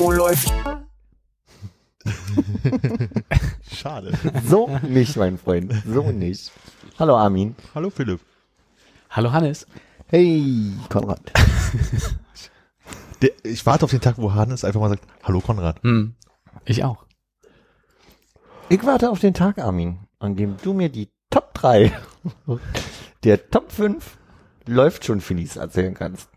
Oh, läuft. Schade. So nicht, mein Freund. So nicht. Hallo Armin. Hallo Philipp. Hallo Hannes. Hey, Konrad. Der, ich warte auf den Tag, wo Hannes einfach mal sagt, Hallo Konrad. Hm. Ich auch. Ich warte auf den Tag, Armin, an dem du mir die Top 3 der Top 5 läuft schon Finis erzählen kannst.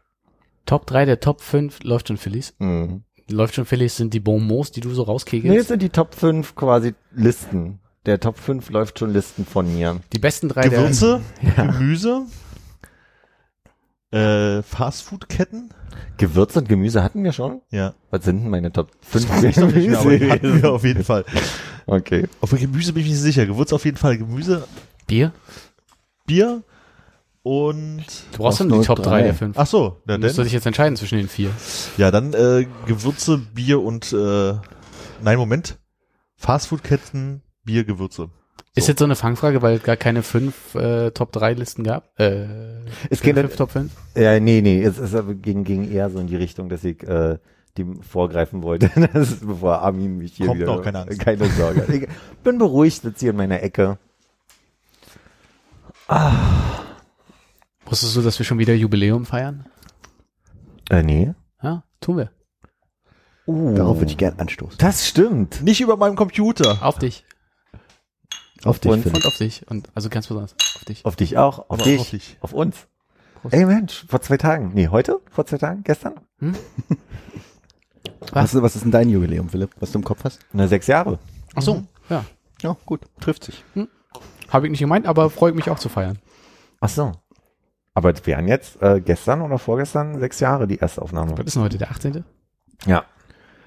Top 3 der Top 5 läuft schon Phillies. Mhm. Läuft schon Phillies sind die Bonbons, die du so Nee, rauskegelst. jetzt sind die Top 5 quasi Listen. Der Top 5 läuft schon Listen von mir. die besten drei Gewürze, Gemüse, äh, Fastfood-Ketten. Gewürze und Gemüse hatten wir schon. Ja. Was sind denn meine Top 5 Ich doch nicht mehr, aber die hatten wir auf jeden Fall. Okay. Auf Gemüse bin ich mir nicht sicher. Gewürze auf jeden Fall. Gemüse, Der Bier. Bier und Du brauchst dann die Top 3 drei. der 5. ach so, na Du musst du dich jetzt entscheiden zwischen den vier. ja dann äh, Gewürze, Bier und äh, nein Moment, Fastfood-Ketten, Bier, Gewürze. Ist jetzt so eine Fangfrage, weil es gar keine fünf äh, Top 3 Listen gab? Äh, Es geht, fünf Top 5? ja, nee, nee, es ist aber ging, ging eher so in die Richtung, dass ich äh, dem vorgreifen wollte, das ist, bevor Armin mich hier Kommt wieder... noch, keine Angst. Keine Sorge. Ich bin beruhigt, sitze hier in meiner Ecke. Wusstest du, dass wir schon wieder Jubiläum feiern? Äh, nee. Ja, tun wir. Uh, Darauf würde ich gern anstoßen. Das stimmt. Nicht über meinem Computer. Auf dich. Auf dich, Und-. Und auf dich. Und also ganz besonders auf dich. Auf dich auch. Auf dich. auch auf dich. Auf uns. Prost. Ey Mensch, vor zwei Tagen. Nee, heute? Vor zwei Tagen? Gestern? Was, was ist denn dein Jubiläum, Philipp, was du im Kopf hast? Na, sechs Jahre. Ach so, ja. Ja, gut, trifft sich. Habe ich nicht gemeint, aber freut mich auch zu feiern. Ach so. Aber es wären jetzt äh, gestern oder vorgestern sechs Jahre die erste Aufnahme. Was ist denn heute, der 18.? Ja.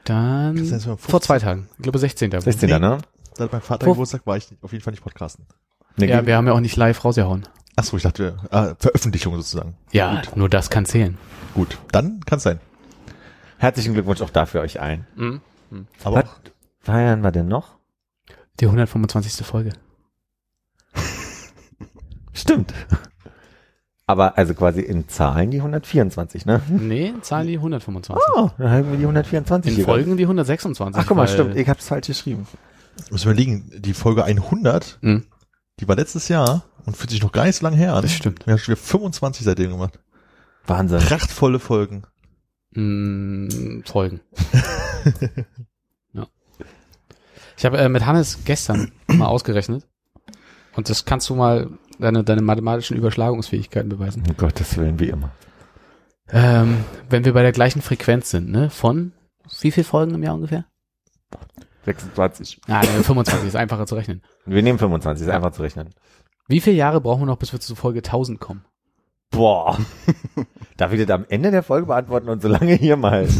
Dann Das heißt, wir haben 15. vor zwei Tagen. Ich glaube 16. 16. Nee. ne? Seit meinem Vater. Geburtstag war ich nicht, auf jeden Fall nicht podcasten. Nee, Ja, wir haben ja auch nicht live rausgehauen. Achso, ich dachte, äh, Veröffentlichung sozusagen. Ja, nur das kann zählen. Gut, dann kann es sein. Herzlichen Glückwunsch auch dafür euch allen. Aber Was auch, feiern wir denn noch? Die 125. Folge. Stimmt. Aber also quasi in Zahlen die 124, ne? Nee, Zahlen die 125. Oh, dann haben wir die 124 In hier. Folgen die 126. Ach guck mal, stimmt. Ich hab's falsch geschrieben. muss überlegen, die Folge 100, Hm, die war letztes Jahr und fühlt sich noch gar nicht so lange her an. das stimmt. Wir haben schon wieder 25 seitdem gemacht. Wahnsinn. Prachtvolle Folgen. Mm, Folgen. ja. Ich habe äh, mit Hannes gestern mal ausgerechnet. Und das kannst du mal deine, deine mathematischen Überschlagungsfähigkeiten beweisen. Um Gottes Willen, wie immer. Ähm, wenn wir bei der gleichen Frequenz sind, ne? Von wie viel Folgen im Jahr ungefähr? 26. Ah, nee, 25 ist einfacher zu rechnen. Wir nehmen 25, ist einfach zu rechnen. Wie viele Jahre brauchen wir noch, bis wir zu Folge 1000 kommen? Boah. Darf ich das am Ende der Folge beantworten und so lange hier mal?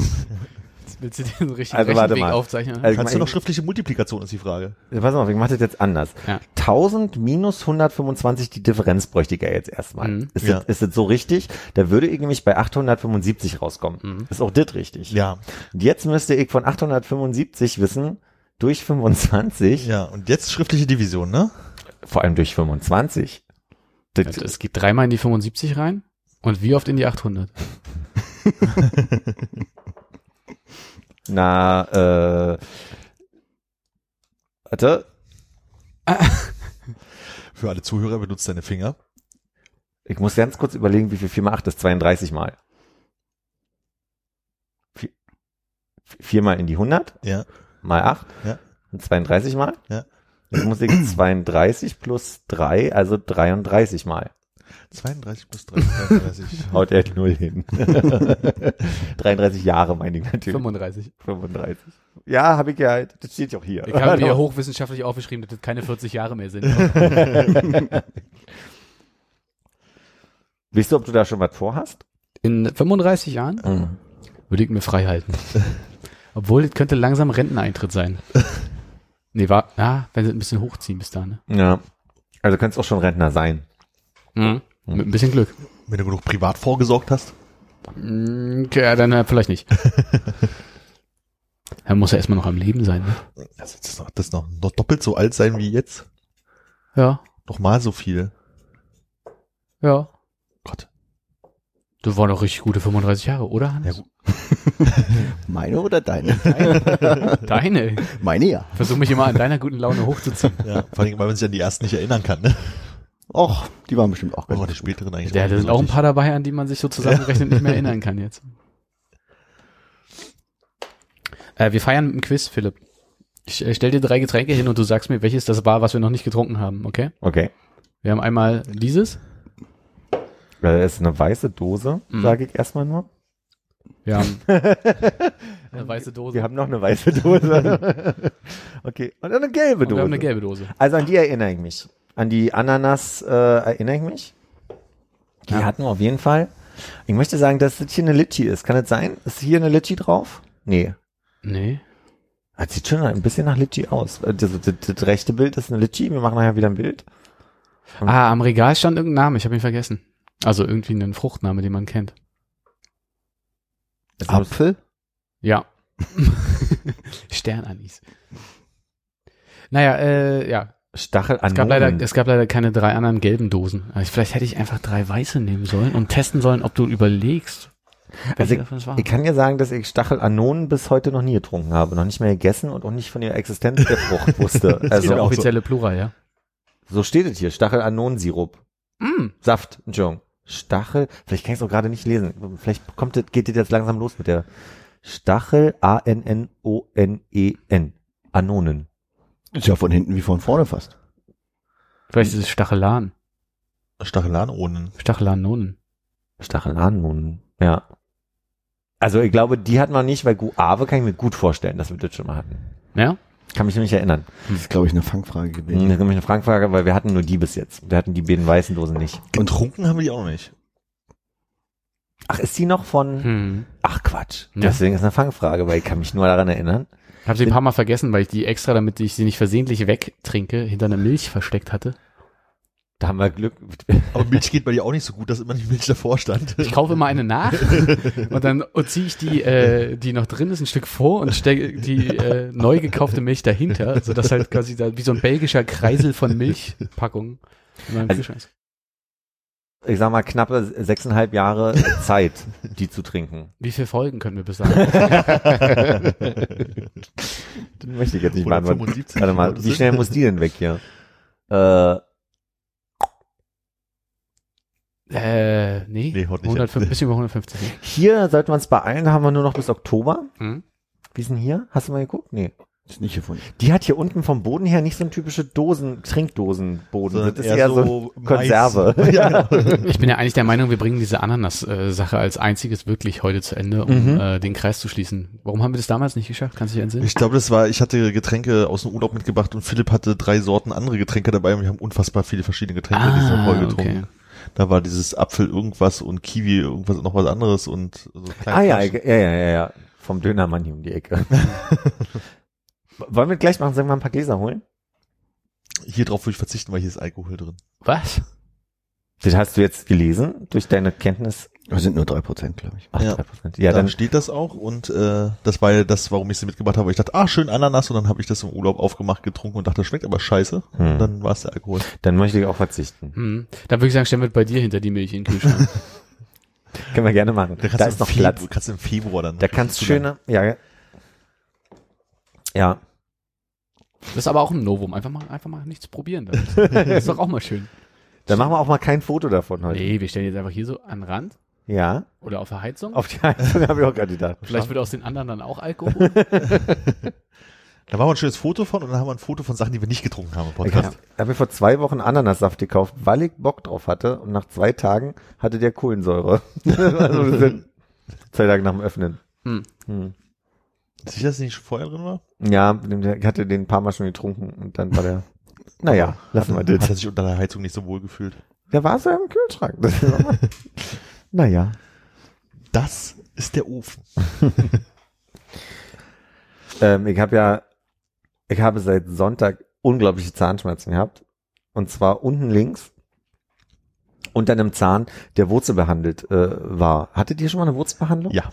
Willst du den richtigen Also warte mal. aufzeichnen? Also, Kannst du ich noch schriftliche Multiplikation ist die Frage. pass auf, ich mache das jetzt anders. Ja. 1000 minus 125, die Differenz bräuchte ich ja jetzt erstmal. Mhm. Ist, Ja. das, ist das so richtig? Da würde ich nämlich bei 875 rauskommen. Mhm. Ist auch das richtig? Ja, Und jetzt müsste ich von 875 wissen, durch 25, ja. Und jetzt schriftliche Division, ne? vor allem durch 25. Das, Es geht dreimal in die 75 rein und wie oft in die 800? na, äh, warte, Für alle Zuhörer benutzt deine Finger. ich muss ganz kurz überlegen, wie viel 4 mal 8 ist, 32 mal. Vier- Viermal in die 100, Ja. mal 8, Ja. und 32 mal. Ja. Jetzt muss ich 32 plus 3, also 33 mal. 32 plus 33. Haut er null hin. 33 Jahre meine ich natürlich. 35. 35. Ja, habe ich ja, das steht ja auch hier. Ich habe mir hochwissenschaftlich aufgeschrieben, dass das keine 40 Jahre mehr sind. Weißt du, ob du da schon was vorhast? In 35 Jahren? Würde ich mir frei halten. Obwohl, es könnte langsam Renteneintritt sein. Nee, war, ja, wenn sie ein bisschen hochziehen bis da, ne? Ja. Also du könntest auch schon Rentner sein. Mhm. Mit ein bisschen Glück. Wenn du genug privat vorgesorgt hast. Mm, Okay, ja, dann äh, vielleicht nicht. Er muss ja erstmal noch am Leben sein, ne? Also das, ist noch, das noch, noch doppelt so alt sein wie jetzt. Ja, Noch mal so viel. ja. Gott. Du war doch richtig gute 35 Jahre, oder? Ja, Hannes? gut. Meine oder deine? Deine. Meine ja. Versuch mich immer an deiner guten Laune hochzuziehen. Ja, vor allem, weil man sich an die ersten nicht erinnern kann, ne? Och, die waren bestimmt auch Oh, ganz die späteren eigentlich. Ja, da sind auch ein paar dabei, an die man sich so zusammengerechnet nicht mehr erinnern kann jetzt. Äh, wir feiern mit dem Quiz, Philipp. Ich äh, stell dir drei Getränke hin und du sagst mir, welches das war, was wir noch nicht getrunken haben, okay? Okay. Wir haben einmal dieses. Das ist eine weiße Dose, Mhm. sage ich erstmal nur. Wir haben eine weiße Dose. Wir haben noch eine weiße Dose. okay. Und eine gelbe und Dose. wir haben eine gelbe Dose. Also an die erinnere ich mich. An die Ananas äh, erinnere ich mich. Die Ja. hatten wir auf jeden Fall. Ich möchte sagen, dass das hier eine Litchi ist. Kann das sein? Ist hier eine Litchi drauf? Nee. Nee. Das sieht schon ein bisschen nach Litchi aus. Das, das, das rechte Bild ist eine Litchi. Wir machen nachher wieder ein Bild. Ah, am Regal stand irgendein Name, ich habe ihn vergessen. Also irgendwie ein Fruchtname, den man kennt. Muss- Apfel? Ja. Sternanis. Naja, äh, ja. Stachel Es gab, leider, es gab leider keine drei anderen gelben Dosen. Ich- Vielleicht hätte ich einfach drei weiße nehmen sollen und testen sollen, ob du überlegst, Also ich, ich kann dir sagen, dass ich Stachelanonen bis heute noch nie getrunken habe, noch nicht mehr gegessen und auch nicht von der Existenz der Frucht wusste. das ist Also der offizielle Plural, ja. so steht es hier, Stachelanonensirup. Mm. Saft, Entschuldigung. Stachel, vielleicht kann ich es auch gerade nicht lesen. Vielleicht kommt das, geht das jetzt langsam los mit der Stachel A-N-N-O-N-E-N. Anonen. Ist ja von hinten wie von vorne fast. Vielleicht ist es Stachelan. Stachelanonen. Stachelanonen. Stachelanonen, ja. Also ich glaube, die hatten wir nicht, weil Guave kann ich mir gut vorstellen, dass wir das schon mal hatten. Ja? Kann mich nämlich erinnern. Das ist, glaube ich, eine Fangfrage Das gewesen. ist nämlich eine Frankfrage, weil wir hatten nur die bis jetzt. Wir hatten die beiden weißen Dosen nicht. Und trunken haben wir die auch noch nicht. Ach, ist die noch von... Hm. Ach Quatsch. Ja. Deswegen ist eine Fangfrage, weil ich kann mich nur daran erinnern. Hab sie ein paar Mal vergessen, weil ich die extra, damit ich sie nicht versehentlich wegtrinke, hinter einer Milch versteckt hatte. Da haben wir Glück. Aber Milch geht bei dir auch nicht so gut, dass immer die Milch davor stand. Ich kaufe immer eine nach und dann ziehe ich die, äh, die noch drin ist, ein Stück vor und stecke die äh, neu gekaufte Milch dahinter, sodass halt quasi da wie so ein belgischer Kreisel von Milchpackungen in meinem Also- Kühlschrank ist. Ich sag mal, knappe sechseinhalb Jahre Zeit, die zu trinken. Wie viele Folgen können wir bis dahin? Den möchte ich jetzt nicht beantworten. 75. Warte mal, wie schnell muss die denn weg hier? Äh, äh, nee. Nee, haut nicht 105, bisschen über 150. ne? hier sollten wir uns beeilen, da haben wir nur noch bis Oktober. Hm? Wie ist denn hier? Hast du mal geguckt? Nee. Ist nicht gefunden. Die hat hier unten vom Boden her nicht so ein typische Dosen, Trinkdosenboden. Sondern Das ist eher so Mais. Konserve. ja, genau. Ich bin ja eigentlich der Meinung, wir bringen diese Ananas-Sache als einziges wirklich heute zu Ende, um Mhm. äh, den Kreis zu schließen. Warum haben wir das damals nicht geschafft? Kannst du dich entsinnen? Ich glaube, das war, ich hatte Getränke aus dem Urlaub mitgebracht und Philipp hatte drei Sorten andere Getränke dabei und wir haben unfassbar viele verschiedene Getränke in dieser Folge getrunken. okay. Da war dieses Apfel irgendwas und Kiwi irgendwas noch was anderes und so kleine Ah ja, ja, ja, ja, ja. Vom Dönermann hier um die Ecke. Wollen wir gleich machen, sollen wir mal ein paar Gläser holen? Hier drauf würde ich verzichten, weil hier ist Alkohol drin. Was? Das hast du jetzt gelesen durch deine Kenntnis. Das sind nur drei Prozent, glaube ich. Ach, Ja. 3%. Ja, dann dann steht das auch und äh, das war ja das, warum ich sie mitgebracht habe. Ich dachte, ah, schön Ananas und dann habe ich das im Urlaub aufgemacht, getrunken und dachte, das schmeckt aber scheiße. Hm. Und dann war es der Alkohol. Dann möchte ich auch verzichten. Hm. Dann würde ich sagen, stellen wir bei dir hinter die Milch in den Kühlschrank. Können wir gerne machen. Da, kannst Da du ist im noch Februar, Platz. Kannst du im Februar dann. Da kannst zu schöne, ja, ja. Das ist aber auch ein Novum. Einfach mal, einfach mal nichts probieren damit. Das ist doch auch mal schön. dann machen wir auch mal kein Foto davon heute. Nee, wir stellen jetzt einfach hier so an den Rand Ja, oder auf der Heizung. auf die Heizung habe ich auch gerade gedacht. Vielleicht wird aus den anderen dann auch Alkohol. Da machen wir ein schönes Foto von und dann haben wir ein Foto von Sachen, die wir nicht getrunken haben im Ich Podcast. habe hab mir vor zwei Wochen Ananassaft gekauft, weil ich Bock drauf hatte und nach zwei Tagen hatte der Kohlensäure. also wir sind zwei Tage nach dem Öffnen. Hm. Hm. Sicher, dass nicht vorher drin war? Ja, ich hatte den ein paar Mal schon getrunken und dann war der, naja, lassen wir Hat das. er sich unter der Heizung nicht so wohl gefühlt. Der war so im Kühlschrank. Naja. Das ist der Ofen. Ähm, ich habe ja, ich habe seit Sonntag unglaubliche Zahnschmerzen gehabt. Und zwar unten links unter einem Zahn, der wurzelbehandelt äh, war. Hattet ihr schon mal eine Wurzelbehandlung? Ja.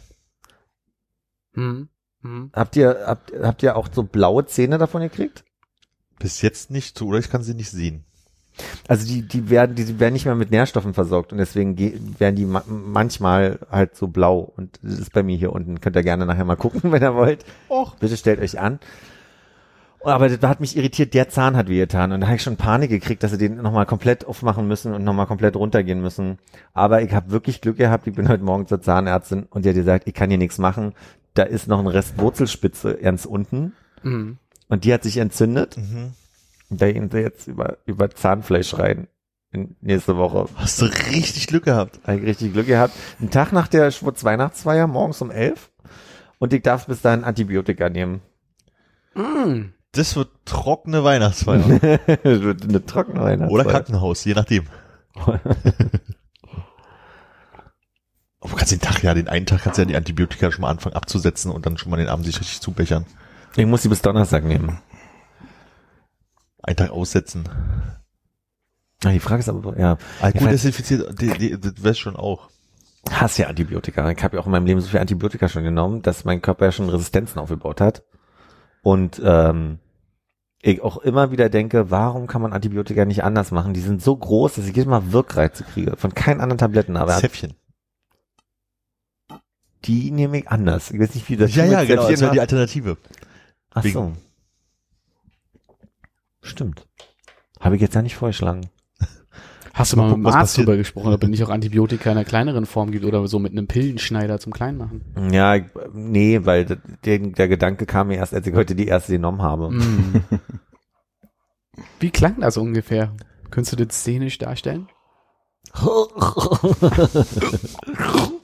Hm. Hm. Habt ihr, habt, habt ihr auch so blaue Zähne davon gekriegt? Bis jetzt nicht so, oder ich kann sie nicht sehen. Also die, die werden, die werden nicht mehr mit Nährstoffen versorgt und deswegen ge- werden die ma manchmal halt so blau. Und das ist bei mir hier unten. Könnt ihr gerne nachher mal gucken, wenn ihr wollt. Och. Bitte stellt euch an. Aber das hat mich irritiert, der Zahn hat wehgetan. Und da habe ich schon Panik gekriegt, dass sie den nochmal komplett aufmachen müssen und nochmal komplett runtergehen müssen. Aber ich habe wirklich Glück gehabt, ich bin heute Morgen zur Zahnärztin und die hat gesagt, ich kann hier nichts machen. Da ist noch ein Rest Wurzelspitze ganz unten. Hm. Und die hat sich entzündet. Mhm. Und da gehen sie jetzt über, über Zahnfleisch rein. In, nächste Woche. Hast du richtig Glück gehabt. Habe ich richtig Glück gehabt. Ein Tag nach der Schwurz-Weihnachtsfeier, morgens um elf. Und ich darf bis dahin Antibiotika nehmen. Hm. Das wird trockene Weihnachtsfeier. Das wird eine trockene Weihnachtsfeier. Oder Krankenhaus, je nachdem. Aber du kannst den Tag ja, den einen Tag kannst du ja die Antibiotika schon mal anfangen abzusetzen und dann schon mal den Abend sich richtig zubechern. Ich muss sie bis Donnerstag nehmen. Einen Tag aussetzen. Ah, Die Frage ist aber, ja, Alkohol Ja, desinfiziert, die, die, das wär's schon auch. hasse ja Antibiotika. Ich habe ja auch in meinem Leben so viel Antibiotika schon genommen, dass mein Körper ja schon Resistenzen aufgebaut hat. Und ähm, ich auch immer wieder denke, warum kann man Antibiotika nicht anders machen? Die sind so groß, dass ich jedes Mal Wirkreize kriege. Von keinen anderen Tabletten, aber Zäpfchen. Die nehme ich anders. Ich weiß nicht, wie das Ja, ja, mit genau, das wäre die. Alternative. Ach wegen- so. Stimmt. Habe ich jetzt ja nicht vorgeschlagen. Hast du mal mit was Arzt drüber gesprochen, ob es nicht auch Antibiotika in einer kleineren Form gibt oder so mit einem Pillenschneider zum Kleinmachen? Ja, nee, weil der, der Gedanke kam mir erst, als ich heute die erste genommen habe. Hm. Wie klang das ungefähr? Könntest du das szenisch darstellen?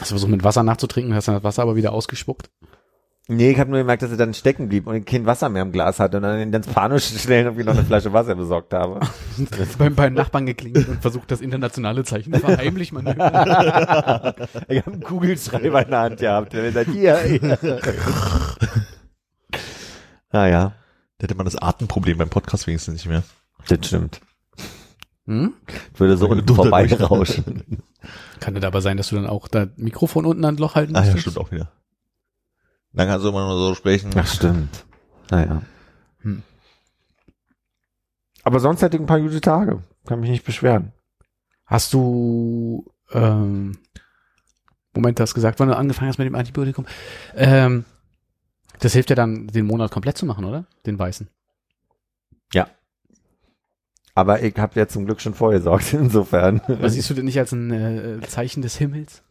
Hast du versucht mit Wasser nachzutrinken, hast dann das Wasser aber wieder ausgespuckt? Nee, ich habe nur gemerkt, dass er dann stecken blieb und kein Wasser mehr im Glas hatte und dann ganz panisch schnell irgendwie noch eine Flasche Wasser besorgt habe. beim, beim Nachbarn geklingelt und versucht das internationale Zeichen verheimlich man. ich habe einen Kugelschreiber in der Hand gehabt. Der sagt, hier. hier. naja, Da hätte man das Atemproblem beim Podcast wenigstens nicht mehr. das stimmt. Hm? Würde so unten du da vorbeirauschen. Kann das aber sein, dass du dann auch das Mikrofon unten an das Loch halten Ah ja, stimmt auch wieder. Dann kannst du immer nur so sprechen. Ach, stimmt. Naja. Hm. Aber sonst hatte ich ein paar gute Tage. Kann mich nicht beschweren. Hast du, ähm, Moment, du hast gesagt, wann du angefangen hast mit dem Antibiotikum. Ähm, das hilft ja dann, den Monat komplett zu machen, oder? Den weißen. Aber ich habe ja zum Glück schon vorgesorgt, insofern. Aber siehst du das nicht als ein äh, Zeichen des Himmels?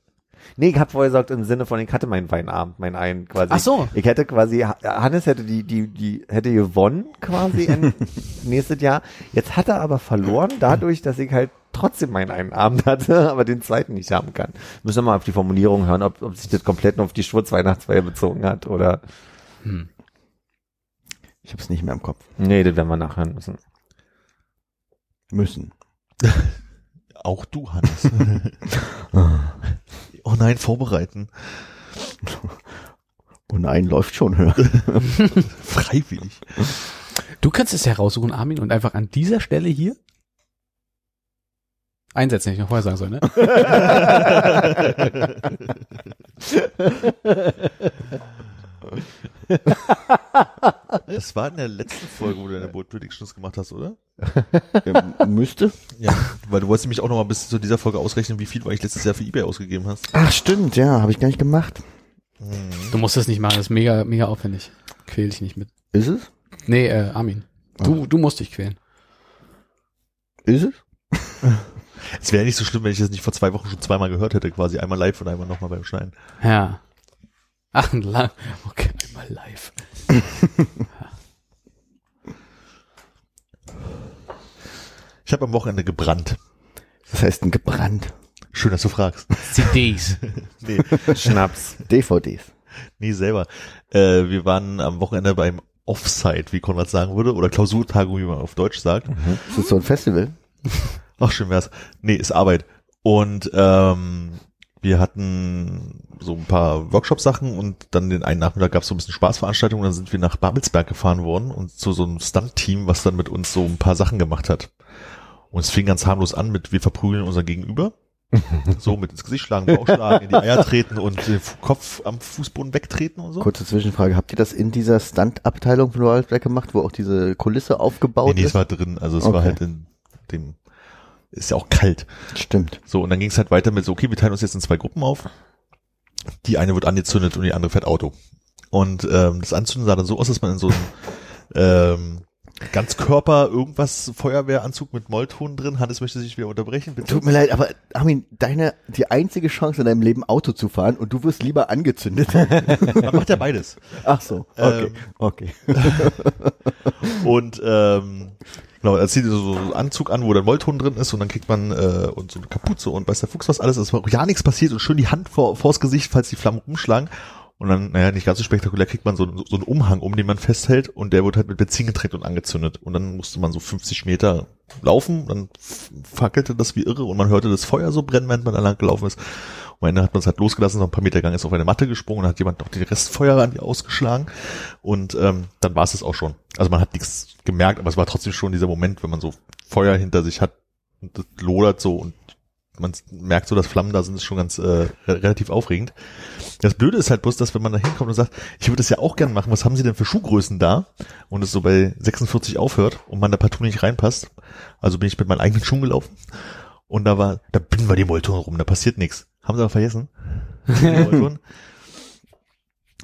Nee, ich habe vorgesorgt im Sinne von, ich hatte meinen Weinabend, meinen einen quasi. Ach so. Ich hätte quasi, Hannes hätte die, die, die, hätte gewonnen quasi in, nächstes Jahr. Jetzt hat er aber verloren dadurch, dass ich halt trotzdem meinen einen Abend hatte, aber den zweiten nicht haben kann. Müssen wir mal auf die Formulierung hören, ob, ob sich das komplett nur auf die Schwurzweihnachtsfeier bezogen hat oder, Hm. Ich habe es nicht mehr im Kopf. nee, das werden wir nachhören müssen. Müssen. Auch du, Hannes. oh nein, vorbereiten. Und nein, läuft schon höher. Freiwillig. Du kannst es heraussuchen, Armin, und einfach an dieser Stelle hier einsetzen, hätte ich noch vorher sagen soll, ne? Das war in der letzten Folge, wo du deine Bold Predictions gemacht hast, oder? Ähm, müsste. Ja. Weil du wolltest nämlich auch noch mal bis zu dieser Folge ausrechnen, wie viel du eigentlich letztes Jahr für Ebay ausgegeben hast. Ach, stimmt, ja, habe ich gar nicht gemacht. Du musst das nicht machen, das ist mega, mega aufwendig. Quäl dich nicht mit. Ist es? Nee, äh, Armin. Du, du musst dich quälen. Ist es? Es wäre nicht so schlimm, wenn ich das nicht vor zwei Wochen schon zweimal gehört hätte, quasi einmal live und einmal nochmal beim Schneiden. Ja. Ach, ein lang. Okay, einmal live. Ich habe am Wochenende gebrannt. Das heißt ein gebrannt. Schön, dass du fragst. CDs. Nee, Schnaps. DVDs. nee selber. Äh, wir waren am Wochenende beim Offsite, wie Konrad sagen würde, oder Klausurtagung, wie man auf Deutsch sagt. Ist das so ein Festival? Ach, schön wär's. Nee, ist Arbeit. Und ähm, wir hatten so ein paar Workshop-Sachen und dann den einen Nachmittag gab es so ein bisschen Spaßveranstaltungen. Dann sind wir nach Babelsberg gefahren worden und zu so einem Stunt-Team, was dann mit uns so ein paar Sachen gemacht hat. Und es fing ganz harmlos an mit, wir verprügeln unser Gegenüber. so mit ins Gesicht schlagen, Bauch schlagen, in die Eier treten und den Kopf am Fußboden wegtreten und so. Kurze Zwischenfrage. Habt ihr das in dieser Stunt-Abteilung von Wildback gemacht, wo auch diese Kulisse aufgebaut nee, nee, es ist? war drin. Also es Okay. war halt in dem, ist ja auch kalt. Stimmt. So, und dann ging es halt weiter mit so, okay, wir teilen uns jetzt in zwei Gruppen auf. Die eine wird angezündet und die andere fährt Auto. Und ähm, das Anzünden sah dann so aus, dass man in so einem ähm, Ganzkörper irgendwas Feuerwehranzug mit Mollton drin. Hannes möchte sich wieder unterbrechen, bitte. Tut mir leid, aber Armin, deine, die einzige Chance in deinem Leben Auto zu fahren und du wirst lieber angezündet. Man macht ja beides. Ach so, okay, Ähm, okay. Und ähm, genau, er zieht so einen Anzug an, wo dann Mollton drin ist und dann kriegt man äh, und so eine Kapuze und weiß der Fuchs was alles. Es war ja nichts passiert und schön die Hand vor, vors Gesicht, falls die Flammen rumschlagen. Und dann, naja, nicht ganz so spektakulär, kriegt man so, so einen Umhang, um den man festhält und der wird halt mit Benzin getränkt und angezündet. Und dann musste man so 50 Meter laufen, dann fackelte das wie irre und man hörte das Feuer so brennen, während man da lang gelaufen ist. Und am Ende hat man es halt losgelassen, noch ein paar Meter gegangen, ist auf eine Matte gesprungen und hat jemand noch die Restfeuer an die ausgeschlagen. Und ähm, dann war es das auch schon. Also man hat nichts gemerkt, aber es war trotzdem schon dieser Moment, wenn man so Feuer hinter sich hat und das lodert so und man merkt so, dass Flammen da sind, ist schon ganz äh, re- relativ aufregend. Das Blöde ist halt bloß, dass wenn man da hinkommt und sagt, ich würde das ja auch gern machen, was haben Sie denn für Schuhgrößen da? Und es so bei 46 aufhört und man da partout nicht reinpasst. Also bin ich mit meinen eigenen Schuhen gelaufen und da war, da binden wir die Molton rum, da passiert nichts. Haben Sie aber vergessen?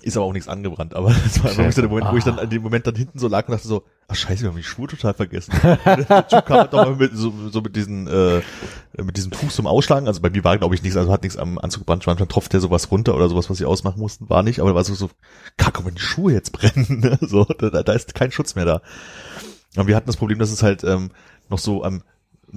Ist aber auch nichts angebrannt, aber das war einfach so der Moment, wo ich dann an dem Moment dann hinten so lag und dachte so, ach scheiße, wir haben die Schuhe total vergessen. Typ kam halt doch mal mit, so, so mit diesen, äh, mit diesem Tuch zum Ausschlagen. Also bei mir war, glaube ich, nichts, also hat nichts am Anzug gebrannt. Manchmal tropft der sowas runter oder sowas, was sie ausmachen mussten, war nicht, aber da war so, so, kacke, wenn die Schuhe jetzt brennen, ne? so, da, da ist kein Schutz mehr da. Und wir hatten das Problem, dass es halt ähm, noch so am,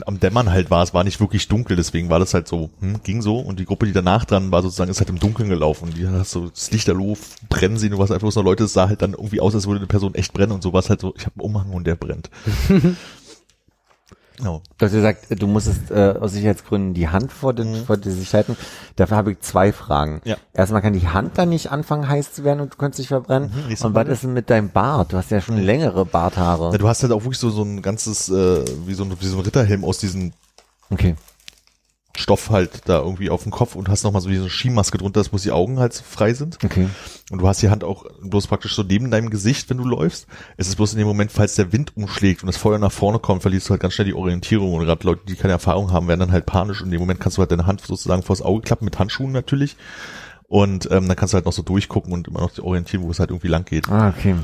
am Dämmern halt war. Es war nicht wirklich dunkel, deswegen war das halt so, hm, ging so. Und die Gruppe, die danach dran war, sozusagen, ist halt im Dunkeln gelaufen. Die hat so das Lichterloh brennen sehen, du warst einfach bloß noch Leute, es sah halt dann irgendwie aus, als würde eine Person echt brennen und so war es halt so, ich habe einen Umhang und der brennt. Genau. Du hast gesagt, du musstest äh, aus Sicherheitsgründen die Hand vor, den, vor die sich halten. Dafür habe ich zwei Fragen. Ja. Erstmal kann die Hand dann nicht anfangen heiß zu werden und du könntest dich verbrennen. Mhm, und was ist denn mit deinem Bart? Du hast ja schon längere Barthaare. Ja, du hast halt auch wirklich so, so ein ganzes, äh, wie so ein, wie so ein Ritterhelm aus diesem Okay. Stoff halt da irgendwie auf dem Kopf und hast nochmal so wie so eine Skimaske drunter, dass wo die Augen halt frei sind. Okay. Und du hast die Hand auch bloß praktisch so neben deinem Gesicht, wenn du läufst. Es ist bloß in dem Moment, falls der Wind umschlägt und das Feuer nach vorne kommt, verlierst du halt ganz schnell die Orientierung. Und gerade Leute, die keine Erfahrung haben, werden dann halt panisch. Und in dem Moment kannst du halt deine Hand sozusagen vors Auge klappen, mit Handschuhen natürlich. Und ähm, dann kannst du halt noch so durchgucken und immer noch orientieren, wo es halt irgendwie lang geht. Ah, okay.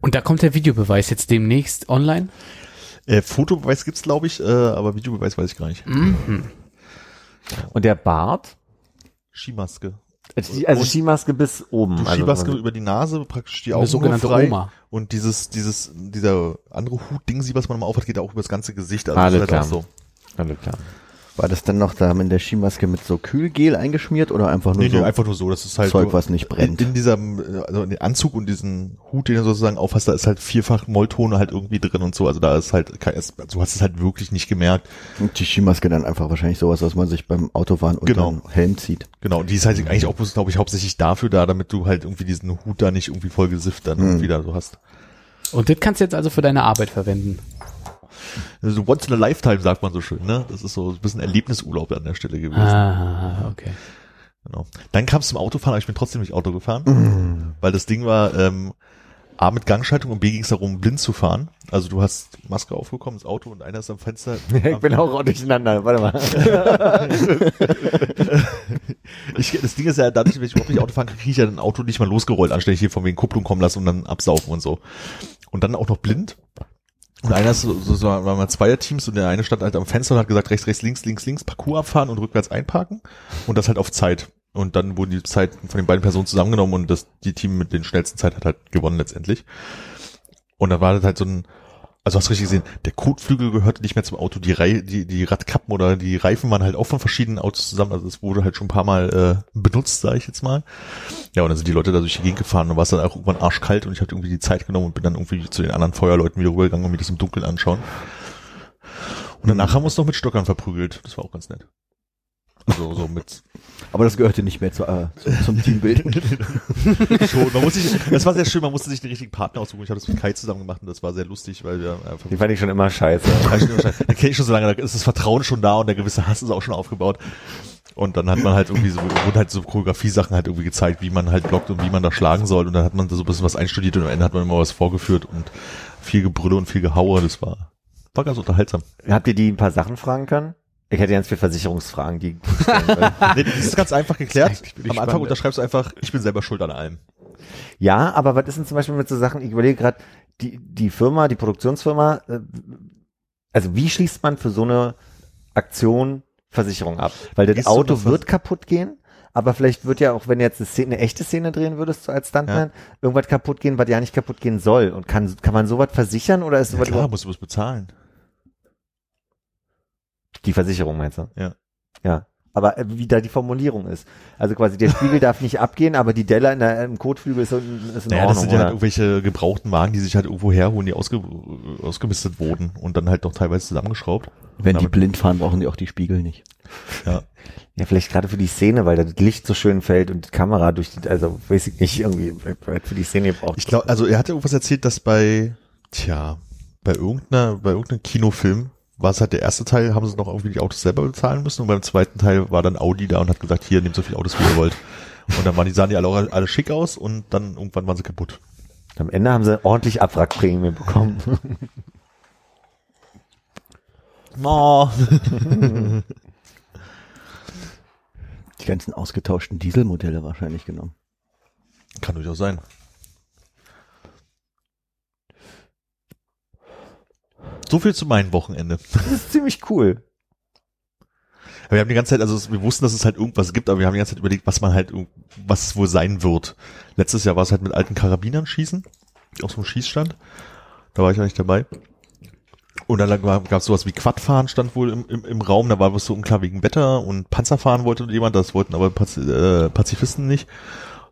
Und da kommt der Videobeweis jetzt demnächst online. Äh, Fotobeweis gibt's glaube ich, äh, aber Videobeweis weiß ich gar nicht. Mhm. Und der Bart? Skimaske. Also die- also Und- Skimaske bis oben. Du also, Skimaske über die Nase, praktisch die Augen sogenannte frei. Oma. Und dieses, dieses, dieser andere Hut-Ding, was man mal aufhat, geht auch über das ganze Gesicht. Also Alles ist klar. halt so. Alles klar. War das dann noch da in der Skimaske mit so Kühlgel eingeschmiert oder einfach nur Nee, so nee, einfach nur so, das ist halt Zeug, so, was nicht brennt? In, in diesem, also in den Anzug und diesen Hut, den du sozusagen aufhast, da ist halt vierfach Molltone halt irgendwie drin und so. Also da ist halt, kein, es- du hast es halt wirklich nicht gemerkt. Und die Skimaske dann einfach wahrscheinlich sowas, was man sich beim Autofahren unter Genau. den Helm zieht. Genau, und die ist halt eigentlich auch bloß, glaube ich, hauptsächlich dafür da, damit du halt irgendwie diesen Hut da nicht irgendwie voll gesifft dann irgendwie da so hast. Und das kannst du jetzt also für deine Arbeit verwenden. Also once in a lifetime, sagt man so schön, ne? Das ist so ein bisschen Erlebnisurlaub an der Stelle gewesen. Ah, okay. Genau. Dann kam es zum Autofahren, aber ich bin trotzdem nicht Auto gefahren, weil das Ding war, ähm, A mit Gangschaltung und B ging es darum, blind zu fahren. Also du hast Maske aufgekommen, das Auto und einer ist am Fenster. Ich bin auch durcheinander. Warte mal. ich, das Ding ist ja, dadurch, wenn ich überhaupt nicht Auto fahren kann, kriege ich ja ein Auto nicht mal losgerollt, anstelle ich hier von wegen Kupplung kommen lassen und dann absaufen und so. Und dann auch noch blind. Und einer ist so, so, waren mal Zweierteams und der eine stand halt am Fenster und hat gesagt, rechts, rechts, links, links, links, Parcours abfahren und rückwärts einparken. Und das halt auf Zeit. Und dann wurden die Zeit von den beiden Personen zusammengenommen und das, die Team mit den schnellsten Zeit hat halt gewonnen letztendlich. Und dann war das halt so ein, also hast du richtig gesehen, der Kotflügel gehörte nicht mehr zum Auto, die Rei die, die Radkappen oder die Reifen waren halt auch von verschiedenen Autos zusammen, also es wurde halt schon ein paar Mal äh, benutzt, sage ich jetzt mal. Ja, und dann sind die Leute da durch die Gegend gefahren und war es dann auch irgendwann arschkalt und ich habe irgendwie die Zeit genommen und bin dann irgendwie zu den anderen Feuerleuten wieder rübergegangen und mir das im Dunkeln anschauen. Und danach haben wir uns noch mit Stockern verprügelt, das war auch ganz nett. So, so mit Aber das gehörte nicht mehr zu, äh, zum, zum Teambild. schon. Man muss sich, das war sehr schön, man musste sich den richtigen Partner aussuchen. Ich habe das mit Kai zusammen gemacht und das war sehr lustig, weil wir einfach Die fand ich schon immer scheiße. Da kenne ich schon so lange, da ist das Vertrauen schon da und der gewisse Hass ist auch schon aufgebaut. Und dann hat man halt irgendwie so, wurden halt so Choreografie-Sachen halt irgendwie gezeigt, wie man halt blockt und wie man da schlagen soll. Und dann hat man da so ein bisschen was einstudiert und am Ende hat man immer was vorgeführt und viel Gebrülle und viel Gehaue. Das war, war ganz unterhaltsam. Habt ihr die ein paar Sachen fragen können? Ich hätte ganz viele Versicherungsfragen, die. Nee, das ist ganz einfach geklärt. Am Anfang spannend. unterschreibst du einfach, ich bin selber schuld an allem. Ja, aber was ist denn zum Beispiel mit so Sachen, ich überlege gerade, die, die Firma, die Produktionsfirma, äh, also wie schließt man für so eine Aktion Versicherung ab? Weil das Gehst Auto was- wird kaputt gehen, aber vielleicht wird ja auch, wenn du jetzt eine, Szene, eine echte Szene drehen würdest, so als Stuntman, irgendwas kaputt gehen, was ja nicht kaputt gehen soll. Und kann, kann man sowas versichern oder ist Ja, sowas klar, du was bezahlen. Die Versicherung, meinst du? Ja. Ja. Aber äh, wie da die Formulierung ist. Also quasi der Spiegel darf nicht abgehen, aber die Delle in der, im Kotflügel ist, ist in Naja, das Ordnung, sind ja halt irgendwelche gebrauchten Wagen, die sich halt irgendwo herholen, die ausge, ausgemistet wurden und dann halt noch teilweise zusammengeschraubt. Wenn die blind fahren, brauchen die auch die Spiegel nicht. Ja. Ja, vielleicht gerade für die Szene, weil da das Licht so schön fällt und die Kamera durch die, also weiß ich nicht, irgendwie weil für die Szene braucht. Ich glaube, also er hatte irgendwas erzählt, dass bei, tja, bei irgendeiner, bei irgendeinem Kinofilm war es halt der erste Teil, haben sie noch irgendwie die Autos selber bezahlen müssen und beim zweiten Teil war dann Audi da und hat gesagt, hier, nehmt so viele Autos, wie ihr wollt. Und dann waren die, sahen die alle, auch alle schick aus und dann irgendwann waren sie kaputt. Am Ende haben sie ordentlich Abwrackprämie bekommen. No. Die ganzen ausgetauschten Dieselmodelle wahrscheinlich genommen. Kann durchaus sein. So viel zu meinem Wochenende. Das ist ziemlich cool. Wir haben die ganze Zeit, also wir wussten, dass es halt irgendwas gibt, aber wir haben die ganze Zeit überlegt, was man halt, was es wohl sein wird. Letztes Jahr war es halt mit alten Karabinern schießen, auf so einem Schießstand. Da war ich ja nicht dabei. Und dann gab es sowas wie Quadfahren stand wohl im, im, im Raum, da war was so unklar wegen Wetter und Panzerfahren wollte jemand, das wollten aber Paz äh, Pazifisten nicht.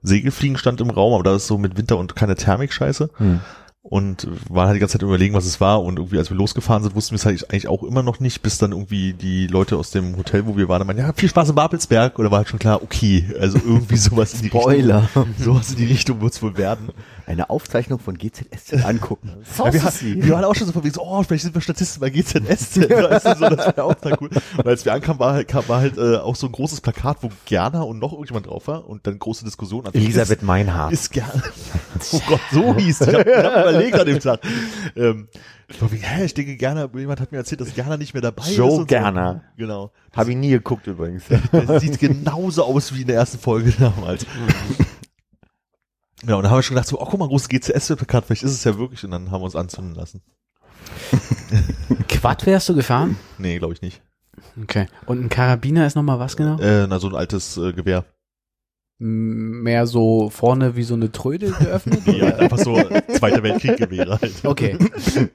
Segelfliegen stand im Raum, aber da ist so mit Winter und keine Thermik-Scheiße. Hm. Und waren halt die ganze Zeit überlegen, was es war. Und irgendwie, als wir losgefahren sind, wussten wir es halt eigentlich auch immer noch nicht, bis dann irgendwie die Leute aus dem Hotel, wo wir waren, meinten, ja, viel Spaß in Babelsberg. Oder war halt schon klar, okay, also irgendwie sowas in die Spoiler. Richtung. Sowas in die Richtung wird's wohl werden. Eine Aufzeichnung von GZSZ angucken. Ja, wir, wir waren auch schon so von wegen so, oh, vielleicht sind wir Statisten bei GZS. Weißt du, so, das wäre auch total cool. Und als wir ankamen, war halt, kam, war halt äh, auch so ein großes Plakat, wo Gerner und noch irgendjemand drauf war. Und dann große Diskussion. Also, Elisabeth Meinhardt. ist Gerner. Oh Gott, so hieß Ich habe hab überlegt an dem Tag. Ähm, von wegen, hä, ich denke Gerner, jemand hat mir erzählt, dass Gerner nicht mehr dabei ist. Joe und so. Gerner. Genau. Habe ich nie geguckt übrigens. Der sieht genauso aus wie in der ersten Folge damals. Ja, und dann haben wir schon gedacht, so, oh, guck mal, großes GCS-Plakat, vielleicht ist es ja wirklich, und dann haben wir uns anzünden lassen. Quad wärst du gefahren? Nee, glaube ich nicht. Okay. Und ein Karabiner ist nochmal was genau? Äh, na, so ein altes äh, Gewehr. M- Mehr so vorne wie so eine Tröde geöffnet? Nee, oder? einfach so Zweiter Weltkrieg-Gewehre halt. Okay.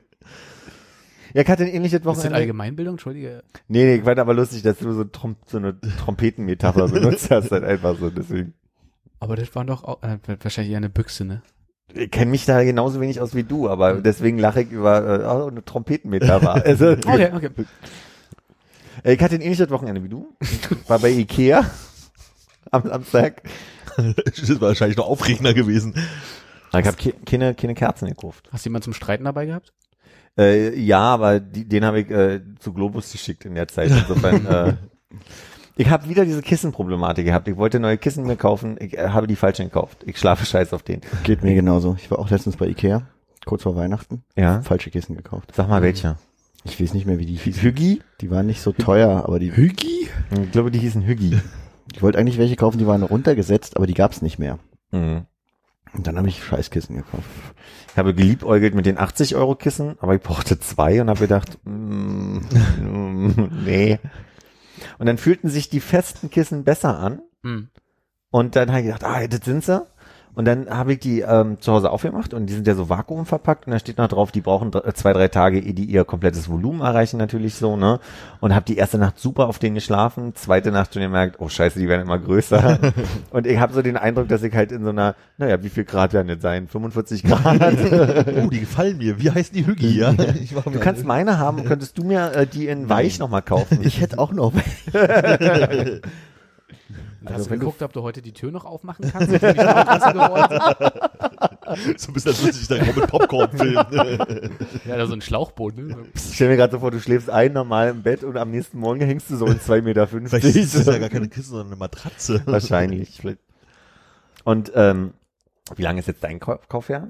Ja, ich hatte ein ähnliches Ist das Wochenende. Allgemeinbildung? Entschuldige. Nee, nee, ich fand aber lustig, dass du so, Trom so eine Trompetenmetapher benutzt hast, halt einfach so, deswegen. Aber das war doch auch, äh, wahrscheinlich eher eine Büchse, ne? Ich kenne mich da genauso wenig aus wie du, aber deswegen lache ich über äh, oh, eine Trompetenmetapher. Also, Okay, okay. Äh, Ich hatte ein ähnliches Wochenende wie du. Ich War bei Ikea am Samstag. Das ist wahrscheinlich noch aufregender gewesen. Ich habe keine, keine Kerzen gekauft. Hast du jemanden zum Streiten dabei gehabt? Äh, ja, aber die, den habe ich äh, zu Globus geschickt in der Zeit. Insofern, äh, ich habe wieder diese Kissenproblematik gehabt. Ich wollte neue Kissen mir kaufen, ich äh, habe die falschen gekauft. Ich schlafe scheiß auf den. Geht mir genauso. Ich war auch letztens bei Ikea, kurz vor Weihnachten. Ja. Falsche Kissen gekauft. Sag mal welcher. Ich weiß nicht mehr, wie die hießen. Hügi? Die waren nicht so teuer, aber die, Hügi? Ich glaube, die hießen Hügi. ich wollte eigentlich welche kaufen, die waren runtergesetzt, aber die gab's nicht mehr. Mhm. Und dann habe ich Scheißkissen gekauft. Ich habe geliebäugelt mit den 80 Euro Kissen, aber ich brauchte zwei und habe gedacht, mm, mm, nee. Und dann fühlten sich die festen Kissen besser an Hm. und dann habe ich gedacht, ah, das sind sie. Und dann habe ich die ähm, zu Hause aufgemacht und die sind ja so vakuumverpackt und da steht noch drauf, die brauchen dr- zwei, drei Tage, ehe die ihr komplettes Volumen erreichen natürlich so, ne? Und habe die erste Nacht super auf denen geschlafen, zweite Nacht schon gemerkt, oh scheiße, die werden immer größer. und ich habe so den Eindruck, dass ich halt in so einer, naja, wie viel Grad werden das sein? 45 Grad? Oh, die gefallen mir. Wie heißen die Hüggi, ja? Du kannst meine haben, könntest du mir äh, die in weich nochmal kaufen? Ich hätte auch noch. Hast Also du wenn du- geguckt, ob du heute die Tür noch aufmachen kannst? so ein bisschen, als würde sich da auch mit Popcorn filmen. Ja, da so ein Schlauchboot, ne? Ich stell mir gerade so vor, du schläfst ein normal im Bett und am nächsten Morgen hängst du so in 2,50 Meter. Vielleicht ist das ja gar keine Kiste, sondern eine Matratze. Wahrscheinlich. Und ähm, wie lange ist jetzt dein Kau- Kaufjahr?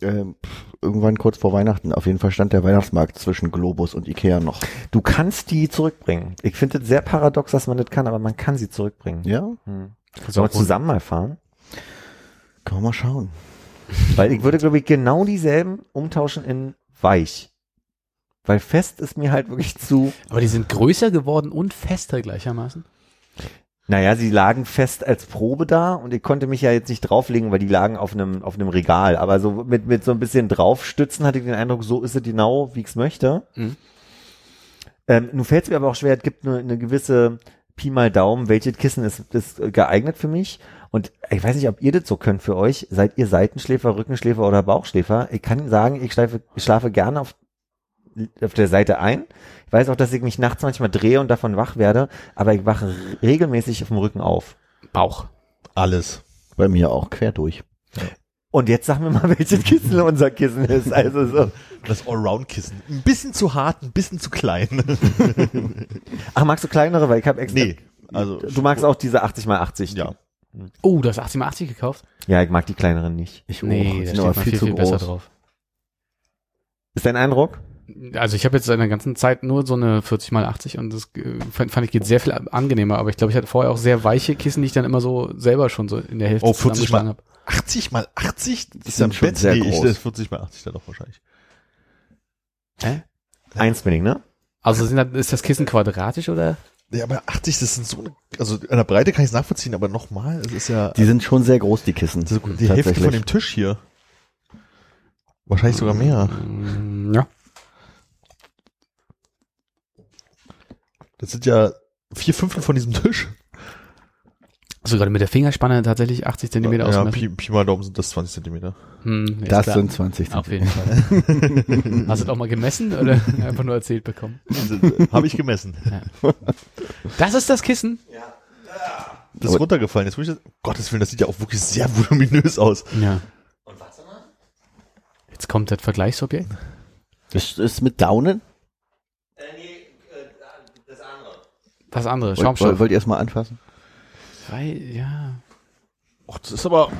Pff, irgendwann kurz vor Weihnachten. Auf jeden Fall stand der Weihnachtsmarkt zwischen Globus und Ikea noch. Du kannst die zurückbringen. Ich finde es sehr paradox, dass man das kann, aber man kann sie zurückbringen. Ja, Hm. Sollen wir zusammen mal fahren? kann man mal schauen. Weil ich würde, glaube ich, genau dieselben umtauschen in weich. Weil fest ist mir halt wirklich zu. Aber die sind größer geworden und fester gleichermaßen. Naja, sie lagen fest als Probe da und ich konnte mich ja jetzt nicht drauflegen, weil die lagen auf einem, auf einem Regal. Aber so mit, mit so ein bisschen draufstützen hatte ich den Eindruck, so ist es genau, wie ich es möchte. Mhm. Ähm, nun fällt es mir aber auch schwer, es gibt eine, eine gewisse Pi mal Daumen, welches Kissen ist, ist geeignet für mich. Und ich weiß nicht, ob ihr das so könnt für euch. Seid ihr Seitenschläfer, Rückenschläfer oder Bauchschläfer? Ich kann sagen, ich schlafe, ich schlafe gerne auf, auf der Seite ein. Ich weiß auch, dass ich mich nachts manchmal drehe und davon wach werde, aber ich wache regelmäßig auf dem Rücken auf. Bauch. Alles. Bei mir auch quer durch. Und jetzt sag mir mal, welches Kissen unser Kissen ist. Also so. Das Allround-Kissen. Ein bisschen zu hart, ein bisschen zu klein. Ach, magst du kleinere? Weil ich habe extra. nee. Also, Du magst auch diese 80 mal 80. ja. Oh, du hast 80 mal 80 gekauft? Ja, ich mag die kleineren nicht. Ich Nee, auch. da steht sind man aber viel, viel, viel, zu besser drauf. Ist dein Eindruck? Also ich habe jetzt in der ganzen Zeit nur so eine 40 mal 80 und das äh, fand, fand ich geht sehr viel angenehmer, aber ich glaube, ich hatte vorher auch sehr weiche Kissen, die ich dann immer so selber schon so in der Hälfte Oh, 40 zusammengeschlagen mal- habe. 80 mal 80? Das ist sind ja ein schon Bett. sehr nee, ich, groß. das 40 mal 80 dann doch wahrscheinlich. Einspinning, ne? Also sind das, ist das Kissen quadratisch oder? Ja, aber 80, das sind so eine, also in der Breite kann ich es nachvollziehen, aber nochmal, es ist ja Die sind schon sehr groß, die Kissen. ist die Hälfte von dem Tisch hier. Wahrscheinlich sogar mehr. Ja. Das sind ja vier Fünftel von diesem Tisch. Also gerade mit der Fingerspanne tatsächlich 80 Zentimeter ja, ausmessen. Pi, Pi mal Daumen sind das 20 Zentimeter. Hm, Das klar. sind 20 Auf jeden Fall. Hast du das auch mal gemessen oder einfach nur erzählt bekommen? Habe ich gemessen. Das ist das Kissen? Das ist Aber- runtergefallen. Jetzt muss ich das, Gottes Willen, das sieht ja auch wirklich sehr voluminös aus. Ja. Jetzt kommt das Vergleichsobjekt. Das ist mit Daunen. Das andere, Wollt, Schaumstoff. wollt, wollt ihr es mal anfassen? Weil, ja. Och, das ist aber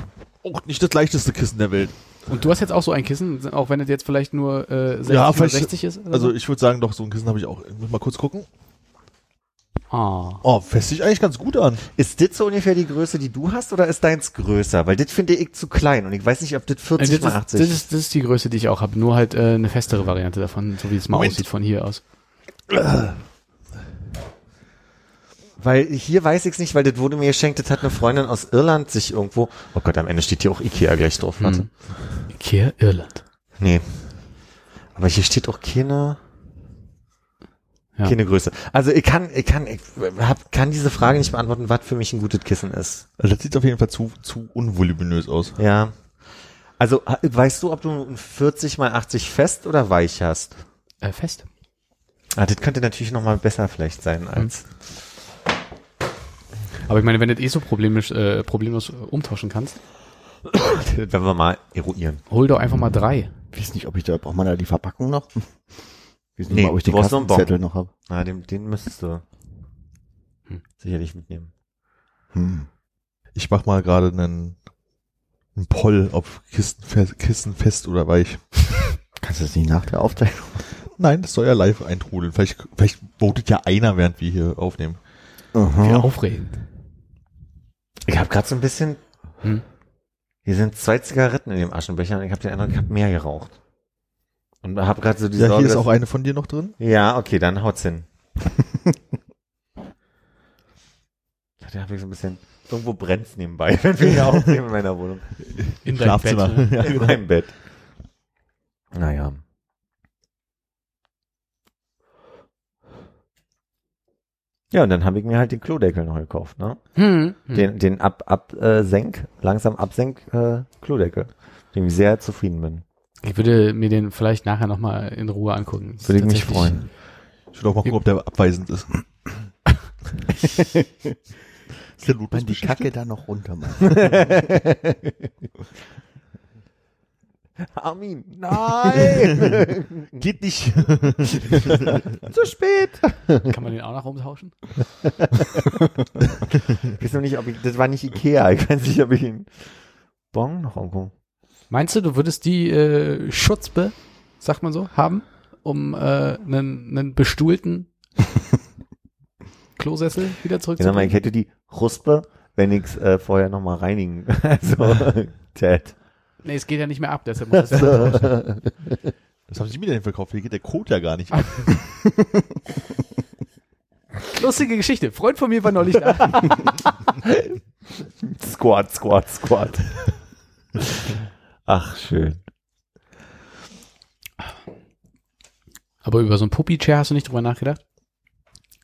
auch nicht das leichteste Kissen der Welt. Und du hast jetzt auch so ein Kissen, auch wenn es jetzt vielleicht nur äh, 60 Ja, oder vielleicht- 60 ist? Also so? ich würde sagen, doch, so ein Kissen habe ich auch. Ich muss mal kurz gucken. Ah. Oh, fässt sich eigentlich ganz gut an. Ist das so ungefähr die Größe, die du hast, oder ist deins größer? Weil das finde ich zu klein und ich weiß nicht, ob das 40 Äh, Das mal ist, 80 das, ist, das ist die Größe, die ich auch habe. Nur halt äh, eine festere Variante davon, so wie es mal Moment. aussieht von hier aus. Weil hier weiß ich es nicht, weil das wurde mir geschenkt, das hat eine Freundin aus Irland sich irgendwo, oh Gott, am Ende steht hier auch Ikea gleich drauf, warte. Hm. Ikea Irland. Nee. Aber hier steht auch keine, Ja. keine Größe. Also ich kann, ich kann, ich hab, kann diese Frage nicht beantworten, was für mich ein gutes Kissen ist. Also das sieht auf jeden Fall zu, zu unvoluminös aus. Ja. Also weißt du, ob du ein 40 mal 80 fest oder weich hast? Äh, fest. Ah, das könnte natürlich noch mal besser vielleicht sein als. Aber ich meine, wenn du das eh so problemlos, äh, problemlos äh, umtauschen kannst, werden wir mal eruieren. hol doch einfach mal drei. Ich weiß nicht, ob ich da, braucht man da die Verpackung noch? Ich weiß nicht Nee, mal, ob ich du den brauchst noch. Kassenzettel noch habe. Na, den, den müsstest du Hm. sicherlich mitnehmen. Hm. Ich mach mal gerade einen, einen Poll, ob Kisten, Kissen fest oder weich. Kannst du das nicht nach der Aufzeichnung? Nein, das soll ja live eintrudeln. Vielleicht, vielleicht votet ja einer, während wir hier aufnehmen. Wie Aha. aufregend. Ich habe gerade so ein bisschen. Hm. Hier sind zwei Zigaretten in dem Aschenbecher und ich habe den Eindruck, ich habe mehr geraucht. Und habe gerade so die Ja, Sorge, hier ist auch eine von dir noch drin. Ja, okay, dann haut's hin. da habe ich so ein bisschen, irgendwo brennt's nebenbei, wenn wir hier aufnehmen in meiner Wohnung. In dein Schlafzimmer. Bett. Ne? Ja, In meinem Bett. Naja. Ja, und dann habe ich mir halt den Klodeckel noch gekauft, ne? Hm. hm. Den, den ab, ab, äh, senk, langsam absenk, äh, Klodeckel. Dem ich sehr zufrieden bin. Ich würde mir den vielleicht nachher nochmal in Ruhe angucken. Das Würde ich mich freuen. Ich will auch mal gucken, ob der abweisend ist. ist der Man die Kacke da noch runter macht. Armin, nein! Geht nicht. Zu spät! Kann man den auch noch umtauschen? Ich weiß noch nicht, ob ich, das war nicht Ikea. Ich weiß nicht, ob ich ihn, Bon noch irgendwo. Meinst du, du würdest die äh, Schutzbe, sagt man so, haben, um äh, einen, einen bestuhlten Klosessel wieder Genau, ich zurückzubringen? hätte die Ruspe, wenn ich's äh, vorher nochmal reinigen. Also, Ted. Nee, es geht ja nicht mehr ab, deshalb muss es. Was haben Sie mir denn verkauft? Hier geht der Code ja gar nicht ab. Lustige Geschichte. Freund von mir war neulich da. Squat, Squat, Squat. Ach, schön. Aber über so ein Puppy-Chair hast du nicht drüber nachgedacht?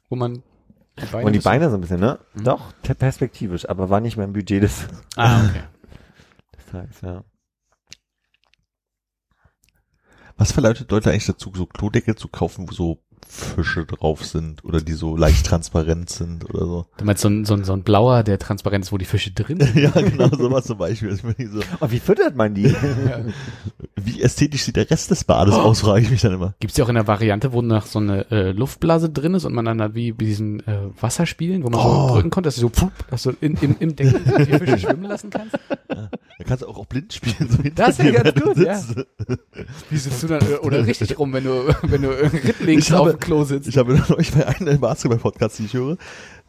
Wo man die Beine... Und die bisschen- Beine so ein bisschen, ne? Mhm. Doch, te- perspektivisch, aber war nicht mehr im Budget des, Ah, okay. des Tages, ja. Was verleitet Leute eigentlich dazu, so Klodeckel zu kaufen, wo so Fische drauf sind oder die so leicht transparent sind oder so? Du meinst so ein, so ein, so ein blauer, der transparent ist, wo die Fische drin sind? ja, genau, sowas zum Beispiel. So, Aber wie füttert man die? ja. wie ästhetisch sieht der Rest des Bades aus, frage ich mich dann immer. Gibt's ja auch in der Variante, wo noch so eine äh, Luftblase drin ist und man dann halt wie bei diesen äh, Wasserspielen, wo man so Oh. drücken konnte, dass du so, pfup, dass du in, im, im Deckel die Fische schwimmen lassen kannst. Da kannst du auch, auch blind spielen. So Das wäre dir, ganz gut, ja. Wie sitzt du dann, äh, oder richtig rum, wenn du, wenn du habe- auf dem Klo sitzt. Ich habe neulich bei einem Basketball-Podcast, die ich höre,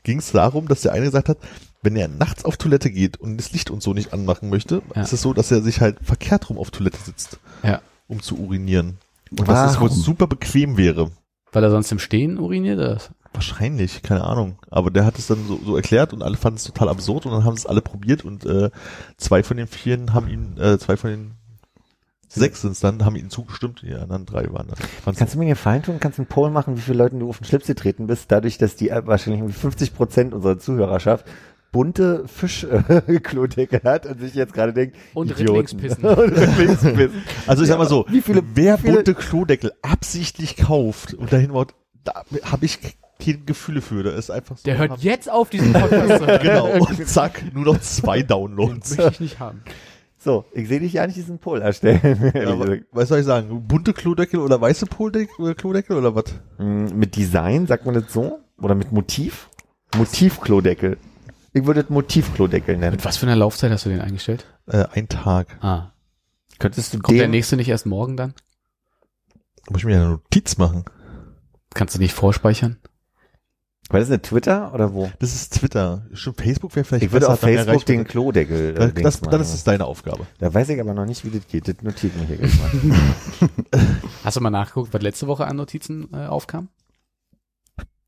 ging es darum, dass der eine gesagt hat, wenn er nachts auf Toilette geht und das Licht und so nicht anmachen möchte, Ja. ist es so, dass er sich halt verkehrt rum auf Toilette sitzt, Ja. um zu urinieren. Und dass es wohl super bequem wäre. Weil er sonst im Stehen uriniert, oder? was? Wahrscheinlich, keine Ahnung. Aber der hat es dann so, so erklärt und alle fanden es total absurd und dann haben es alle probiert und äh, zwei von den vieren haben ihn, äh, zwei von den sechs sind es dann, haben ihnen zugestimmt, die anderen drei waren dann. fand's- Kannst du mir einen Gefallen tun? Kannst du einen Poll machen, wie viele Leuten du auf den Schlips getreten bist, dadurch, dass die wahrscheinlich irgendwie 50 Prozent unserer Zuhörerschaft bunte Fischklodeckel hat und sich jetzt gerade denkt, Und Rittlingspissen. Also ich sag mal so, Wie viele- wer viele- bunte Klodeckel absichtlich kauft und dahin Wort, da habe ich keine Gefühle für. Da ist einfach so. Der hört jetzt auf, diesen Podcast. Genau, und zack, nur noch zwei Downloads. Möchte ich nicht haben. So, ich sehe dich ja nicht diesen Poll erstellen. Ja, aber, was soll ich sagen? Bunte Klodeckel oder weiße Poldeckel oder Klodeckel oder was? Mm, mit Design, sagt man das so? Oder mit Motiv? Motivklodeckel. Ich würde das Motivklodeckel nennen. Mit was für einer Laufzeit hast du den eingestellt? Äh, ein Tag. Ah. Könntest du Kommt der nächste nicht erst morgen dann? Muss ich mir eine Notiz machen. Kannst du nicht vorspeichern? War das eine Twitter oder wo? Das ist Twitter. Schon Facebook wäre vielleicht Ich würde auf Facebook den. Klodeckel. äh, das, Dings das, dann ist es deine Aufgabe. Da weiß ich aber noch nicht, wie das geht. Das notiert mir hier gleich mal. Hast du mal nachgeguckt, was letzte Woche an Notizen äh, aufkam?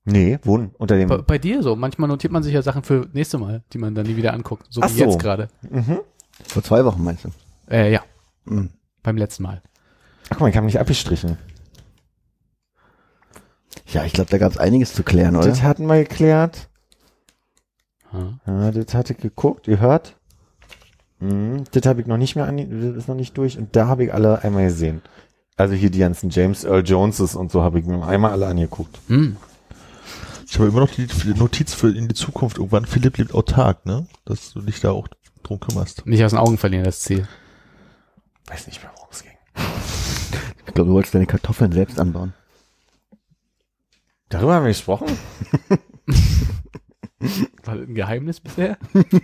nee, wo? denn? Unter dem. Bei, bei dir so. Manchmal notiert man sich ja Sachen für nächste Mal, die man dann nie wieder anguckt. So Ach wie so. jetzt gerade. Mhm. Vor zwei Wochen meinst du? Äh, ja, Mhm. beim letzten Mal. Ach guck mal, ich habe mich abgestrichen. Ja, ich glaube, da gab es einiges zu klären, oder? Das hatten wir geklärt. Ja. Ja, das hatte ich geguckt, ihr hört. Mhm, das habe ich noch nicht mehr an, das ist noch nicht durch und da habe ich alle einmal gesehen. Also hier die ganzen James Earl Joneses und so habe ich mir einmal alle angeguckt. Hm. Ich habe immer noch die die Notiz für in die Zukunft. Irgendwann Philipp lebt autark, ne? Dass du dich da auch drum kümmerst. Nicht aus den Augen verlieren, das Ziel. Weiß nicht mehr, worum es ging. Ich glaube, du wolltest deine Kartoffeln selbst anbauen. Darüber haben wir gesprochen? War das ein Geheimnis bisher?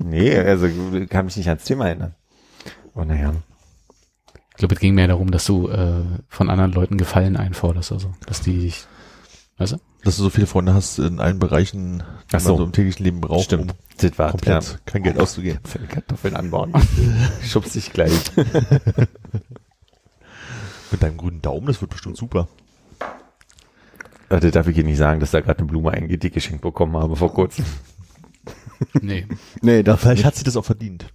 Nee, also kann mich nicht ans Thema erinnern. Oh naja. Ich glaube, es ging mehr darum, dass du äh, von anderen Leuten Gefallen einforderst, also, dass die dich, weißt du? Dass du so viele Freunde hast in allen Bereichen, die Ach so. man so im täglichen Leben braucht, Stimmt. um Das war komplett kein Geld auszugeben. Für Kartoffeln anbauen. Schubst dich gleich. Mit deinem grünen Daumen, das wird bestimmt super. Das darf ich hier nicht sagen, dass da gerade eine Blume eingeht, die ich geschenkt bekommen habe vor kurzem. Nee. Nee, das Vielleicht hat sie das auch verdient.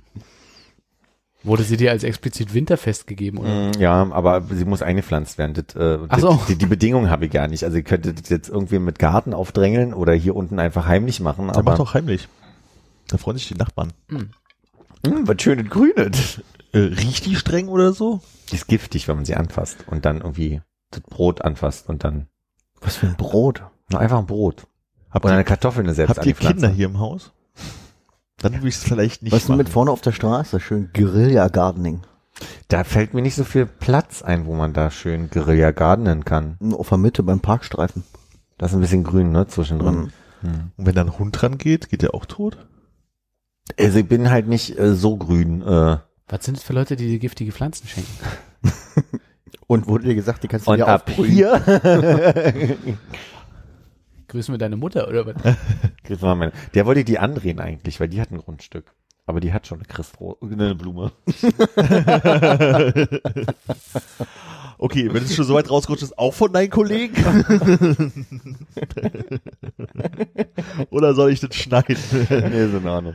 Wurde sie dir als explizit winterfest gegeben, oder? Mm, Ja, aber sie muss eingepflanzt werden. Das, äh, Ach so. die, die Bedingungen habe ich gar nicht. Also ihr könntet das jetzt irgendwie mit Garten aufdrängeln oder hier unten einfach heimlich machen. Aber Aber macht doch heimlich. Da freuen sich die Nachbarn. Hm, was schönes Grünes. Äh, riecht die streng oder so? Die ist giftig, wenn man sie anfasst und dann irgendwie das Brot anfasst und dann Was für ein Brot. nur einfach ein Brot. Habt Oder eine Kartoffel eine selbst habt ihr. Kinder hier im Haus? Dann würde ich es vielleicht nicht Was ist denn mit machen. vorne auf der Straße? Schön Guerilla Gardening. Da fällt mir nicht so viel Platz ein, wo man da schön Guerilla gardenen kann. Auf der Mitte beim Parkstreifen. Da ist ein bisschen grün, ne, zwischendrin. Mhm. Und wenn da ein Hund dran geht, geht der auch tot? Also ich bin halt nicht äh, so grün. Äh, Was sind das für Leute, die dir giftige Pflanzen schenken? Und wurde dir gesagt, die kannst du und dir ab aufbrühen. hier. Grüßen wir deine Mutter, oder was? Grüß mal meine- Der wollte die andrehen eigentlich, weil die hat ein Grundstück. Aber die hat schon eine Christro eine Blume. Okay, wenn es schon so weit rausgerutscht ist, auch von deinen Kollegen? Oder soll ich das schneiden? nee, ist in Ordnung.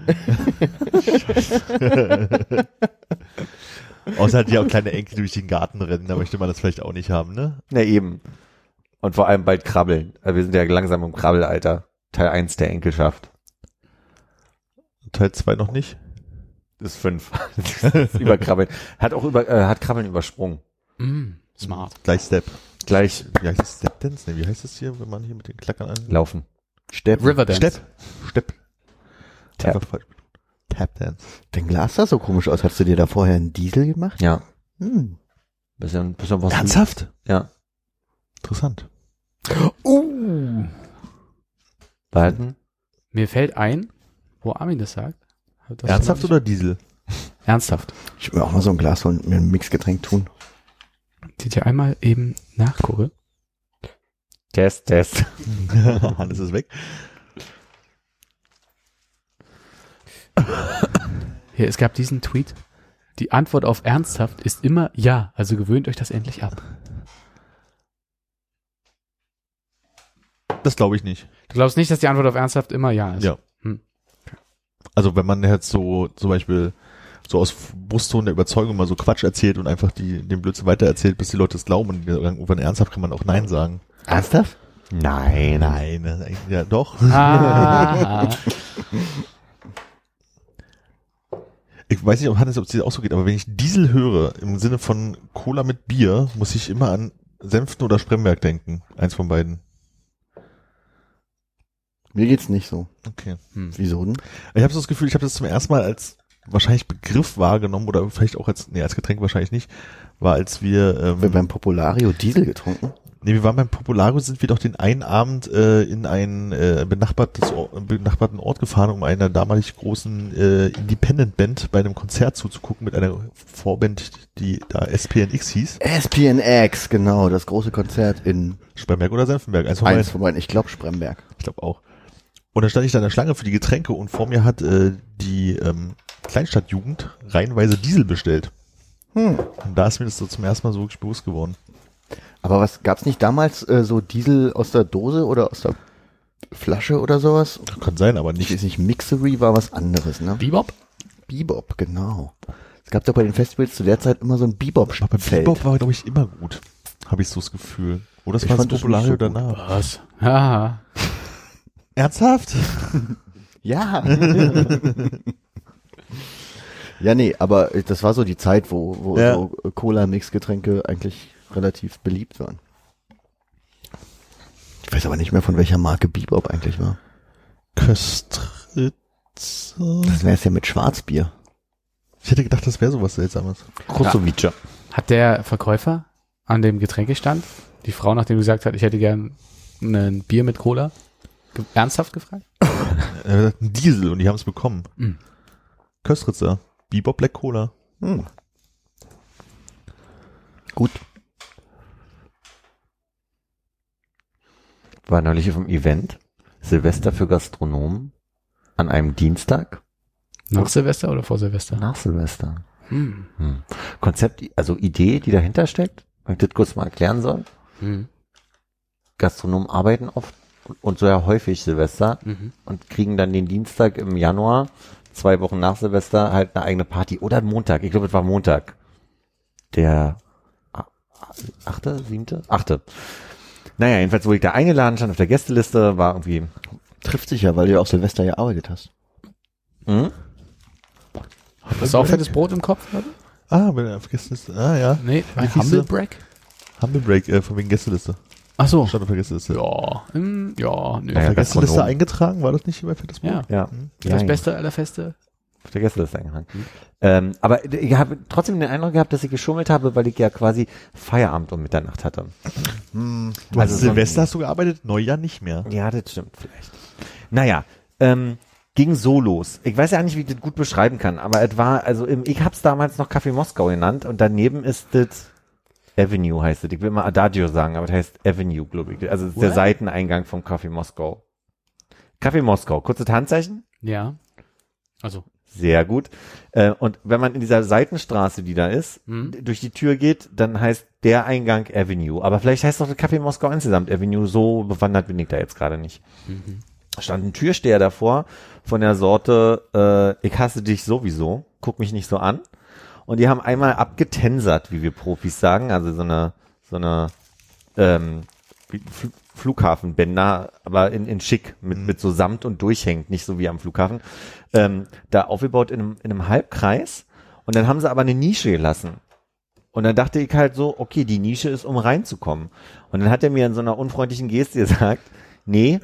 Außer hat ja auch kleine Enkel die durch den Garten rennen, da möchte man das vielleicht auch nicht haben, ne? Na eben. Und vor allem bald krabbeln. Äh, Wir sind ja langsam im Krabbelalter. Teil 1 der Enkelschaft. Teil 2 noch nicht. Das ist fünf. Das ist Überkrabbeln. Hat auch über, äh, hat Krabbeln übersprungen. Mm, smart. Gleich Step. Gleich Wie heißt das? Step Dance? Ne, wie heißt das hier, wenn man hier mit den Klackern an? laufen. Steppen. Riverdance. Step. Step. Tap. Einfach falsch. Tap Dance. Dein Glas sah so komisch aus. Hast du dir da vorher einen Diesel gemacht? Ja. Hm. Bisschen, bisschen was. Ernsthaft? Ja. Interessant. Uh. Behalten. Mir fällt ein, wo Armin das sagt. Das Ernsthaft oder Diesel? Ernsthaft. Ich will auch mal so ein Glas holen und mir ein Mixgetränk tun. Die dir einmal eben nachgucke. Test, Test. Hannes ist weg. Hier, es gab diesen Tweet. Die Antwort auf ernsthaft ist immer ja, also gewöhnt euch das endlich ab. Das glaube ich nicht. Du glaubst nicht, dass die Antwort auf ernsthaft immer ja ist? Ja. Hm. Also wenn man jetzt so zum Beispiel so aus Brustton der Überzeugung mal so Quatsch erzählt und einfach die, den Blödsinn weitererzählt, bis die Leute es glauben und irgendwann ernsthaft kann man auch Nein sagen. Ernsthaft? Nein. Nein, ja doch. Ah, Ich weiß nicht, ob Hannes, ob es dir auch so geht, aber wenn ich Diesel höre, im Sinne von Cola mit Bier, muss ich immer an Senften oder Spremberg denken. Eins von beiden. Mir geht's nicht so. Okay. Wieso denn? Ich habe so das Gefühl, ich habe das zum ersten Mal als wahrscheinlich Begriff wahrgenommen oder vielleicht auch als, nee, als Getränk wahrscheinlich nicht, war als wir, Wir ähm, beim Populario Diesel getrunken. Nee, wir waren beim Populario, sind wir doch den einen Abend äh, in einen äh, benachbartes, Or- benachbarten Ort gefahren, um einer damalig großen äh, Independent-Band bei einem Konzert zuzugucken mit einer Vorband, die da SPNX hieß. SPNX, genau, das große Konzert in Spremberg oder Senfenberg, eins von beiden. eins von beiden, ich glaube Spremberg. Ich glaube auch. Und dann stand ich da in der Schlange für die Getränke und vor mir hat äh, die ähm, Kleinstadtjugend reihenweise Diesel bestellt. Hm. Und da ist mir das so zum ersten Mal so wirklich bewusst geworden. Aber was gab's nicht damals äh, so Diesel aus der Dose oder aus der Flasche oder sowas? Kann sein, aber Ich nicht. weiß nicht, Mixery war was anderes, ne? Bebop? Bebop, genau. Es gab doch bei den Festivals zu der Zeit immer so ein bebop Aber Feld. Bebop war, glaube ich, immer gut. Habe ich so das Gefühl. Oder das Ich war das fand das nicht Populario so danach. Was? Ja. Ernsthaft? Ja. ja, nee, aber äh, das war so die Zeit, wo, wo Ja. so Cola-Mix-Getränke eigentlich relativ beliebt waren. Ich weiß aber nicht mehr, von welcher Marke Bebop eigentlich war. Köstritze. Das wäre es ja mit Schwarzbier. Ich hätte gedacht, das wäre sowas Seltsames. Krusovice. Hat der Verkäufer an dem Getränkestand die Frau, nachdem sie gesagt hat, ich hätte gern ein Bier mit Cola, ge ernsthaft gefragt? Er hat gesagt, ein Diesel und die haben es bekommen. Mhm. Köstritzer. Bebop Black Cola. Hm. Gut. War neulich auf einem Event. Silvester für Gastronomen. An einem Dienstag. Nach Silvester oder vor Silvester? Nach Silvester. Hm. Hm. Konzept, also Idee, die dahinter steckt, wenn ich das kurz mal erklären soll. Hm. Gastronomen arbeiten oft und sehr häufig Silvester Mhm. und kriegen dann den Dienstag im Januar, zwei Wochen nach Silvester, halt eine eigene Party. Oder Montag, ich glaube, es war Montag. Der achte, siebte, achte. Naja, jedenfalls wurde ich da eingeladen, stand auf der Gästeliste, war irgendwie, Trifft sich ja, weil du ja auch Silvester gearbeitet hast. hm? Hast du auch fettes Brot im Kopf? Oder? Ah, wenn er vergessen ist. Ah, ja. Nee, Wie hieß Humble sie? Break? Humble Break, äh, von wegen Gästeliste. Ach so. Stand auf der Gästeliste. Ja, hm, ja, nö. Ja, Auf der Gästeliste Gastronom. eingetragen, war das nicht immer fettes Brot? Ja. Ja. Hm. Das ja, Beste aller Feste. Auf der Gästeliste eingehangen. Ähm, aber ich habe trotzdem den Eindruck gehabt, dass ich geschummelt habe, weil ich ja quasi Feierabend um Mitternacht hatte. Du Also hast so- Silvester hast du gearbeitet, Neujahr nicht mehr. Ja, das stimmt vielleicht. Naja, ähm, ging so los. Ich weiß ja nicht, wie ich das gut beschreiben kann, aber es war, also im, ich hab's damals noch Café Moskau genannt und daneben ist das Avenue heißt es. Ich will mal Adagio sagen, aber das heißt Avenue, glaube ich. Also es ist der? Seiteneingang vom Café Moskau. Café Moskau, kurzes Handzeichen? Ja. Also, Sehr gut. Äh, und wenn man in dieser Seitenstraße, die da ist, hm. d- durch die Tür geht, dann heißt der Eingang Avenue. Aber vielleicht heißt doch das Café Moskau insgesamt Avenue. So bewandert bin ich da jetzt gerade nicht. Mhm. Stand ein Türsteher davor von der Sorte, äh, ich hasse dich sowieso, guck mich nicht so an. Und die haben einmal abgetensert, wie wir Profis sagen, also so eine, so eine ähm, Flughafenbänder, aber in, in schick, mit, mit so Samt und durchhängt, nicht so wie am Flughafen, ähm, da aufgebaut in einem, in einem Halbkreis. Und dann haben sie aber eine Nische gelassen. Und dann dachte ich halt so, okay, die Nische ist, um reinzukommen. Und dann hat er mir in so einer unfreundlichen Geste gesagt, nee,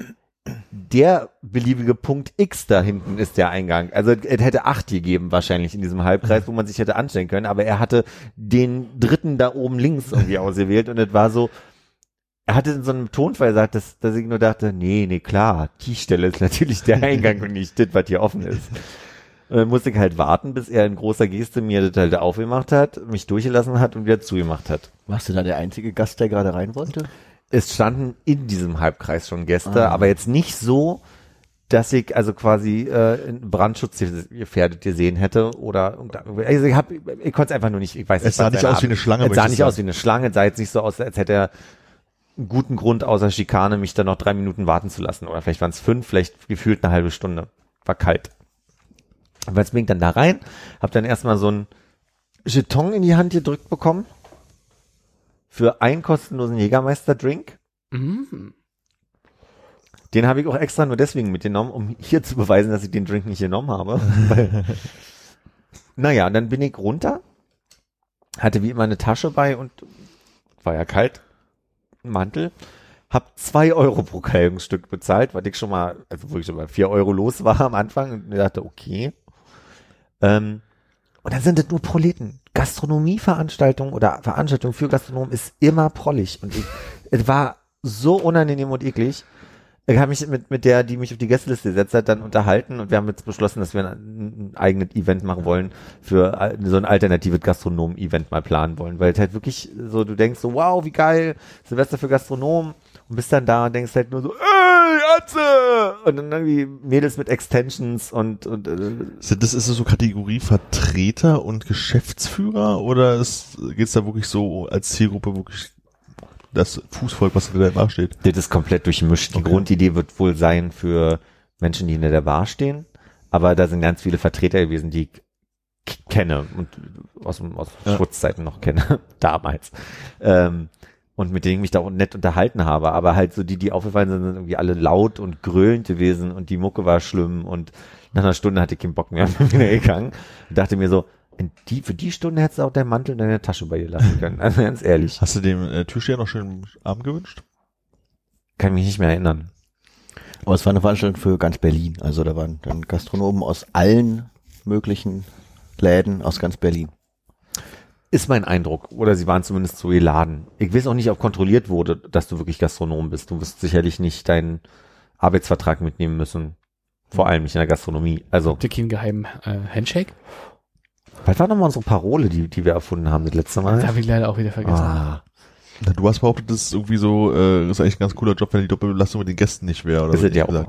der beliebige Punkt X da hinten ist der Eingang. Also es hätte acht gegeben wahrscheinlich in diesem Halbkreis, wo man sich hätte anstellen können, aber er hatte den dritten da oben links irgendwie ausgewählt und es war so, er hatte in so einem Tonfall gesagt, dass, dass ich nur dachte, nee, nee, klar, die Stelle ist natürlich der Eingang und nicht das, was hier offen ist. Und dann musste ich halt warten, bis er in großer Geste mir das halt aufgemacht hat, mich durchgelassen hat und wieder zugemacht hat. Warst du da der einzige Gast, der gerade rein wollte? Es standen in diesem Halbkreis schon Gäste, Ah. aber jetzt nicht so, dass ich also quasi äh, Brandschutz gefährdet gesehen hätte oder also ich hab, ich konnte es einfach nur nicht, ich weiß Es nicht, sah was nicht aus wie eine Schlange, Es sah nicht du aus wie sagen. eine Schlange, es sah jetzt nicht so aus, als hätte er guten Grund außer Schikane, mich dann noch drei Minuten warten zu lassen. Oder vielleicht waren es fünf, vielleicht gefühlt eine halbe Stunde. War kalt. Und jetzt bin ich dann da rein, hab dann erstmal so ein Jeton in die Hand gedrückt bekommen für einen kostenlosen Jägermeister-Drink. Mhm. Den habe ich auch extra nur deswegen mitgenommen, um hier zu beweisen, dass ich den Drink nicht genommen habe. Naja, und dann bin ich runter, hatte wie immer eine Tasche bei und war ja kalt, einen Mantel, hab zwei Euro pro Kleidungsstück bezahlt, weil ich schon mal, also wo ich schon mal vier Euro los war am Anfang und mir dachte, okay. Ähm, und dann sind das nur Proleten. Gastronomieveranstaltungen oder Veranstaltungen für Gastronomen ist immer prollig. Und ich, es war so unangenehm und eklig. Ich habe mich mit, mit der, die mich auf die Gästeliste gesetzt hat, dann unterhalten und wir haben jetzt beschlossen, dass wir ein, ein eigenes Event machen wollen, für al- so ein alternatives Gastronomen-Event mal planen wollen, weil es halt wirklich so, du denkst so, wow, wie geil, Silvester für Gastronomen und bist dann da und denkst halt nur so, ey, Atze! Und dann irgendwie Mädels mit Extensions und, und äh, Sind das ist das so Kategorie Vertreter und Geschäftsführer oder ist, geht's da wirklich so als Zielgruppe wirklich das Fußvolk, was hinter der Bar steht? Das ist komplett durchmischt. Die Okay. Grundidee wird wohl sein für Menschen, die hinter der Bar stehen. Aber da sind ganz viele Vertreter gewesen, die ich kenne und aus, aus Ja. Schmutzzeiten noch kenne, damals. Ähm, und mit denen ich mich da auch nett unterhalten habe. Aber halt so die, die aufgefallen sind, sind irgendwie alle laut und grölend gewesen und die Mucke war schlimm und nach einer Stunde hatte ich keinen Bock mehr, bin wieder gegangen und dachte mir so, die, für die Stunde hättest du auch deinen Mantel in deiner Tasche bei dir lassen können. Also ganz ehrlich. Hast du dem äh, Türsteher noch schönen Abend gewünscht? Kann mich nicht mehr erinnern. Aber es war eine Veranstaltung für ganz Berlin. Also da waren dann Gastronomen aus allen möglichen Läden aus ganz Berlin. Ist mein Eindruck. Oder sie waren zumindest so geladen. Ich weiß auch nicht, ob kontrolliert wurde, dass du wirklich Gastronom bist. Du wirst sicherlich nicht deinen Arbeitsvertrag mitnehmen müssen. Vor allem nicht in der Gastronomie. Also, Habt ihr keinen geheimen äh, Handshake? Was war nochmal unsere Parole, die, die wir erfunden haben das letzte Das Mal? habe ich leider auch wieder vergessen. Ah, Na, du hast behauptet, das ist irgendwie so, äh, das ist eigentlich ein ganz cooler Job, wenn die Doppelbelastung mit den Gästen nicht wäre. Oder ist so, es ja auch.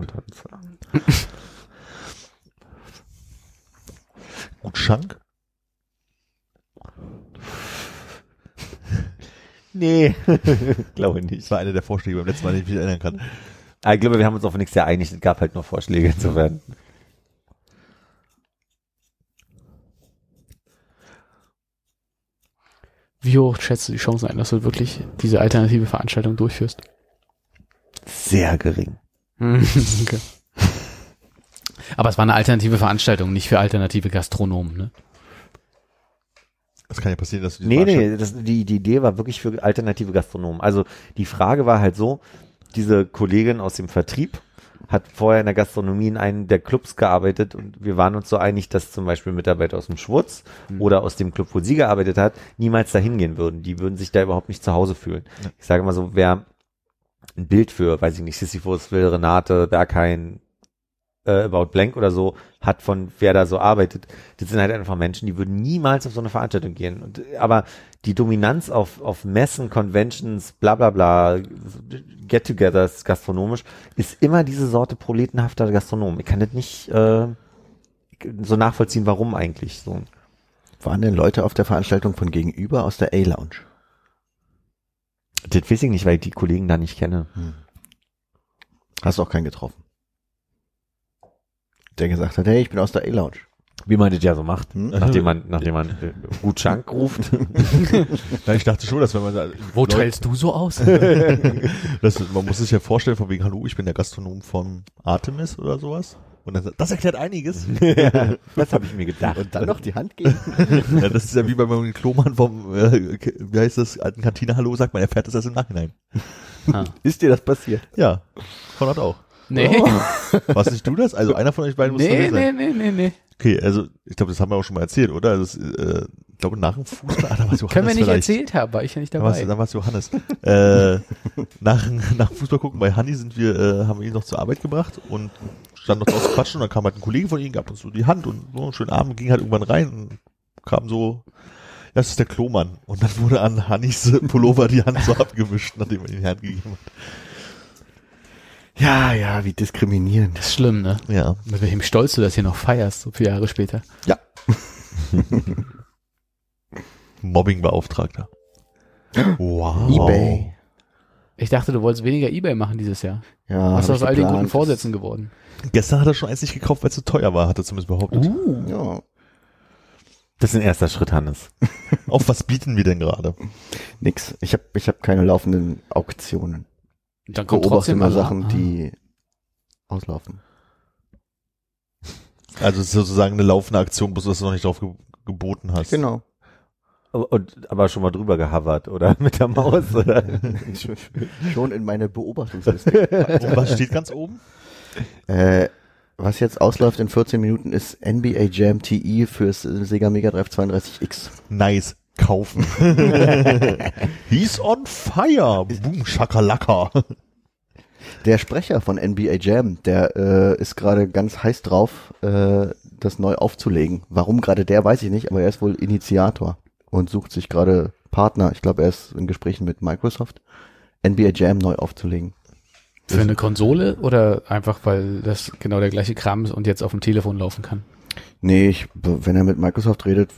Gut Schank? Nee, glaube Das nicht. war einer der Vorschläge beim letzten Mal, den ich mich erinnern kann. Aber ich glaube, wir haben uns auf nichts sehr einig. Es gab halt nur Vorschläge insofern. Wie hoch schätzt du die Chancen ein, dass du wirklich diese alternative Veranstaltung durchführst? Sehr gering. okay. Aber es war eine alternative Veranstaltung, nicht für alternative Gastronomen, ne? Es kann ja passieren, dass du die Nee, nee, das, die, die Idee war wirklich für alternative Gastronomen. Also die Frage war halt so, diese Kollegin aus dem Vertrieb hat vorher in der Gastronomie in einem der Clubs gearbeitet und wir waren uns so einig, dass zum Beispiel Mitarbeiter aus dem Schwutz oder aus dem Club, wo sie gearbeitet hat, niemals dahin gehen würden. Die würden sich da überhaupt nicht zu Hause fühlen. Ich sage mal so, wer ein Bild für, weiß ich nicht, Sisyphus, Will, Renate, Berghain, äh, About Blank oder so hat von wer da so arbeitet, das sind halt einfach Menschen, die würden niemals auf so eine Veranstaltung gehen. Und, aber die Dominanz auf, auf Messen, Conventions, bla bla bla, Get-togethers gastronomisch, ist immer diese Sorte proletenhafter Gastronom. Ich kann das nicht äh, so nachvollziehen, warum eigentlich so. Waren denn Leute auf der Veranstaltung von gegenüber aus der A-Lounge? Das weiß ich nicht, weil ich die Kollegen da nicht kenne. Hast auch keinen getroffen. Der gesagt hat, hey, ich bin aus der A-Lounge. Wie man das ja so macht, Hm? nachdem man, nachdem man äh, gut Schank ruft. Ja, ich dachte schon, dass wenn man da, Wo Leute- teilst du so aus? das, man muss sich ja vorstellen, von wegen, hallo, ich bin der Gastronom von Artemis oder sowas. Und dann, sagt- das erklärt einiges. das habe ich mir gedacht. Und dann noch die Hand geben. ja, das ist ja wie beim Klomann vom, äh, wie heißt das, alten Kantine, hallo, sagt man, er fährt das erst im Nachhinein. Ist dir das passiert? Ja, Konrad auch. Nee. Was nicht du das? Also einer von euch beiden muss Nee, dabei nee, sein. nee, nee, nee. Okay, also ich glaube, das haben wir auch schon mal erzählt, oder? Also, das, äh, ich glaube, nach dem Fußball, ah, da war's Johannes Können wir nicht vielleicht. erzählt haben, war ich ja nicht dabei. dann war's Johannes. äh, nach, nach dem Fußball gucken bei Hanni sind wir, äh, haben wir ihn noch zur Arbeit gebracht und standen noch draußen quatschen und dann kam halt ein Kollege von ihm, gab uns so die Hand und so einen schönen Abend, ging halt irgendwann rein und kam so, ja, das ist der Klomann. Und dann wurde an Hannis Pullover die Hand so abgewischt, nachdem er ihn die Hand gegeben hat. Ja, ja, wie diskriminierend. Das ist schlimm, ne? Ja. Mit welchem Stolz du das hier noch feierst, so vier Jahre später. Ja. Mobbingbeauftragter. Wow. Ebay. Ich dachte, du wolltest weniger Ebay machen dieses Jahr. Ja, Was ist aus all den guten Vorsätzen geworden? Gestern hat er schon eins nicht gekauft, weil es zu teuer war, hat er zumindest behauptet. Ja, Das ist ein erster Schritt, Hannes. Auf was bieten wir denn gerade? nix. Ich habe ich hab keine laufenden Auktionen. Und dann Ich kommt beobachte trotzdem immer Alarm. Sachen, Ah. die auslaufen. Also es ist sozusagen eine laufende Aktion, bloß dass du noch nicht drauf ge geboten hast. Genau. Und, aber schon mal drüber gehavert, oder? Mit der Maus, oder? Schon in meine Beobachtungsliste. Und was steht ganz oben? äh, was jetzt ausläuft in 14 Minuten ist NBA Jam TE fürs Sega Mega Drive 32X. Nice. Kaufen. He's on fire. Boom, Schakalaka. Der Sprecher von NBA Jam, der äh, ist gerade ganz heiß drauf, äh, das neu aufzulegen. Warum gerade der, weiß ich nicht, aber er ist wohl Initiator und sucht sich gerade Partner. Ich glaube, er ist in Gesprächen mit Microsoft, NBA Jam neu aufzulegen. Für eine Konsole oder einfach, weil das genau der gleiche Kram ist und jetzt auf dem Telefon laufen kann? Nee, ich, wenn er mit Microsoft redet,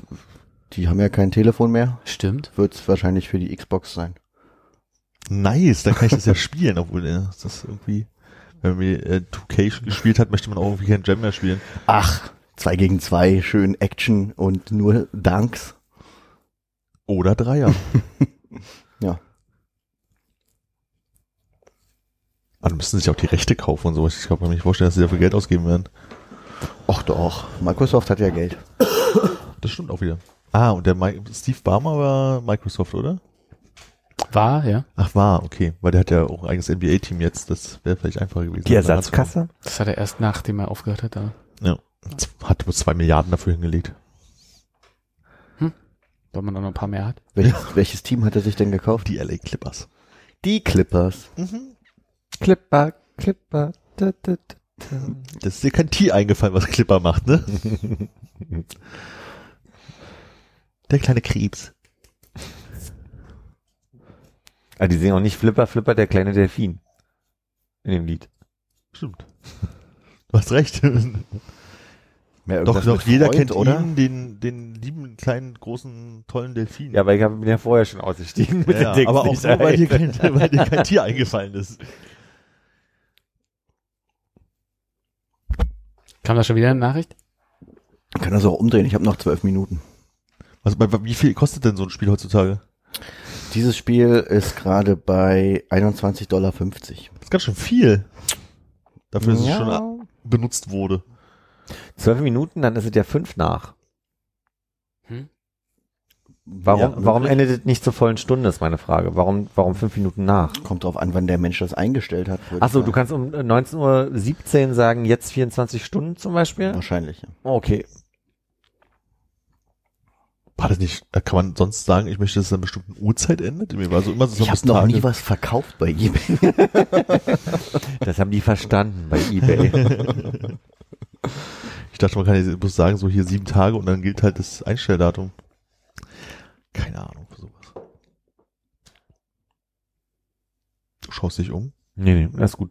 die haben ja kein Telefon mehr, Stimmt. wird es wahrscheinlich für die Xbox sein. Nice, dann kann ich das ja spielen, obwohl äh, das ist irgendwie, wenn man äh, 2K schon gespielt hat, möchte man auch irgendwie kein Jam mehr spielen. Ach, zwei gegen zwei, schön Action und nur Dunks. Oder Dreier. Ja. Ah, dann müssten sich auch die Rechte kaufen und so. Ich kann mir nicht vorstellen, dass sie dafür Geld ausgeben werden. Och doch, Microsoft hat ja Geld. Das stimmt auch wieder. Ah, und der Mi Steve Barmer war Microsoft, oder? War, ja. Ach, war, okay. Weil der hat ja auch ein eigenes NBA-Team jetzt. Das wäre vielleicht einfacher gewesen. Die Ersatzkasse? Das hat er erst nachdem er aufgehört hat. Da Ja. Hat wohl zwei Milliarden dafür hingelegt. weil man dann noch ein paar mehr hat. Welches, welches Team hat er sich denn gekauft? Die LA Clippers. Die Clippers. Clipper, Clipper. Da, da, da, da. Das ist dir kein Tier eingefallen, was Clipper macht, ne? Der kleine Krebs. Ah, die singen auch nicht Flipper, Flipper, der kleine Delfin. In dem Lied. Stimmt. Du hast recht. Mehr doch, doch, jeder Freund, kennt oder? ihn, den, den lieben, kleinen, großen, tollen Delfin. Ja, aber ich bin ja vorher schon ausgestiegen mit ja, dem Text. aber auch nicht nur, weil dir, ein. kein, weil dir kein Tier eingefallen ist. Kam da schon wieder eine Nachricht? Ich kann das auch umdrehen, ich habe noch zwölf Minuten. Also bei, wie viel kostet denn so ein Spiel heutzutage? Dieses Spiel ist gerade bei 21,50 Dollar. Das ist ganz schön viel. Dafür, dass es schon benutzt wurde. Zwölf Minuten, dann ist es ja fünf nach. Hm? Warum, Ja, warum endet es nicht zur vollen Stunde, ist meine Frage. Warum, warum fünf Minuten nach? Kommt drauf an, wann der Mensch das eingestellt hat. Achso, du kannst um 19.17 Uhr sagen, jetzt 24 Stunden zum Beispiel? Wahrscheinlich. Ja. Okay. War das nicht, kann man sonst sagen, ich möchte, dass es an einer bestimmten Uhrzeit endet? Mir war so immer so Ich habe noch nie was verkauft bei eBay. Das haben die verstanden bei eBay. Ich dachte, man kann jetzt bloß sagen, so hier sieben Tage und dann gilt halt das Einstelldatum. Keine Ahnung für sowas. Du schaust dich um. nee, nee, das ist gut.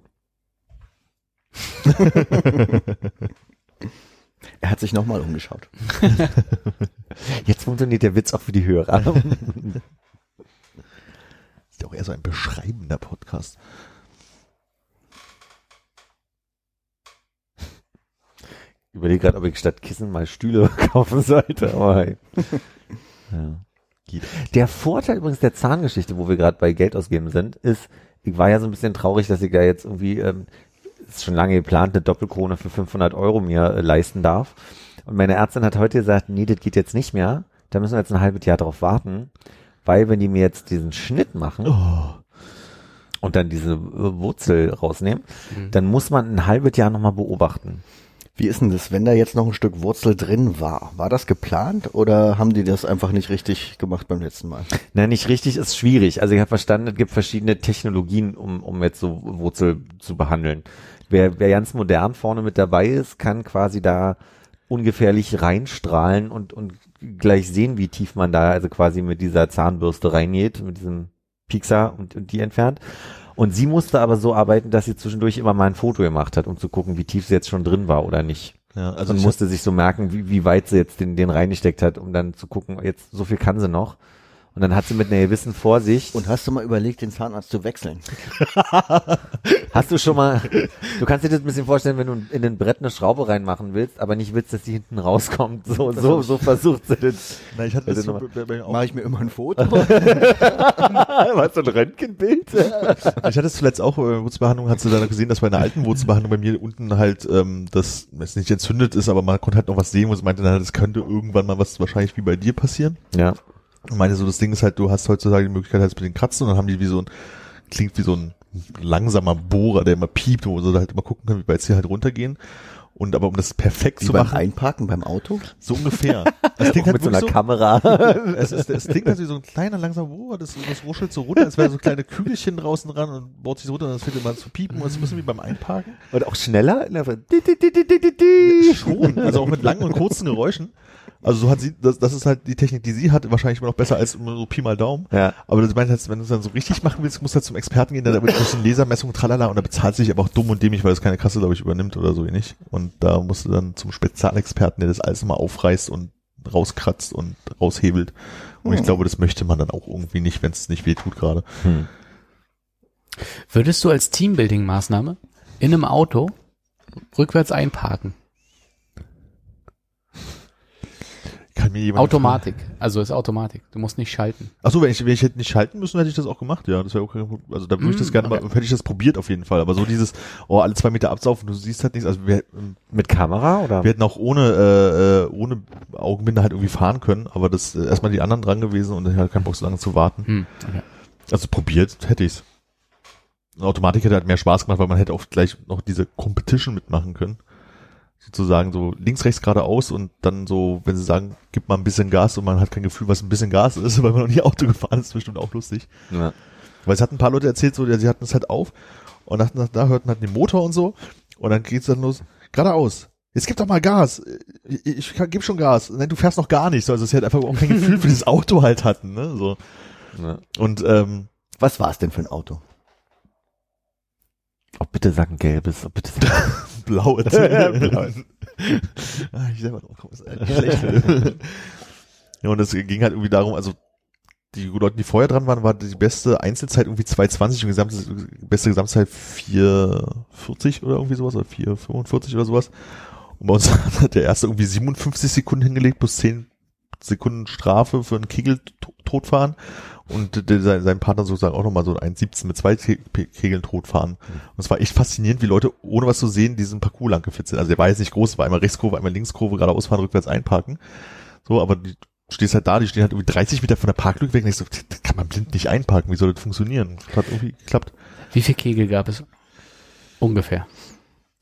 Er hat sich nochmal umgeschaut. Jetzt funktioniert der Witz auch für die Hörer. Ist ja auch eher so ein beschreibender Podcast. Ich überlege gerade, ob ich statt Kissen mal Stühle kaufen sollte. Aber hey. ja. Der Vorteil übrigens der Zahngeschichte, wo wir gerade bei Geld ausgeben sind, ist, ich war ja so ein bisschen traurig, dass ich da jetzt irgendwie, ähm, ist schon lange geplant, eine Doppelkrone für 500 Euro mir äh, leisten darf. Und meine Ärztin hat heute gesagt, nee, das geht jetzt nicht mehr. Da müssen wir jetzt ein halbes Jahr drauf warten. Weil wenn die mir jetzt diesen Schnitt machen Oh, und dann diese äh, Wurzel rausnehmen, Mhm. dann muss man ein halbes Jahr nochmal beobachten. Wie ist denn das, wenn da jetzt noch ein Stück Wurzel drin war? War das geplant oder haben die das einfach nicht richtig gemacht beim letzten Mal? Na, nicht richtig ist schwierig. Also ich habe verstanden, es gibt verschiedene Technologien, um, um jetzt so Wurzel zu behandeln. Wer, wer ganz modern vorne mit dabei ist, kann quasi da ungefährlich reinstrahlen und, und gleich sehen, wie tief man da also quasi mit dieser Zahnbürste reingeht, mit diesem Piekser und, und die entfernt. Und sie musste aber so arbeiten, dass sie zwischendurch immer mal ein Foto gemacht hat, um zu gucken, wie tief sie jetzt schon drin war oder nicht. ja, also und musste sich so merken, wie, wie weit sie jetzt den, den reingesteckt hat, um dann zu gucken, jetzt so viel kann sie noch. Und dann hat sie mit einer gewissen Vorsicht. Und hast du mal überlegt, den Zahnarzt zu wechseln? hast du schon mal, du kannst dir das ein bisschen vorstellen, wenn du in den Brett eine Schraube reinmachen willst, aber nicht willst, dass die hinten rauskommt. So, so, so versucht sie das. Na, ich hatte das so, Mache ich mir immer ein Foto? Was, so ein Röntgenbild? ich hatte es zuletzt auch bei der Wurzelbehandlung, hast du dann gesehen, dass bei einer alten Wurzelbehandlung bei mir unten halt ähm, das es nicht entzündet ist, aber man konnte halt noch was sehen, wo sie meinte, na, das könnte irgendwann mal was wahrscheinlich wie bei dir passieren. Ja. Und meine so, das Ding ist halt, du hast heutzutage die Möglichkeit halt mit den Kratzen und dann haben die wie so ein, klingt wie so ein langsamer Bohrer, der immer piept, wo sie halt immer gucken können, wie weit sie halt runtergehen. Und aber um das perfekt Wie zu beim machen, Einparken beim Auto? so ungefähr. Das klingt halt mit so einer Kamera. es, ist, es klingt halt wie so ein kleiner langsamer Bohrer, das, das ruschelt so runter, als wäre so kleine Kügelchen draußen dran und baut sich so runter und das fängt immer zu piepen und es ist ein bisschen wie beim Einparken. Und auch schneller? Schon, also auch mit langen und kurzen Geräuschen. Also so hat sie, das, das ist halt die Technik, die sie hat, wahrscheinlich immer noch besser als immer so Pi mal Daumen. Ja. Aber das meint halt, wenn du es dann so richtig machen willst, musst du halt zum Experten gehen, der da mit ein bisschen Lasermessung, tralala, und da bezahlt sich aber auch dumm und dämlich, weil das keine Kasse, glaube ich, übernimmt oder so ähnlich. Und da musst du dann zum Spezialexperten, der das alles mal aufreißt und rauskratzt und raushebelt. Und ich Hm. glaube, das möchte man dann auch irgendwie nicht, wenn es nicht weh tut gerade. Hm. Würdest du als Teambuilding-Maßnahme in einem Auto rückwärts einparken? Kann mir jemand Automatik. Also ist Automatik. Du musst nicht schalten. Ach so, wenn ich, wenn ich hätte nicht schalten müssen, hätte ich das auch gemacht, ja. Das wäre okay. Also da würde ich das Mm, gerne okay. mal, hätte ich das probiert auf jeden Fall. Aber so dieses, oh, alle zwei Meter absaufen, du siehst halt nichts. Also wir, Mit Kamera oder? wir hätten auch ohne, äh, äh, ohne Augenbinde halt irgendwie fahren können, aber das äh, erstmal die anderen dran gewesen und ich hatte keinen Bock so lange zu warten. Hm, okay. Also probiert hätte ich's. Eine Automatik hätte halt mehr Spaß gemacht, weil man hätte auch gleich noch diese Competition mitmachen können. Sozusagen so links, rechts, geradeaus und dann so, wenn sie sagen, gib mal ein bisschen Gas und man hat kein Gefühl, was ein bisschen Gas ist, weil man noch nie Auto gefahren ist, ist bestimmt auch lustig. Ja. Weil es hat ein paar Leute erzählt, so, ja, sie hatten es halt auf und dachten, da hörten halt den Motor und so und dann geht's dann los, geradeaus. Jetzt gib doch mal Gas. Ich, ich kann, gib schon Gas. Nein, du fährst noch gar nicht. So, also sie halt einfach auch kein Gefühl für dieses Auto halt hatten, ne, so. Ja. Und, ähm, Was war es denn für ein Auto? Oh, bitte sag ein gelbes. Oh, bitte sag blaue Blaue. ah, ich selber drauf komme, ist eigentlich schlecht. ja, und es ging halt irgendwie darum, also die Leute, die vorher dran waren, war die beste Einzelzeit irgendwie 2,20 und gesamte, beste Gesamtzeit 4,40 oder irgendwie sowas, oder 4,45 oder sowas. Und bei uns hat der erste irgendwie 57 Sekunden hingelegt, plus 10 Sekunden Strafe für einen Kegel-Totfahren. Und der, sein, sein Partner sozusagen auch nochmal so ein 1,17 mit zwei Ke Kegeln totfahren. Und es war echt faszinierend, wie Leute, ohne was zu sehen, diesen Parcours lang gefitzt sind. Also der war jetzt nicht groß, war einmal Rechtskurve, einmal Linkskurve, geradeaus fahren, rückwärts einparken. So, aber die stehst halt da, die stehen halt irgendwie 30 Meter von der Parklücke weg und ich so, das kann man blind nicht einparken, wie soll das funktionieren? Das hat irgendwie geklappt. Wie viel Kegel gab es? Ungefähr.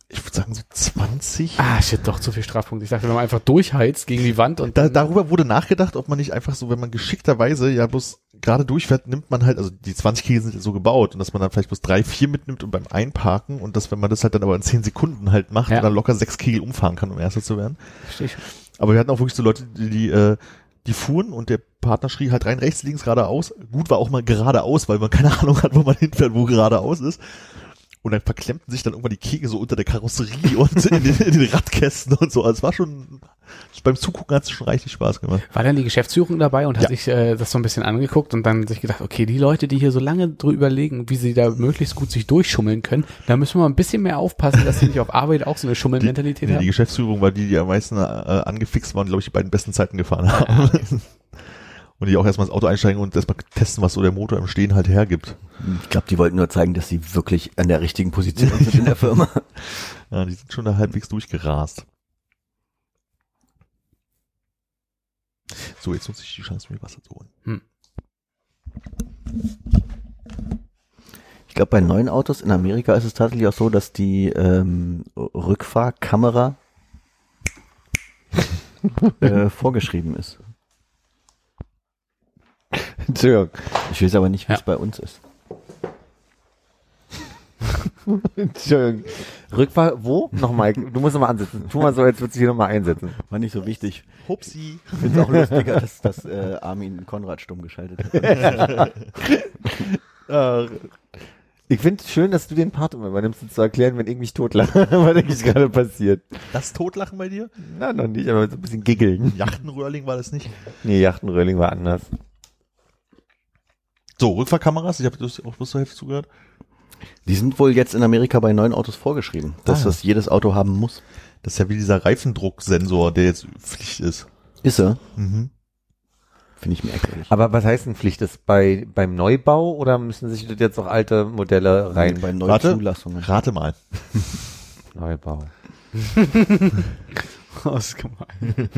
Ich würde sagen so 20. Ah, shit, doch zu viel Strafpunkte. Ich dachte, wenn man einfach durchheizt gegen die Wand und Da, darüber wurde nachgedacht, ob man nicht einfach so, wenn man geschickterweise ja bloß gerade durchfährt, nimmt man halt, also die 20 Kegel sind ja so gebaut und dass man dann vielleicht bloß drei, vier mitnimmt und beim Einparken und dass, wenn man das halt dann aber in 10 Sekunden halt macht Ja. dann locker sechs Kegel umfahren kann, um Erster zu werden. Versteh ich. Aber wir hatten auch wirklich so Leute, die, die, äh, die fuhren und der Partner schrie halt rein, rechts, links, geradeaus. Gut war auch mal geradeaus, weil man keine Ahnung hat, wo man hinfährt, wo geradeaus ist. Und dann verklemmten sich dann irgendwann die Kegel so unter der Karosserie und in den, in den Radkästen und so. Also es war schon, beim Zugucken hat es schon richtig Spaß gemacht. War dann die Geschäftsführung dabei und hat Ja. sich äh, das so ein bisschen angeguckt und dann sich gedacht, okay, die Leute, die hier so lange drüber überlegen, wie sie da möglichst gut sich durchschummeln können, da müssen wir mal ein bisschen mehr aufpassen, dass sie nicht auf Arbeit auch so eine Schummelmentalität Nee, die. Geschäftsführung war die, die am meisten äh, angefixt waren, glaube ich, die beiden besten Zeiten gefahren haben. Und die auch erstmal ins Auto einsteigen und erstmal testen, was so der Motor im Stehen halt hergibt. Ich glaube, die wollten nur zeigen, dass sie wirklich an der richtigen Position sind in der Firma. Ja, die sind schon da halbwegs durchgerast. So, jetzt nutze ich die Chance, mir Wasser zu holen. Ich glaube, bei neuen Autos in Amerika ist es tatsächlich auch so, dass die ähm, Rückfahrkamera äh, vorgeschrieben ist. Entschuldigung. Ich weiß aber nicht, wie Ja. es bei uns ist. Entschuldigung. Rückfahr, wo? Nochmal, du musst nochmal ansetzen. Tu mal so, als würdest du hier nochmal einsetzen. War nicht so wichtig. Hupsi. Ich finde es auch lustiger, dass, dass äh, Armin Konrad stumm geschaltet hat. Ich finde es schön, dass du den Part immer übernimmst, um zu erklären, wenn ich mich totlache, was eigentlich gerade passiert. Das Totlachen bei dir? Na, noch nicht, aber so ein bisschen giggeln. Yachtenröhrling war das nicht. Nee, Yachtenröhrling war anders. So, Rückfahrkameras, ich habe auch bloß zur Hälfte zugehört. Die sind wohl jetzt in Amerika bei neuen Autos vorgeschrieben, dass Ah. das jedes Auto haben muss. Das ist ja wie dieser Reifendrucksensor, der jetzt Pflicht ist. Ist er? Mhm. Finde ich merkwürdig. Aber was heißt denn Pflicht? Ist bei, beim Neubau oder müssen sich das jetzt auch alte Modelle rein? bei neuen Warte. Zulassungen. Rate mal. Neubau. Das ist gemein.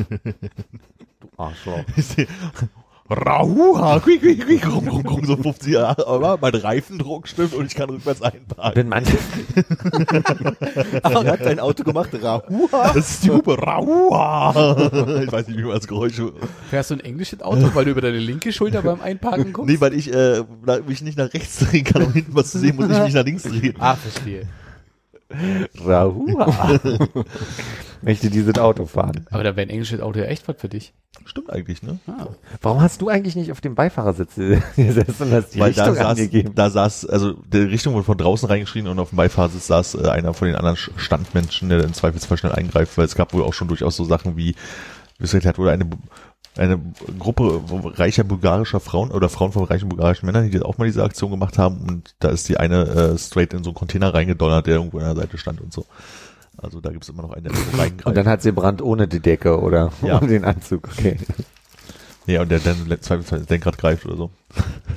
Du Arschloch. Rauha, quick, quick, quick, rum, rum, rum, so 50 Jahre, aber mein Reifendruck stimmt und ich kann rückwärts einparken. Wenn manche, Ach, er hat dein Auto gemacht, Rahua. Das ist die Hupe, Rauha. Ich weiß nicht, wie man das Geräusch... Fährst du ein englisches Auto, weil du über deine linke Schulter beim Einparken guckst? Nee, weil ich äh, mich nicht nach rechts drehen kann, um hinten was zu sehen, muss ich mich nach links drehen. Ah, verstehe. Rahua. möchte dieses Auto fahren. Aber da wäre ein englisches Auto ja echt was für dich. Stimmt eigentlich, ne? Ah. Warum hast du eigentlich nicht auf dem Beifahrersitz gesessen und hast die Weil da Richtung saß, angegeben? da saß, also die Richtung wurde von draußen reingeschrien und auf dem Beifahrersitz saß äh, einer von den anderen Sch- Standmenschen, der im Zweifelsfall schnell eingreift, weil es gab wohl auch schon durchaus so Sachen wie, wie es erklärt wurde, eine, eine Gruppe reicher bulgarischer Frauen oder Frauen von reichen bulgarischen Männern, die auch mal diese Aktion gemacht haben und da ist die eine äh, straight in so einen Container reingedonnert, der irgendwo an der Seite stand und so. Also da gibt es immer noch einen, der so reingreift. Und dann hat sie Brand ohne die Decke oder Ja. ohne den Anzug. Okay. ja, und der dann Zweifelsfall ins Lenkrad greift oder so.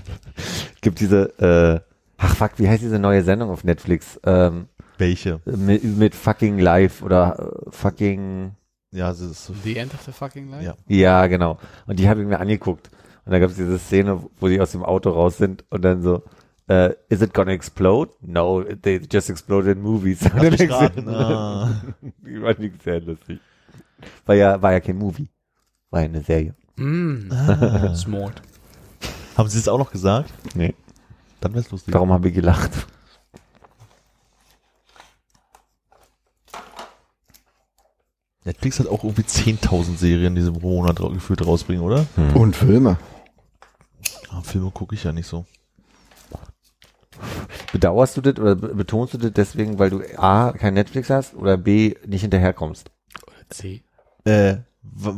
Gibt diese, äh, ach fuck, wie heißt diese neue Sendung auf Netflix? Ähm, Welche? mit, mit fucking live oder äh, fucking, Ja, es ist The end of the fucking life? Ja. ja genau. Und die habe ich mir angeguckt. Und da gab es diese Szene, wo die aus dem Auto raus sind und dann so, äh, is it gonna explode? No, they just exploded in movies. Denkst du- raten. Ah. Die war nicht sehr lustig. War ja, war ja kein Movie. War ja eine Serie. Mm. Ah. Smart. Haben Sie es auch noch gesagt? Nee. Dann wär's lustig. Darum habe ich gelacht. Netflix hat auch irgendwie 10.000 Serien, die sie pro Monat gefühlt rausbringen, oder? Und Filme. Ah, Filme gucke ich ja nicht so. Bedauerst du das oder be- betonst du das deswegen, weil du A, kein Netflix hast oder B, nicht hinterherkommst? C. Äh,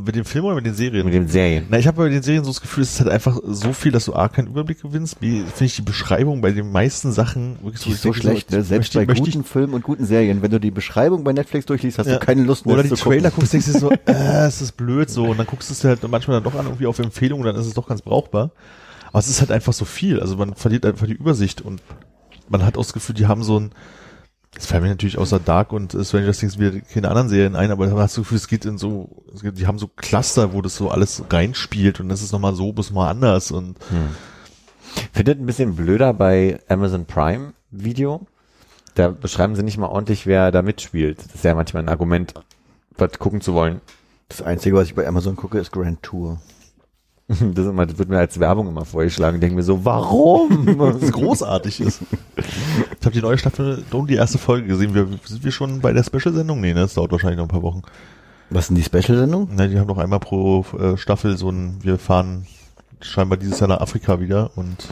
Mit dem Film oder mit den Serien? Mit den Serien. Na, ich habe bei den Serien so das Gefühl, es ist halt einfach so viel, dass du A, keinen Überblick gewinnst, B, finde ich die Beschreibung bei den meisten Sachen wirklich ich so denke, schlecht, ne? selbst möchte, bei möchte guten Filmen und guten Serien. Wenn du die Beschreibung bei Netflix durchliest, hast Ja. du keine Lust mehr Oder die Trailer guckst, denkst du so, äh, es ist blöd so. Und dann guckst du es dir halt manchmal dann doch an, irgendwie auf Empfehlung, dann ist es doch ganz brauchbar. Aber es ist halt einfach so viel. Also man verliert einfach die Übersicht und man hat auch das Gefühl, die haben so ein, es fallen mir natürlich außer Dark und Stranger Things wieder keine anderen Serien ein, aber da hast du das Gefühl, es geht in so, die haben so Cluster, wo das so alles reinspielt und das ist nochmal so, bis mal anders und Findet ein bisschen blöder bei Amazon Prime Video. Da beschreiben sie nicht mal ordentlich, wer da mitspielt. Das ist ja manchmal ein Argument, was gucken zu wollen. Das Einzige, was ich bei Amazon gucke, ist Grand Tour. Das, ist immer, das wird mir als Werbung immer vorgeschlagen. Ich denke mir so, warum? was großartig ist. Ich habe die neue Staffel, nur die erste Folge gesehen. Wir, sind wir schon bei der Special-Sendung? Nee, ne? Das dauert wahrscheinlich noch ein paar Wochen. Was denn die Special-Sendung? Na, die haben noch einmal pro äh, Staffel so ein, wir fahren scheinbar dieses Jahr nach Afrika wieder und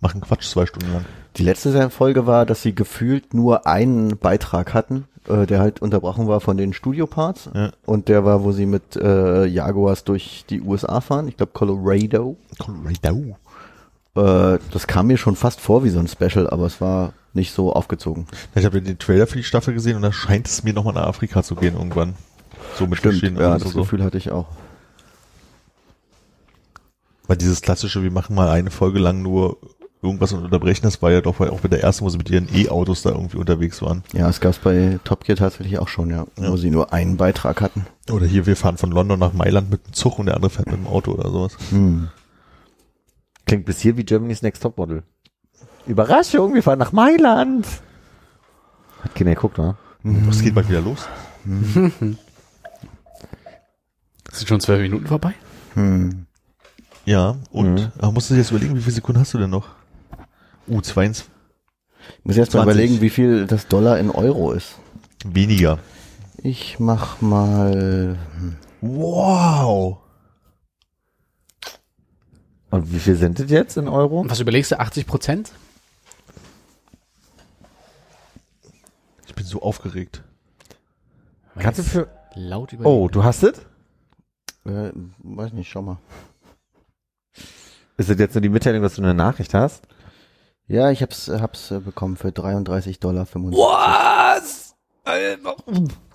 machen Quatsch zwei Stunden lang. Die letzte Folge war, dass sie gefühlt nur einen Beitrag hatten, äh, der halt unterbrochen war von den Studioparts. Ja. Und der war, wo sie mit äh, Jaguars durch die USA fahren. Ich glaube Colorado. Colorado. Äh, das kam mir schon fast vor wie so ein Special, aber es war nicht so aufgezogen. Ich habe ja den Trailer für die Staffel gesehen und da scheint es mir nochmal nach Afrika zu gehen irgendwann. So mit Stimmt, verschiedenen ja, das so. Gefühl hatte ich auch. Weil dieses klassische, wir machen mal eine Folge lang nur irgendwas und unterbrechen, das war ja doch auch bei der ersten, wo sie mit ihren E-Autos da irgendwie unterwegs waren. Ja, es gab es bei Top Gear tatsächlich auch schon, ja, Ja. wo sie nur einen Beitrag hatten. Oder hier, wir fahren von London nach Mailand mit dem Zug und der andere fährt mit dem Auto oder sowas. Hm. Klingt bis hier wie Germany's Next Topmodel. Überraschung, wir fahren nach Mailand. Hat keiner geguckt, oder? Was geht bald wieder los? Sind schon zwölf Minuten vorbei? Hm. Ja, und Mhm. musst du dir jetzt überlegen, wie viele Sekunden hast du denn noch? Uh, 22, Ich muss jetzt mal 20. überlegen, wie viel das Dollar in Euro ist. weniger. Ich mach mal hm, Wow. Und wie viel sind das jetzt in Euro? Und was überlegst du? 80 Prozent? Ich bin so aufgeregt. Kannst du für... laut überlegen? Oh, du hast es? äh, weiß nicht, schau mal. Ist das jetzt nur die Mitteilung, dass du eine Nachricht hast? Ja, ich hab's, hab's äh, bekommen für 33 Dollar 75. Was? Alter,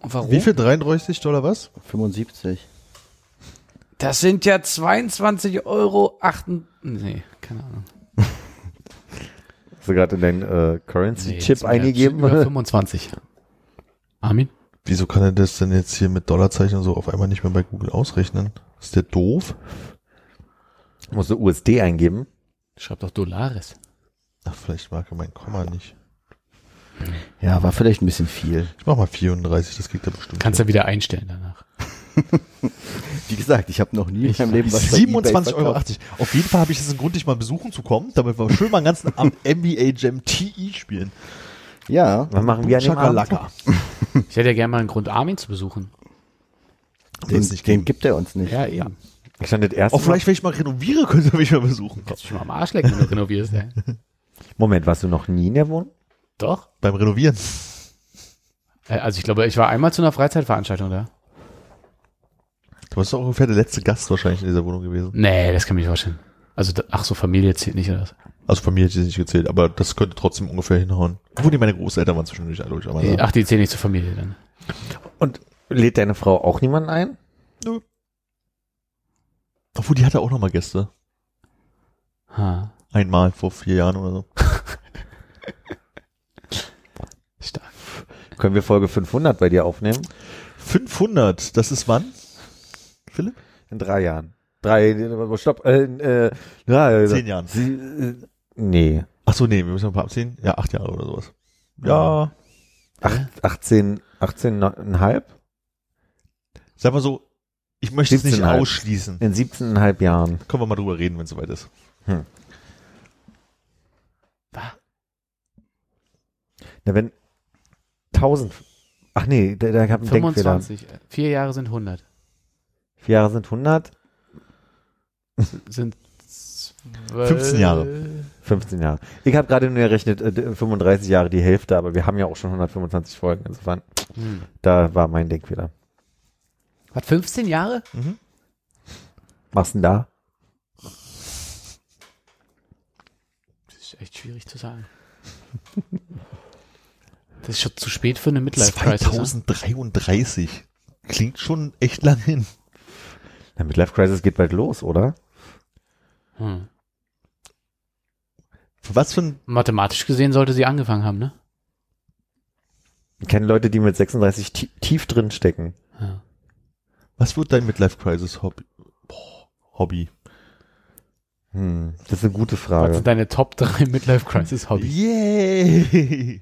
Warum? Wie viel? 33 Dollar was? 75. Das sind ja 22 Euro 8. Nee, keine Ahnung. Hast du gerade in deinen äh, Nee, Currency-Chip wir eingegeben? Über 25. Armin? Wieso kann er das denn jetzt hier mit Dollarzeichen und so auf einmal nicht mehr bei Google ausrechnen? Ist der doof? Musst du USD eingeben? Schreib doch Dollares. Ach, vielleicht mag er mein Komma nicht. Ja, war vielleicht ein bisschen viel. Ich mach mal 34, das kriegt er bestimmt. Kannst du wieder einstellen danach. Wie gesagt, ich habe noch nie in meinem Leben was bei 27,80 eBay Euro. Auf jeden Fall habe ich jetzt einen Grund, dich mal besuchen zu kommen, damit wir schön mal einen ganzen Abend NBA Jam TI spielen. Ja, Was machen wir an dem Abend? Chakalaka. Ich hätte ja gerne mal einen Grund, Armin zu besuchen. den, den geben. gibt er uns nicht. Ja, eben. Ich stand das erste Auch vielleicht, wenn ich mal renoviere, könnte er mich mal besuchen. Kannst du schon mal am Arsch lecken, wenn du renovierst, ey. Moment, warst du noch nie in der Wohnung? Doch. Beim Renovieren. Äh, Also ich glaube, ich war einmal zu einer Freizeitveranstaltung da. Du bist doch ungefähr der letzte Gast wahrscheinlich in dieser Wohnung gewesen. Nee, das kann mich nicht vorstellen. Also, ach so, Familie zählt nicht, oder was? Also Familie hätte ich nicht gezählt, aber das könnte trotzdem ungefähr hinhauen. Obwohl die meine Großeltern waren zwischendurch sagen. ach, die zählen nicht zur Familie dann. Und lädt deine Frau auch niemanden ein? Obwohl die hatte auch noch mal Gäste. Ha. Einmal vor vier Jahren oder so. Stark. Können wir Folge 500 bei dir aufnehmen? 500, das ist wann? Philipp? In drei Jahren. Drei, äh, stopp, äh, äh, ja, äh, Zehn Jahren. Sie, äh, nee. Ach so, nee, wir müssen ein paar abziehen. Ja, acht Jahre oder sowas. Ja, Acht, 18, 18,5? sag mal so, ich möchte es nicht 17,5. ausschließen. In 17,5 Jahren. Können wir mal drüber reden, wenn es soweit ist. Na, wenn 1000, ach nee, da, da gab einen Denkfehler. 25. Vier Jahre sind 100. Vier Jahre sind 100, Sind 15 Jahre. 15 Jahre. Ich habe gerade nur gerechnet, äh, 35 Jahre die Hälfte, aber wir haben ja auch schon 125 Folgen, insofern, Hm. da war mein Denkfehler. Was, 15 Jahre? Machst du denn da? Das ist echt schwierig zu sagen. Das ist schon zu spät für eine Midlife-Crisis. ne? 2033. Klingt schon echt lang hin. Na, Midlife Crisis geht bald los, oder? Hm. Für was für ein, Mathematisch gesehen sollte sie angefangen haben, ne? Ich kenne Leute, die mit 36 tie- tief drin stecken. Ja. was wird dein Midlife Crisis Hobby? Boah, Hobby. Hm, das ist eine gute Was Frage. sind deine Top 3 Midlife-Crisis-Hobbys? Yay!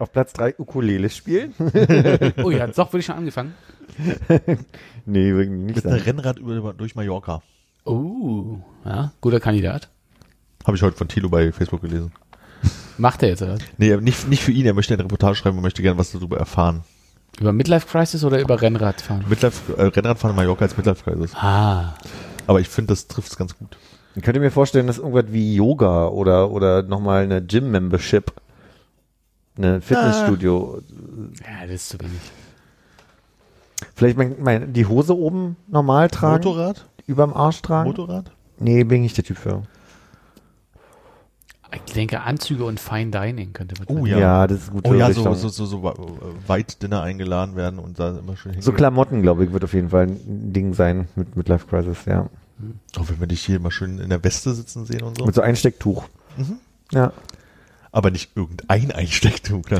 Auf Platz 3 Ukulele spielen? Oh ja, doch, würde ich schon angefangen. nee, wirklich nicht. Mit einem. Rennrad über, durch Mallorca. Oh, ja, guter Kandidat. Habe ich heute von Thilo bei Facebook gelesen. Macht er jetzt, oder? Nee, nicht, nicht für ihn, er möchte eine Reportage schreiben und möchte gerne was darüber erfahren. Über Midlife-Crisis oder über Rennradfahren? Midlife, äh, Rennradfahren in Mallorca als Midlife Crisis. Ah, Aber ich finde, das trifft es ganz gut. Ich könnte mir vorstellen, dass irgendwas wie Yoga oder, oder nochmal eine Gym-Membership, eine Fitnessstudio, ja, das ist zu wenig. vielleicht mein, mein, die Hose oben normal tragen, Motorrad? überm Arsch tragen. Motorrad? Nee, bin ich nicht der Typ für. Ich denke, Anzüge und Fine Dining könnte man Oh Ja, ja. das ist gute Oh ja, Richtung. so, so, so, so White Dinner eingeladen werden und da immer schön hingehen. So Klamotten, glaube ich, wird auf jeden Fall ein Ding sein mit, mit Life Crisis, ja. Oh, wenn wir dich hier immer schön in der Weste sitzen sehen und so. Mit so Einstecktuch. Ja. Aber nicht irgendein Einstecktuch. Du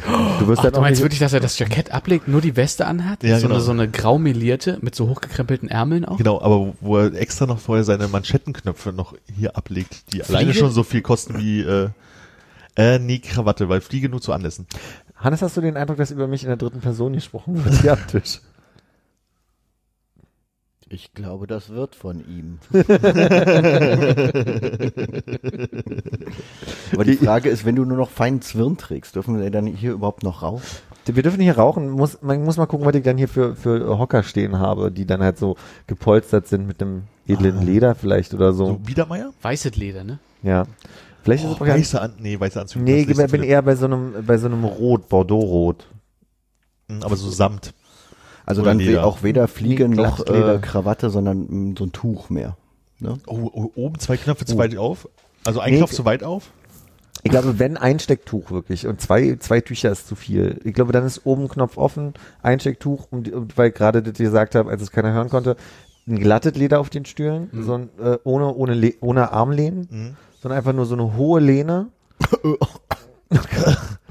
wirst Ach, dann du auch meinst wirklich, dass er das Jackett ablegt, nur die Weste anhat? Ja, so, genau. eine, so eine graumelierte mit so hochgekrempelten Ärmeln auch? Genau, aber wo er extra noch vorher seine Manschettenknöpfe noch hier ablegt, die alleine Fliege? schon so viel kosten wie, äh, äh, nee, Krawatte, weil Fliege nur zu Anlässen. Hannes, hast du den Eindruck, dass über mich in der dritten Person gesprochen wird am Tisch? Ich glaube, das wird von ihm. Aber die Frage ist, wenn du nur noch feinen Zwirn trägst, dürfen wir dann hier überhaupt noch rauf? Wir dürfen hier rauchen. Muss, man muss mal gucken, was ich dann hier für, für Hocker stehen habe, die dann halt so gepolstert sind mit einem edlen Leder vielleicht oder so. So Biedermeier? Weißes Leder, ne? Ja. Vielleicht ist Oh, es auch gar nicht. weiße An nee, weiße Anzüge. Nee, ich ist bin eher bei so einem, bei so einem Rot, Bordeaux-Rot. viel. Aber so Samt. Also Oder dann Leder. auch weder Fliege Nee, noch äh, Krawatte, sondern mm, so ein Tuch mehr. Ne? Oh, oh, oben zwei Knöpfe zu Oh. weit auf. Also ein Nee, Knopf zu weit auf. Ich glaube, wenn ein Stecktuch wirklich und zwei, zwei Tücher ist zu viel. Ich glaube, dann ist oben Knopf offen, ein Stecktuch, um, die- um, weil ich gerade das gesagt habe, als es keiner hören konnte, ein glattes Leder auf den Stühlen, so ein, äh, ohne, ohne, ohne Armlehnen, Mhm. sondern einfach nur so eine hohe Lehne.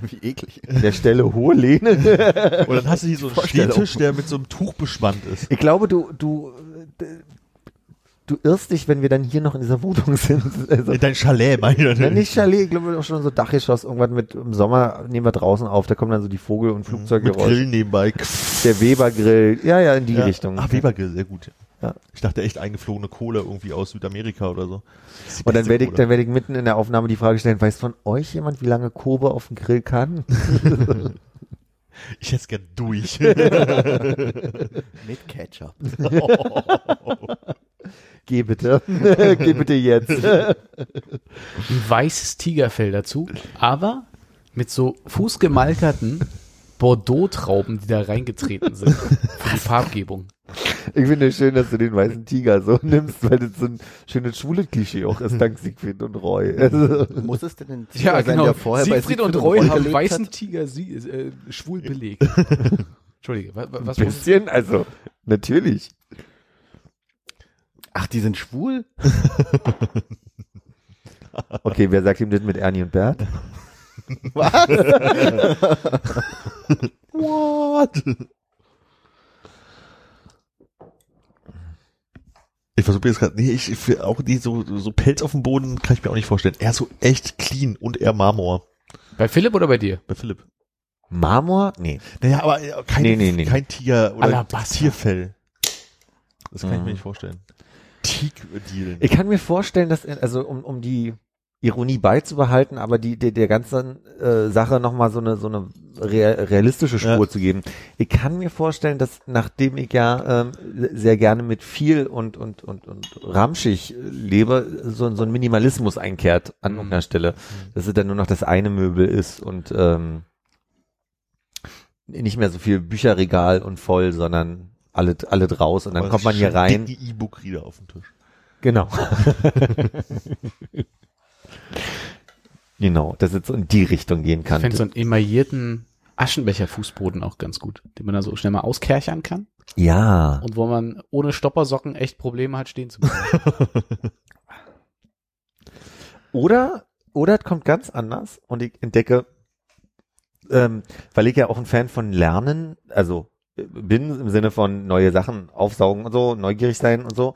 Wie eklig. An der Stelle hohe Lehne. Und dann hast du hier so einen. Stehtisch, der mit so einem Tuch bespannt ist. Ich glaube, du, du, du irrst dich, wenn wir dann hier noch in dieser Wohnung sind. Also, Dein Chalet, meine ich. Ja, nicht Chalet, ich glaube auch schon so Dachgeschoss, irgendwann mit im Sommer nehmen wir draußen auf, da kommen dann so die Vogel- und Mit Flugzeuggeräusche. Grillen nebenbei. Der Weber-Grill, ja, ja, in die Ja. Richtung. Ach, Webergrill, sehr gut. Ja. Ich dachte echt eingeflogene Kohle irgendwie aus Südamerika oder so. Und dann werde ich, dann werde ich mitten in der Aufnahme die Frage stellen, weiß von euch jemand, wie lange Kobe auf dem Grill kann? Ich hätte es gern durch. Mit Ketchup. Geh bitte. Geh bitte jetzt. Ein weißes Tigerfell dazu, aber mit so fußgemalterten Bordeaux-Trauben, die da reingetreten sind. Für die Farbgebung. Ich finde es schön, dass du den weißen Tiger so nimmst, weil das so ein schönes schwule Klischee auch ist, dank Siegfried und Roy. Also, Muss es denn ein Tiger Ja, sein, genau. der vorher bei Siegfried und Roy Roy haben weißen hat? Tiger sie, äh, schwul belegt. Entschuldige, wa- wa- was ein muss bisschen, also, natürlich. Ach, die sind schwul? Okay, wer sagt ihm das mit Ernie und Bert? What? Ich versuche jetzt gerade, nee, ich, ich auch die so, so Pelz auf dem Boden kann ich mir auch nicht vorstellen. Er ist so echt clean und eher Marmor. Bei Philipp oder bei dir? Bei Philipp. Marmor? Nee. Naja, aber äh, kein, Nee, nee, nee. kein Tiger oder Alabaster. Tierfell. Das kann ich Mhm. mir nicht vorstellen. Teak-Deal. Ich kann mir vorstellen, dass, also um, um die Ironie beizubehalten, aber die, der, der ganzen äh, Sache nochmal so eine, so eine rea- realistische Spur Ja. zu geben. Ich kann mir vorstellen, dass nachdem ich ja ähm, sehr gerne mit viel und, und, und, und ramschig lebe, so, so ein Minimalismus einkehrt an Mhm. irgendeiner Stelle. Dass es dann nur noch das eine Möbel ist und ähm, nicht mehr so viel Bücherregal und voll, sondern alle, alle draus und dann kommt man hier rein. E-Book-Reader auf dem Tisch. Genau. genau, dass es so in die Richtung gehen Ich kann. fände so einen emaillierten Aschenbecher-Fußboden auch ganz gut, den man da so schnell mal auskerchern kann ja. und wo man ohne Stoppersocken echt Probleme hat, stehen zu bleiben. Oder, oder es kommt ganz anders und ich entdecke, ähm, weil ich ja auch ein Fan von Lernen, also äh, bin im Sinne von neue Sachen aufsaugen und so, neugierig sein und so,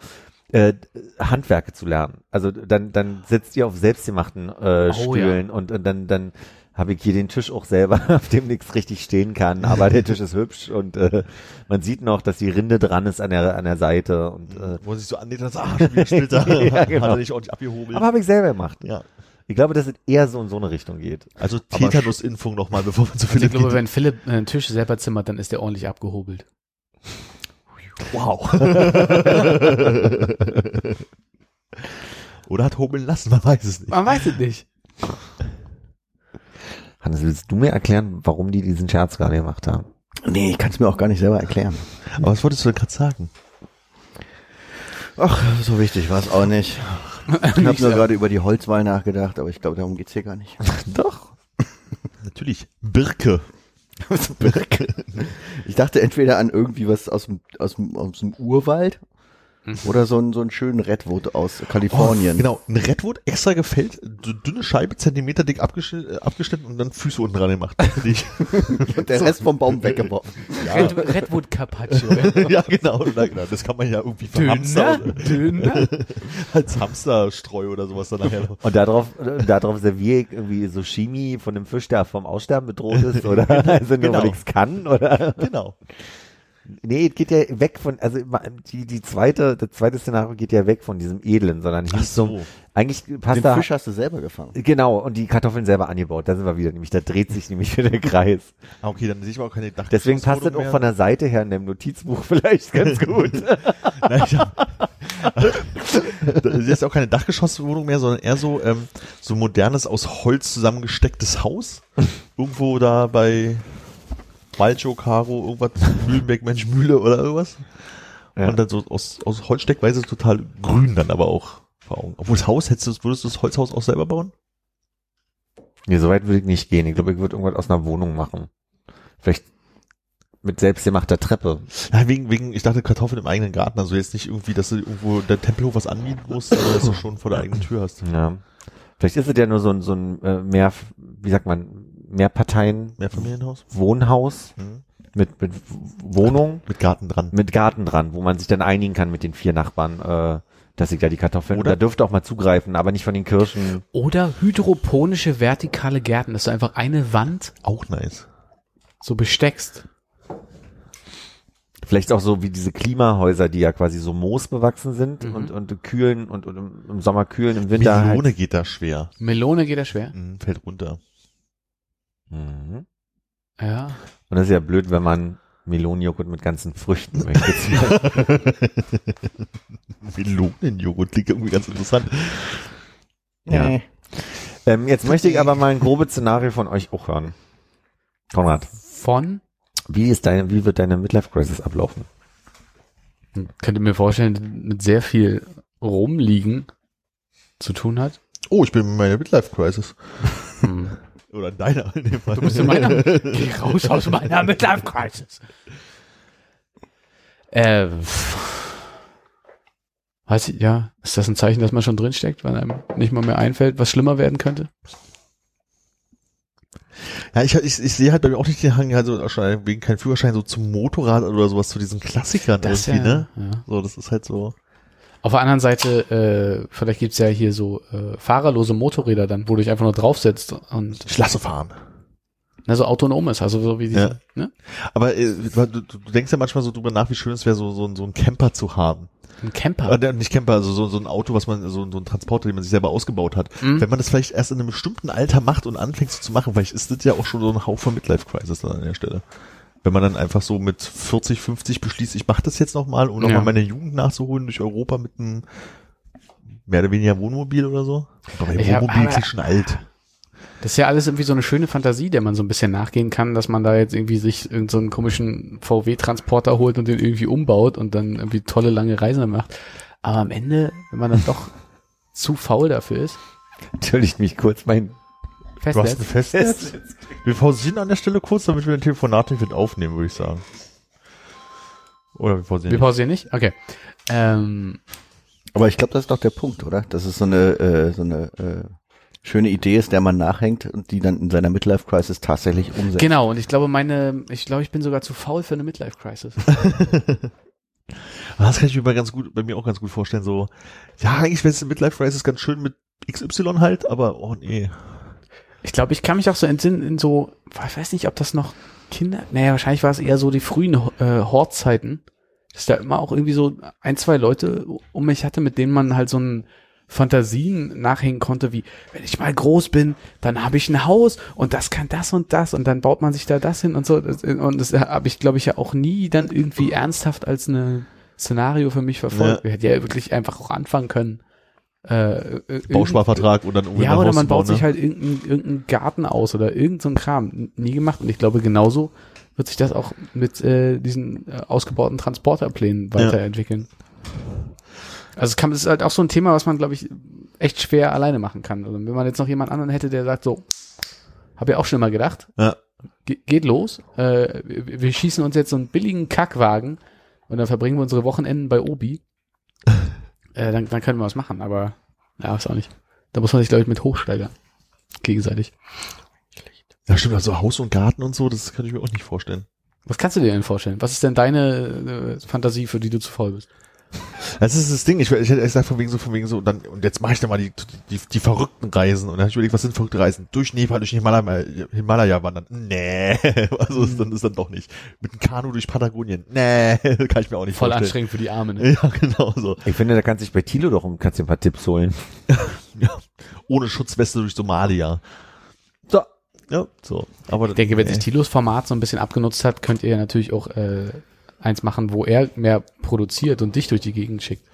äh, Handwerke zu lernen. Also dann, dann sitzt ihr auf selbstgemachten äh, Oh, Stühlen und, und dann, dann habe ich hier den Tisch auch selber, auf dem nichts richtig stehen kann, aber der Tisch ist hübsch und äh, man sieht noch, dass die Rinde dran ist an der, an der Seite und äh, Wo man sich so annäht, dann so, ah, wieder Splitter. Ja, genau. Hat er nicht ordentlich abgehobelt. aber habe ich selber gemacht. ja. Ich glaube, dass es eher so in so eine Richtung geht. Also Tetanus-Impfung nochmal, bevor man zu Also viel ich glaube, wenn Philipp einen Tisch selber zimmert, dann ist der ordentlich abgehobelt. Wow. Oder hat hobeln lassen, man weiß es nicht. Man weiß es nicht. Hannes, willst du mir erklären, warum die diesen Scherz gerade gemacht haben? Nee, ich kann es mir auch gar nicht selber erklären. Aber was wolltest du denn gerade sagen? Ach, so wichtig war es auch nicht. Ich habe nur so. gerade über die Holzwahl nachgedacht, aber ich glaube, darum geht's hier gar nicht. Doch. Natürlich. Birke. Ich dachte entweder an irgendwie was aus dem, aus dem, aus dem Urwald oder so einen, so einen schönen Redwood aus Kalifornien. Genau, ein Redwood extra gefällt, so dünne Scheibe, Zentimeter dick abgeschnitten, äh, abgeschnitten und dann Füße unten dran gemacht. Finde ich. Und der Rest vom Baum weggeworfen. Red, Redwood Carpaccio. ja, genau, na, genau. Das kann man ja irgendwie verhamstern. Dünner, dünner. Als Hamsterstreu oder sowas dann nachher noch. Und darauf, äh, darauf serviere ich irgendwie so Chemie von dem Fisch, der vom Aussterben bedroht ist, oder? Also nur, Genau. ich's kann, oder? Genau. Nee, es geht ja weg von, also die, die zweite, das zweite Szenario geht ja weg von diesem Edlen, sondern Ach so. zum, eigentlich passt Den Fisch hast du selber gefangen. genau, und die Kartoffeln selber angebaut, da sind wir wieder, nämlich, da dreht sich nämlich wieder der Kreis. Ah, okay, dann sehe ich aber auch keine Dach. Deswegen passt das auch von der Seite her in dem Notizbuch vielleicht ganz gut. Nein, ich hab, das ist jetzt auch keine Dachgeschosswohnung mehr, sondern eher so, ähm, so modernes, aus Holz zusammengestecktes Haus. Irgendwo da bei Malcho, Caro, irgendwas, Mühlenberg, Mensch, Mühle oder irgendwas. Ja. Und dann so aus, aus Holzsteckweise total grün dann aber auch vor Augen. Obwohl das Haus, hättest du, würdest du das Holzhaus auch selber bauen? Nee, so weit würde ich nicht gehen. Ich glaube, ich würde irgendwas aus einer Wohnung machen. Vielleicht mit selbstgemachter Treppe. Ja, wegen, wegen, ich dachte Kartoffeln im eigenen Garten, also jetzt nicht irgendwie, dass du irgendwo der Tempelhof was anmieten musst, oder dass du schon vor der eigenen Tür hast. Ja. Vielleicht ist es ja nur so ein, so ein äh, mehr, wie sagt man, Mehrparteien Mehrfamilienhaus? Wohnhaus Mhm. mit, mit Wohnung, Mit Garten dran. mit Garten dran, wo man sich dann einigen kann mit den vier Nachbarn, äh, dass ich da die Kartoffeln, Oder- da dürfte auch mal zugreifen, aber nicht von den Kirschen. Oder hydroponische vertikale Gärten, dass du einfach eine Wand Auch nice. so besteckst. Vielleicht auch so wie diese Klimahäuser, die ja quasi so moosbewachsen sind Mhm. und, und kühlen und, und im, Sommer kühlen, im Winter Melone halt. geht da schwer. Melone geht ja schwer. Mhm, fällt runter. Mhm. Ja. Und das ist ja blöd, wenn man Melonenjoghurt mit ganzen Früchten möchte. Melonenjoghurt klingt irgendwie ganz interessant. Ja. ähm, jetzt möchte ich aber mal ein grobes Szenario von euch auch hören. Konrad, Von, wie ist deine, wie wird deine Midlife Crisis ablaufen? könnte mir vorstellen, mit sehr viel Rumliegen zu tun hat. Oh, ich bin in meiner Midlife-Crisis. Hm. Oder in deiner in dem Fall. Du bist in meiner. Geh raus aus meiner Midlife Crisis. Äh, weiß ich, ja, ist das ein Zeichen, dass man schon drinsteckt, weil einem nicht mal mehr einfällt, was schlimmer werden könnte? Ja, ich, ich, ich sehe halt bei mir auch nicht den Hang, also wegen kein Führerschein, so zum Motorrad oder sowas, zu diesen Klassikern Das irgendwie, ja, ne? ja. So, das ist halt so. Auf der anderen Seite, äh, vielleicht gibt's ja hier so äh, fahrerlose Motorräder dann, wo du dich einfach nur draufsetzt und Ich lasse fahren. ne, so autonom ist, also so wie diese, Ja. ne? Aber äh, du, du denkst ja manchmal so drüber nach, wie schön es wäre, so, so, so ein Camper zu haben. Ein Camper. Äh, nicht Camper, also so, so ein Auto, was man, so, so ein Transporter, den man sich selber ausgebaut hat. Mhm. Wenn man das vielleicht erst in einem bestimmten Alter macht und anfängt so zu machen, vielleicht ist das ja auch schon so ein Hauch von Midlife Crisis dann an der Stelle. Wenn man dann einfach so mit 40, 50 beschließt, ich mache das jetzt nochmal, um Ja. nochmal meine Jugend nachzuholen durch Europa mit einem mehr oder weniger Wohnmobil oder so. Aber hab- Wohnmobil klingt schon alt. Das ist ja alles irgendwie so eine schöne Fantasie, der man so ein bisschen nachgehen kann, dass man da jetzt irgendwie sich irgendeinen so einen komischen VW-Transporter holt und den irgendwie umbaut und dann irgendwie tolle lange Reisen macht. Aber am Ende, wenn man dann doch zu faul dafür ist, Entschuldigt mich kurz, mein Du hast ein Festnetz. Festnetz? Wir pausieren an der Stelle kurz, damit wir den Telefonat nicht mit aufnehmen, würde ich sagen. Oder wir pausieren Wir nicht. pausieren nicht? Okay. Ähm, Aber ich glaube, das ist doch der Punkt, oder? Dass es so eine, äh, so eine äh, schöne Idee ist, der man nachhängt und die dann in seiner Midlife-Crisis tatsächlich umsetzt. genau, und ich glaube, meine, ich glaube, ich bin sogar zu faul für eine Midlife-Crisis. Das kann ich mir ganz gut, bei mir auch ganz gut vorstellen, so, ja, eigentlich wäre es in Midlife Crisis ganz schön mit XY halt, aber oh nee. Ich glaube, ich kann mich auch so entsinnen in so, ich weiß nicht, ob das noch Kinder, naja, wahrscheinlich war es eher so die frühen äh, Hortzeiten, dass da immer auch irgendwie so ein, zwei Leute um mich hatte, mit denen man halt so ein Fantasien nachhängen konnte, wie wenn ich mal groß bin, dann habe ich ein Haus und das kann das und das und dann baut man sich da das hin und so und das habe ich glaube ich ja auch nie dann irgendwie ernsthaft als eine Szenario für mich verfolgt. Ja. Wir hätten ja wirklich einfach auch anfangen können. Äh, irgend- Bausparvertrag und dann irgendwie ja, oder man baut sich ne? halt irgendeinen irgendeinen Garten aus oder irgend so Kram. Nie gemacht. Und ich glaube, genauso wird sich das auch mit äh, diesen äh, ausgebauten Transporterplänen weiterentwickeln. Also es, kann, es ist halt auch so ein Thema, was man, glaube ich, echt schwer alleine machen kann. Also wenn man jetzt noch jemand anderen hätte, der sagt so, habe ja auch schon mal gedacht, Ja. Ge geht los, äh, wir, wir schießen uns jetzt so einen billigen Kackwagen und dann verbringen wir unsere Wochenenden bei Obi. Äh, dann, dann können wir was machen, aber ja, ist auch nicht. Da muss man sich, glaube ich, mit hochsteigern. Gegenseitig. Ja, stimmt, also Haus und Garten und so, das kann ich mir auch nicht vorstellen. Was kannst du dir denn vorstellen? Was ist denn deine äh, Fantasie, für die du zu faul bist? Das ist das Ding, ich, ich hätte gesagt von wegen so, von wegen so, und dann, und jetzt mache ich dann mal die, die, die verrückten Reisen. Und dann habe ich überlegt, was sind verrückte Reisen? Durch Nepal, durch Himalaya, Himalaya wandern. Nee, also ist dann, ist dann doch nicht. Mit einem Kanu durch Patagonien. Nee, kann ich mir auch nicht Voll vorstellen. anstrengend für die Arme, ne? Ja, genau so. Ich finde, da kannst du dich bei Tilo doch um, kannst dir ein paar Tipps holen. Ja. Ohne Schutzweste durch Somalia. So. Ja, so. Aber Ich denke, wenn sich Tilos Format so ein bisschen abgenutzt hat, könnt ihr ja natürlich auch äh, eins machen, wo er mehr produziert und dich durch die Gegend schickt.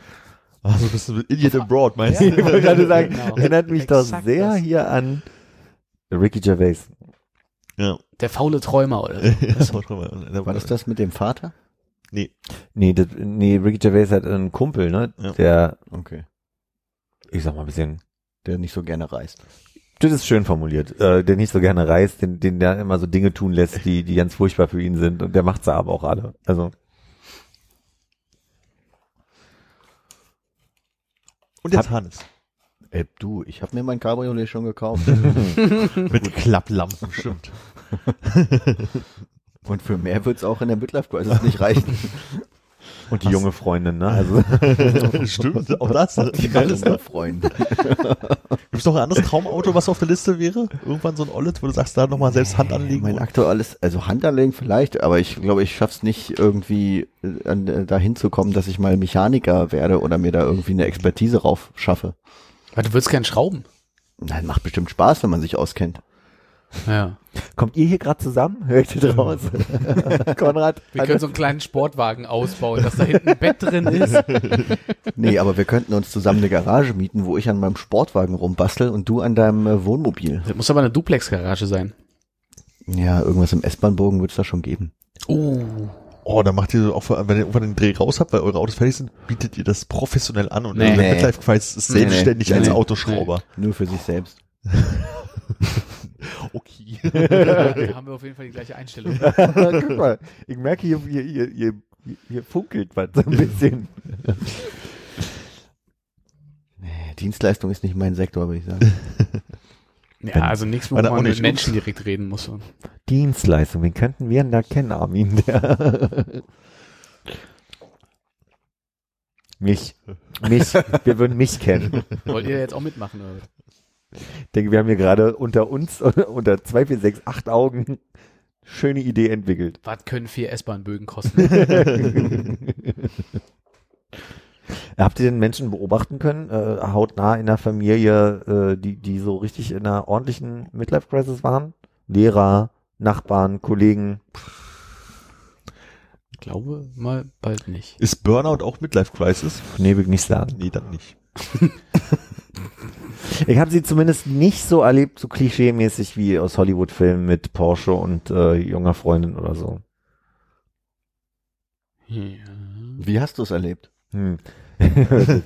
also bist du mit Idiot Abroad, meinst Ich du? wollte gerade sagen, Genau. erinnert mich doch sehr das. hier an Ricky Gervais. Ja. Der faule Träumer oder so. War das das mit dem Vater? Nee. Nee, das, nee, Ricky Gervais hat einen Kumpel, ne, Ja. der, Okay. ich sag mal ein bisschen, Der nicht so gerne reist. Das ist schön formuliert, äh, der nicht so gerne reist, den, den der immer so Dinge tun lässt, die, die ganz furchtbar für ihn sind und der macht sie aber auch alle. Also, Und jetzt Hannes. Ey, du, ich habe mir mein Cabriolet schon gekauft. Mit Klapplampen, stimmt. Und für mehr wird's auch in der Midlife Crisis nicht reichen. und die junge Freundin, ne, also, stimmt, auch das. Die Alles, ne? Freunde. Gibt's noch ein anderes Traumauto, was auf der Liste wäre? Irgendwann so ein Olet, wo du sagst, da nochmal selbst Hand anlegen? Mein aktuelles, also Handanlegen vielleicht, aber ich glaube, ich schaff's nicht irgendwie äh, äh, dahin zu kommen, dass ich mal Mechaniker werde oder mir da irgendwie eine Expertise rauf schaffe. Aber du würdest gern schrauben. Nein, macht bestimmt Spaß, wenn man sich auskennt. Ja. kommt ihr hier gerade zusammen? Hör ich dir raus? Konrad? Wir können so einen kleinen Sportwagen ausbauen, dass da hinten ein Bett drin ist. Nee, aber wir könnten uns zusammen eine Garage mieten, wo ich an meinem Sportwagen rumbastel und du an deinem äh, Wohnmobil. Das muss aber eine Duplex-Garage sein. Ja, irgendwas im S-Bahn-Bogen wird's da schon geben. Oh. Oh, dann macht ihr auch, wenn ihr irgendwann den Dreh raus habt, weil eure Autos fertig sind, bietet ihr das professionell an und Nee. Midlife Crisis ist Nee, nee. selbstständig Nee, als nee. Autoschrauber. Nur für sich selbst. Okay. Da haben wir auf jeden Fall die gleiche Einstellung. Guck mal, ich merke hier, hier, hier, hier, hier funkelt was so ein bisschen. Nee, Dienstleistung ist nicht mein Sektor, würde ich sagen. Ja, also nichts, wo man auch mit. Menschen direkt reden muss. Dienstleistung, wen könnten wir denn da kennen, Armin? Der mich. Mich. Wir würden mich kennen. Wollt ihr jetzt auch mitmachen? Oder? Ich denke, wir haben hier gerade unter uns, unter 2, 4, 6, 8 Augen, schöne Idee entwickelt. Was können vier S-Bahn-Bögen kosten? Habt ihr den Menschen beobachten können, äh, hautnah in der Familie, äh, die, die so richtig in einer ordentlichen Midlife-Crisis waren? Lehrer, Nachbarn, Kollegen. Ich glaube mal bald nicht. Ist Burnout auch Midlife Crisis? Nee, will ich nicht sagen. Nee, dann nicht. Ich habe sie zumindest nicht so erlebt, so klischee-mäßig wie aus Hollywood-Filmen mit Porsche und äh, junger Freundin oder so. Ja. Wie hast du es erlebt? Hm.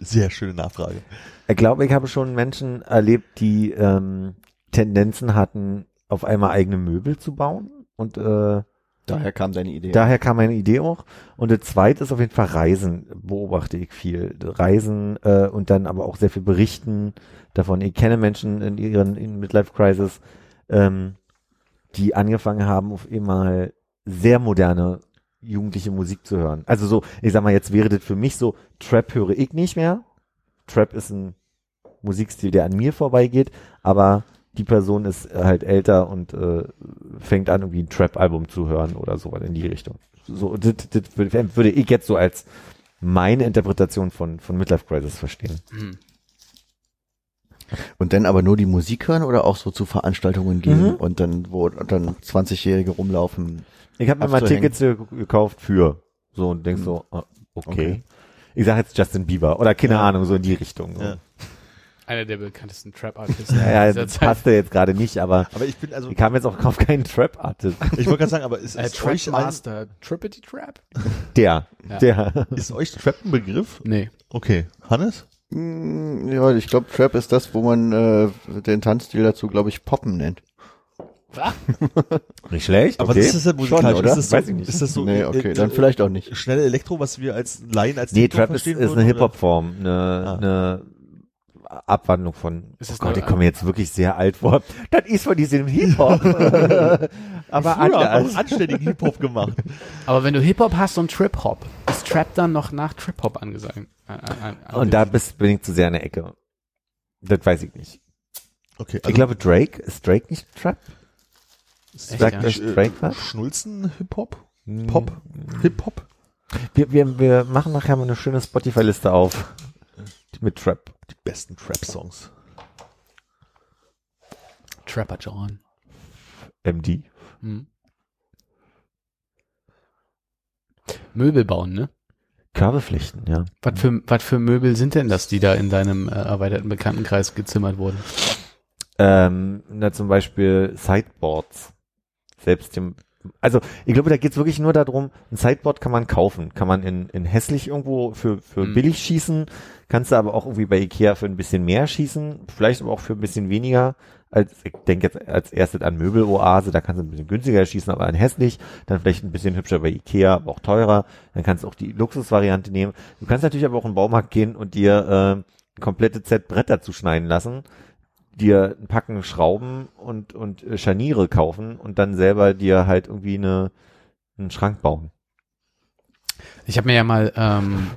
Sehr schöne Nachfrage. Ich glaube, ich habe schon Menschen erlebt, die ähm, Tendenzen hatten, auf einmal eigene Möbel zu bauen. Und äh, Daher kam deine Idee. daher kam meine Idee auch. Und das zweite ist auf jeden Fall Reisen, beobachte ich viel. Reisen äh, und dann aber auch sehr viel berichten davon. Ich kenne Menschen in ihren in Midlife Crisis, ähm, die angefangen haben, auf einmal sehr moderne jugendliche Musik zu hören. Also so, ich sag mal, jetzt wäre das für mich so, Trap höre ich nicht mehr. Trap ist ein Musikstil, der an mir vorbeigeht, aber die Person ist halt älter und äh, fängt an, irgendwie ein Trap-Album zu hören oder sowas in die Richtung. So, das, das würde würde ich jetzt so als meine Interpretation von, von Midlife Crisis verstehen. Hm. Und dann aber nur die Musik hören oder auch so zu Veranstaltungen gehen Mhm. und dann, wo dann 20-Jährige rumlaufen. Ich habe mir mal. Tickets ge- gekauft für so und denkst so, ah, okay. Okay. Ich sage jetzt Justin Bieber oder keine Ahnung, so in die Richtung. So. Ja. Einer der bekanntesten Trap-Artists Ja, das passte jetzt gerade nicht, aber Aber ich bin also, ich kam jetzt auch auf keinen Trap-Artist. ich wollte gerade sagen, aber ist, Äh, ist, euch ein, Trap-Master. Trippity Trap? Der, Ja. der. ist euch Trap ein Begriff? Nee. Okay. Hannes? Mm, Ja, ich glaube, Trap ist das, wo man äh, den Tanzstil dazu, glaube ich, Poppen nennt. Nicht schlecht, Aber okay. das ist ja musikalisch. Schon, oder? Ist das so, Weiß ich nicht. Ist das so nee, okay, äh, dann vielleicht auch nicht. schnelle Elektro, was wir als Laien als Nee, Trap ist, ist eine? Hip-Hop-Form, eine, Ah. eine Abwandlung von, Ist oh Gott, ich komme mir jetzt wirklich sehr alt vor. Das ist von diesem Hip-Hop. Aber anders. anständigen Hip-Hop gemacht. Aber wenn du Hip-Hop hast und Trip-Hop, ist Trap dann noch nach Trip-Hop angesagt? Äh, äh, äh, Und da bist, bin ich zu sehr in der Ecke. Das weiß ich nicht. Okay, ich glaube, Drake, ist Drake nicht Trap? ist sagt das, das Drake was? Schnulzen Hip-Hop? Pop? Hip-Hop? Wir, wir, wir machen nachher mal eine schöne Spotify-Liste auf. Mit Trap. Die besten Trap-Songs. Trapper John. MD. Hm. Möbel bauen, ne? Kabelpflichten, ja. Was für, was für Möbel sind denn das, die da in deinem äh, erweiterten Bekanntenkreis gezimmert wurden? Ähm, na, zum Beispiel Sideboards. Selbst dem, also ich glaube, da geht's wirklich nur darum, ein Sideboard kann man kaufen, kann man in, in hässlich irgendwo für, für Mhm. billig schießen, kannst du aber auch irgendwie bei Ikea für ein bisschen mehr schießen, vielleicht aber auch für ein bisschen weniger. Als, ich denke jetzt als erstes an Möbeloase, da kannst du ein bisschen günstiger schießen, aber an hässlich, dann vielleicht ein bisschen hübscher bei Ikea, aber auch teurer. Dann kannst du auch die Luxusvariante nehmen. Du kannst natürlich aber auch in den Baumarkt gehen und dir äh, komplette Set Bretter zuschneiden lassen dir ein Packen Schrauben und, und äh, Scharniere kaufen und dann selber dir halt irgendwie eine, einen Schrank bauen. Ich habe mir ja mal ähm,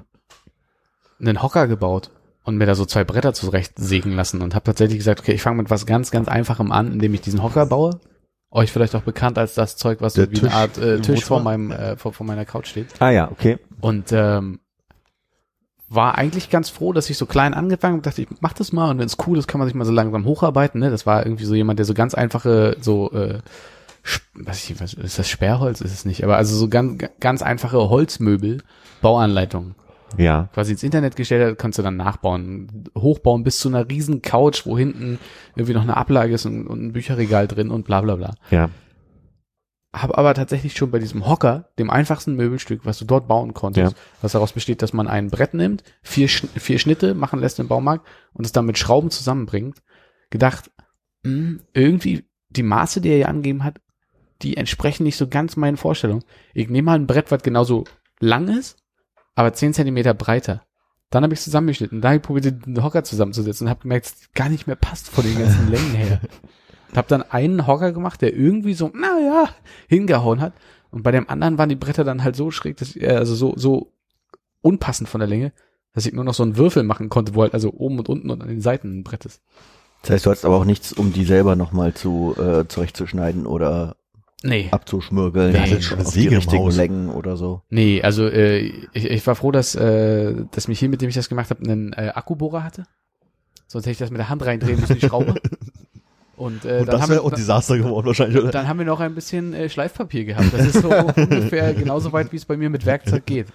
einen Hocker gebaut und mir da so zwei Bretter zurechtsägen lassen und habe tatsächlich gesagt, okay, ich fange mit was ganz, ganz Einfachem an, indem ich diesen Hocker baue. Euch vielleicht auch bekannt als das Zeug, was so Der wie Tisch eine Art äh, Tisch vor meinem äh, vor, vor meiner Couch steht. Ah ja, okay. Und ähm, war eigentlich ganz froh, dass ich so klein angefangen habe, dachte ich, mach das mal und wenn es cool ist, kann man sich mal so langsam hocharbeiten. Ne? Das war irgendwie so jemand, der so ganz einfache, so, äh, weiß ich, was, ist das Sperrholz? Ist es nicht, aber also so ganz, ganz einfache Holzmöbel, Bauanleitungen Ja. quasi ins Internet gestellt hat, kannst du dann nachbauen. Hochbauen bis zu einer riesen Couch, wo hinten irgendwie noch eine Ablage ist und, und ein Bücherregal drin und bla bla bla. Ja. Habe aber tatsächlich schon bei diesem Hocker, dem einfachsten Möbelstück, was du dort bauen konntest, Ja. was daraus besteht, dass man ein Brett nimmt, vier, vier Schnitte machen lässt im Baumarkt und es dann mit Schrauben zusammenbringt, gedacht, mh, irgendwie die Maße, die er hier angegeben hat, die entsprechen nicht so ganz meinen Vorstellungen. Ich nehme mal ein Brett, was genauso lang ist, aber zehn Zentimeter breiter. Dann habe ich es zusammengeschnitten. Dann habe ich probiert, den Hocker zusammenzusetzen und habe gemerkt, es gar nicht mehr passt von den ganzen Längen her. Habe dann einen Hocker gemacht, der irgendwie so, naja, hingehauen hat. Und bei dem anderen waren die Bretter dann halt so schräg, dass, äh, also so, so unpassend von der Länge, dass ich nur noch so einen Würfel machen konnte, wo halt also oben und unten und an den Seiten ein Brett ist. Das heißt, du hast aber auch nichts, um die selber nochmal zu äh, zurechtzuschneiden oder Nee. abzuschmürgeln. Wer hat auf denn schon eine die richtigen? Längen oder so. Nee, also äh, ich, ich war froh, dass, äh, dass mich hier, mit dem ich das gemacht habe, einen äh, Akkubohrer hatte. Sonst hätte ich das mit der Hand reindrehen müssen, die Schraube. Und, äh, Und dann, das haben wäre wir, auch ein Desaster geworden wahrscheinlich, oder? dann haben wir noch ein bisschen äh, Schleifpapier gehabt. Das ist so ungefähr genauso weit, wie es bei mir mit Werkzeug geht.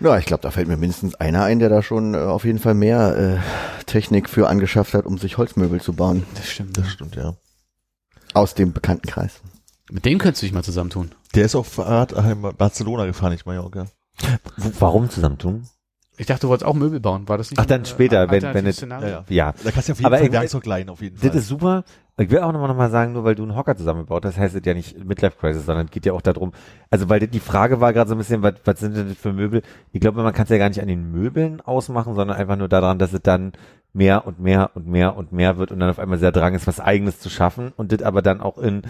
Ja, ich glaube, da fällt mir mindestens einer ein, der da schon äh, auf jeden Fall mehr äh, Technik für angeschafft hat, um sich Holzmöbel zu bauen. Das stimmt. Das stimmt, ja. Aus dem bekannten Kreis. Mit dem könntest du dich mal zusammentun. Der ist auf Fahrrad äh, in Barcelona gefahren, nicht Mallorca. Warum zusammentun? Ich dachte, du wolltest auch Möbel bauen. War das nicht? Ach, dann ein, später, wenn- wenn es-? Ja, ja. Da kannst du auf jeden Aber Fall ich- Werkzeug leihen, auf jeden Fall. das ist super. Ich will auch nochmal noch mal sagen, nur weil du einen Hocker zusammengebaut hast, heißt es ja nicht Midlife Crisis, sondern es geht ja auch darum, also weil die Frage war gerade so ein bisschen, was, was sind denn das für Möbel? Ich glaube, man kann es ja gar nicht an den Möbeln ausmachen, sondern einfach nur daran, dass es dann mehr und mehr und mehr und mehr wird und dann auf einmal sehr Drang ist, was eigenes zu schaffen und das aber dann auch in,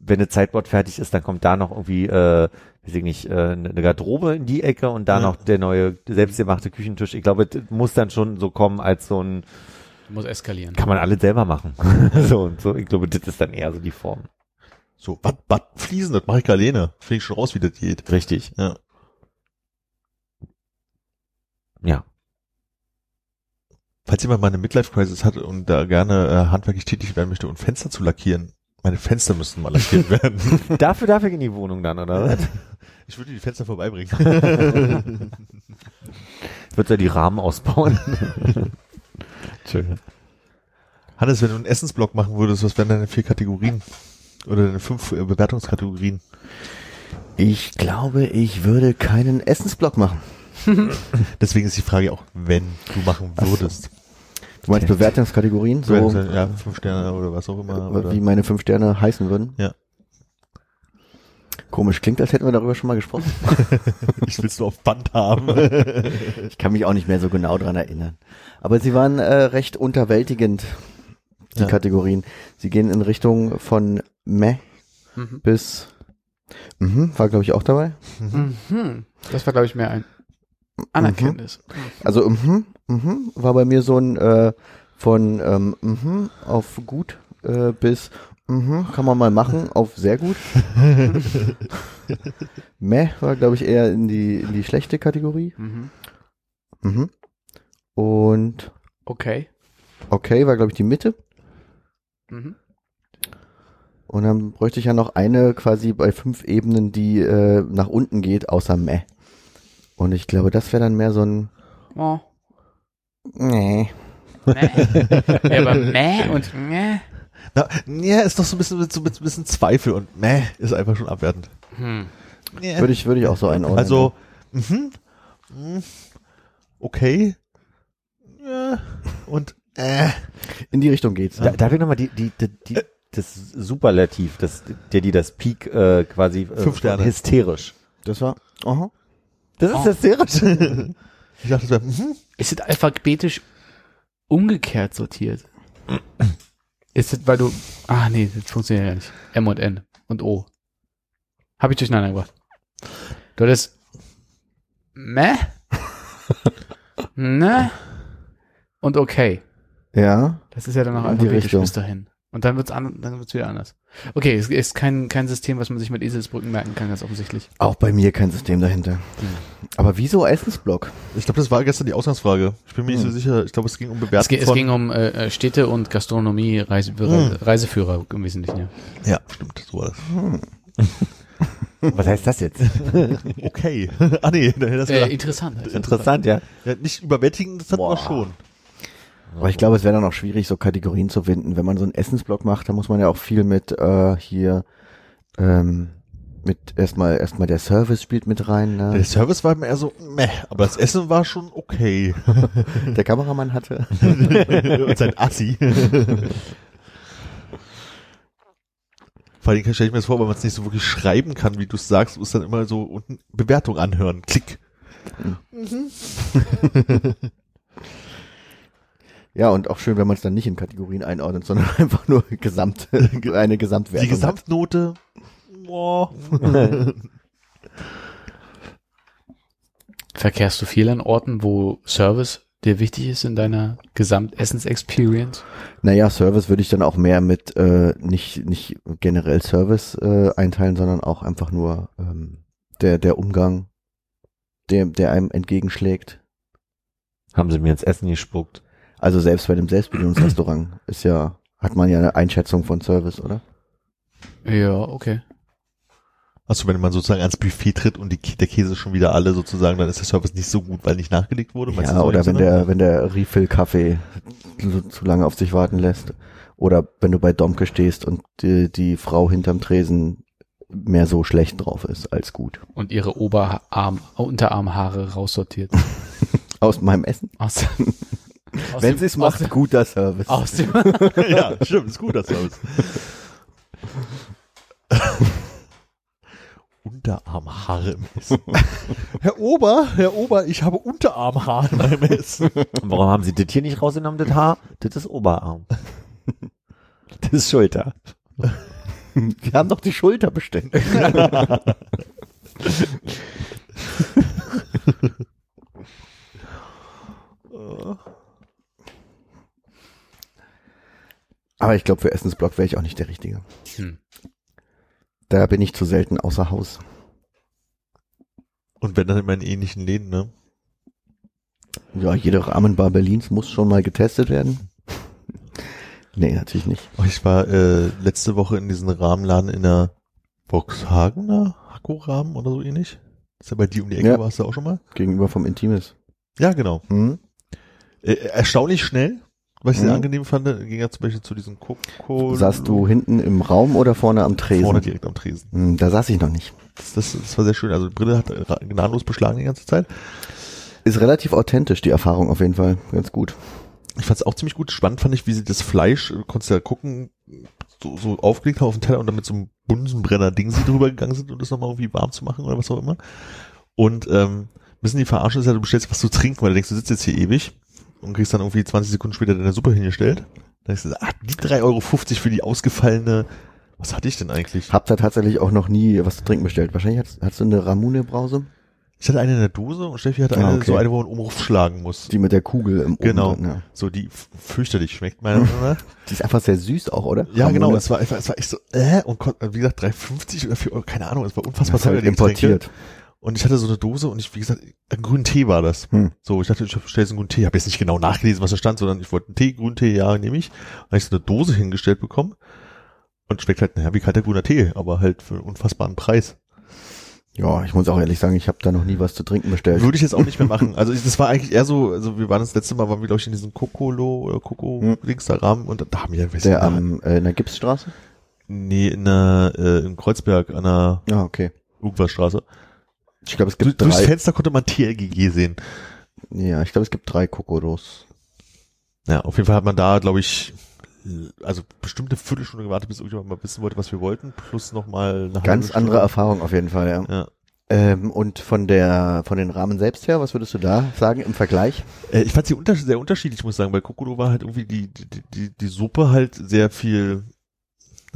wenn eine Zeitboard fertig ist, dann kommt da noch irgendwie, äh, weiß ich nicht, äh, eine eine Garderobe in die Ecke und da Ja. noch der neue selbstgemachte Küchentisch. Ich glaube, das muss dann schon so kommen als so ein, Muss eskalieren. kann man alles selber machen. so und so. Ich glaube, das ist dann eher so die Form. so, was, was, Fliesen, das mache ich alleine. Finde ich schon raus, wie das geht. Richtig. Ja. Ja. Falls jemand mal eine Midlife-Crisis hat und da gerne äh, handwerklich tätig werden möchte und Fenster zu lackieren, meine Fenster müssten mal lackiert werden. Dafür darf ich in die Wohnung dann, oder was? Ich würde die Fenster vorbeibringen. Wird ja die Rahmen ausbauen. Schön. Hannes, wenn du einen Essensblock machen würdest, was wären deine vier Kategorien? Oder deine fünf äh, Bewertungskategorien? Ich glaube, ich würde keinen Essensblock machen. Deswegen ist die Frage auch, wenn du machen würdest. Du meinst Bewertungskategorien, so ja, fünf Sterne oder was auch immer. Oder? wie meine fünf Sterne heißen würden? Ja. Komisch, klingt, als hätten wir darüber schon mal gesprochen. Ich will's nur auf Band haben. Ich kann mich auch nicht mehr so genau dran erinnern. Aber sie waren äh, recht unterwältigend, die Ja. Kategorien. Sie gehen in Richtung von meh Mhm. bis mhm, war glaube ich auch dabei. Mhm. Das war, glaube ich, mehr ein Anerkenntnis. Also mhm, mhm, war bei mir so ein äh, von ähm, mhm, auf gut äh, bis mhm, kann man mal machen auf sehr gut. Meh war glaube ich eher in die in die schlechte Kategorie. Mhm. Mhm. Und Okay. okay war glaube ich die Mitte. Mhm. Und dann bräuchte ich ja noch eine quasi bei fünf Ebenen, die äh, nach unten geht, außer Meh. Und ich glaube, das wäre dann mehr so ein Oh. Nee. Mäh. ja, aber Mäh und Mäh. Na, ja, ist doch so ein bisschen, so ein bisschen Zweifel und meh, ist einfach schon abwertend. Hm. Ja. Würde ich, würde ich auch so einordnen. Also, mhm, mhm, okay, ja, und äh, in die Richtung geht's. Da, darf ich nochmal die, die, die, die, das Superlativ, das, der, die das Peak äh, quasi äh, Fünf Sterne. hysterisch. Das war, aha. Das ist Oh. hysterisch. ich dachte, das mhm, Ist es alphabetisch umgekehrt sortiert? Ist es, weil du, ah nee, das funktioniert ja nicht. M und N und O. Habe ich durcheinander gebracht. Du hattest Mäh, ne und okay. Ja. Das ist ja dann Richtung. bis dahin. Und dann wird's an, dann wird's wieder anders. Okay, es ist kein, kein System, was man sich mit Eselsbrücken merken kann, ganz offensichtlich. Auch bei mir kein System dahinter. Aber wieso Essensblock? ich glaube, das war gestern die Ausgangsfrage. Ich bin mir nicht so Hm. sicher. Ich glaube, es ging um Es, Bewertung ge- es von, ging um äh, äh, Städte und Gastronomie, Reise, Hm. Reiseführer im Wesentlichen, ja. ja, stimmt, so war das. Was heißt das jetzt? Okay. ah nee, das Äh, war interessant. Interessant, ja. ja, nicht überwältigend, das hatten wir schon. Aber ich glaube, es wäre dann auch schwierig, so Kategorien zu finden. Wenn man so einen Essensblock macht, dann muss man ja auch viel mit äh, hier ähm, mit erstmal erstmal der Service spielt mit rein. Der Ne? Service war mir eher so, meh, aber das Essen war schon okay. Der Kameramann hatte. und sein Assi. Vor allem stelle ich mir das vor, weil man es nicht so wirklich schreiben kann, wie du es sagst, muss dann immer so unten Bewertung anhören. Klick. Ja, und auch schön, wenn man es dann nicht in Kategorien einordnet, sondern einfach nur gesamt eine Gesamtwertung. Die Gesamtnote. Boah. Verkehrst du viel an Orten, wo Service dir wichtig ist in deiner Gesamtessens-Experience? Naja, Service würde ich dann auch mehr mit äh, nicht nicht generell Service äh, einteilen, sondern auch einfach nur ähm, der der Umgang, der der einem entgegenschlägt. Haben sie mir ins Essen gespuckt. Also selbst bei einem Selbstbedienungsrestaurant ist ja hat man ja eine Einschätzung von Service, oder? Ja, okay. Also wenn man sozusagen ans Buffet tritt und die, der Käse ist schon wieder alle sozusagen, dann ist der Service nicht so gut, weil nicht nachgelegt wurde. Meinst du Ja, oder wenn der, wenn der Refill-Kaffee zu, zu lange auf sich warten lässt. Oder wenn du bei Domke stehst und die, die Frau hinterm Tresen mehr so schlecht drauf ist als gut. Und ihre Oberarm, Unterarmhaare raussortiert. Aus meinem Essen. Aus wenn sie es macht, dem- guter Service. Aus dem, ja, stimmt, ist gut, der Service. Unterarmhaare im Essen. Herr Ober, Herr Ober, ich habe Unterarmhaare meinem Essen. Warum haben sie das hier nicht rausgenommen, das Haar? Das ist Oberarm. Das ist Schulter. Wir haben doch die Schulter bestellt. Aber ich glaube, für Essensblock wäre ich auch nicht der Richtige. Hm. Da bin ich zu selten außer Haus. Und wenn dann immer in ähnlichen Läden, ne? Ja, jede Rahmenbar Berlins muss schon mal getestet werden. nee, natürlich nicht. Oh, Ich war äh, letzte Woche in diesem Rahmenladen in der Boxhagener Hakko-Rahmen oder so ähnlich. Ist ja bei dir um die Ecke, Ja. warst du auch schon mal? Gegenüber vom Intimes. Ja, genau. Hm? Äh, erstaunlich schnell, was ich sehr Mhm. angenehm fand, ging ja zum Beispiel zu diesem Coco. Saßt du hinten im Raum oder vorne am Tresen? vorne direkt am Tresen. Hm, da saß ich noch nicht. Das, das, das war sehr schön. Also die Brille hat ra- gnadenlos beschlagen die ganze Zeit. Ist relativ authentisch, die Erfahrung auf jeden Fall. Ganz gut. Ich fand es auch ziemlich gut. Spannend fand ich, wie sie das Fleisch, äh, konntest ja gucken, so, so aufgelegt haben auf den Teller und dann mit so einem Bunsenbrenner-Ding sie drüber gegangen sind, um das nochmal irgendwie warm zu machen oder was auch immer. Und ähm, müssen die verarschen ist ja, du bestellst was zu trinken, weil du denkst, du sitzt jetzt hier ewig und kriegst dann irgendwie 20 Sekunden später deine Suppe hingestellt. Dann denkst du, ah, die 3,50 Euro für die ausgefallene, was hatte ich denn eigentlich? Hab da tatsächlich auch noch nie was zu trinken bestellt. Wahrscheinlich hast, hast du eine Ramune-Brause, Ich hatte eine in der Dose und Steffi hatte Ah, eine, okay. so eine, wo man umruf schlagen muss. die mit der Kugel im Oben Genau. drin, ja. So, die fürchterlich schmeckt, meiner Meinung nach. Die ist einfach sehr süß auch, oder? Ja, genau. Ramune. Es war einfach, es war echt so, äh, und wie gesagt, 3,50 oder 4 Euro, keine Ahnung, es war unfassbar Das ist halt die Getränke. Und ich hatte so eine Dose und ich, wie gesagt, einen grünen Tee war das. Hm. So, ich dachte, ich bestelle jetzt einen grünen Tee. Habe jetzt nicht genau nachgelesen, was da stand, sondern ich wollte einen Tee, grünen Tee, ja, nehme ich. Dann habe ich so eine Dose hingestellt bekommen und schmeckt halt, naja, wie kalter grüner Tee, aber halt für einen unfassbaren Preis. Ja, ich muss auch ehrlich sagen, ich habe da noch nie was zu trinken bestellt. Würde ich jetzt auch nicht mehr machen. Also ich, das war eigentlich eher so, also wir waren das letzte Mal, waren wir glaube ich in diesem Kokolo oder Koko Hm. links da Rahmen und da haben wir, weiß Der ich, am, äh, in der Gipsstraße? nee, in der, äh, in Kreuzberg an der Ja, okay. Irgendwas-Straße. Ich glaube, es Du, gibt durchs drei. Fenster konnte man TLGG sehen. Ja, ich glaube, es gibt drei Kokoros. Ja, auf jeden Fall hat man da, glaube ich, also bestimmt eine Viertelstunde gewartet, bis irgendjemand mal wissen wollte, was wir wollten, plus nochmal eine Ganz andere Stunde. Erfahrung auf jeden Fall, ja. Ja. Ähm, und von der, von den Rahmen selbst her, was würdest du da sagen im Vergleich? Äh, ich fand sie unter sehr unterschiedlich, muss ich sagen. Bei Kokoro war halt irgendwie die, die, die, die Suppe halt sehr viel,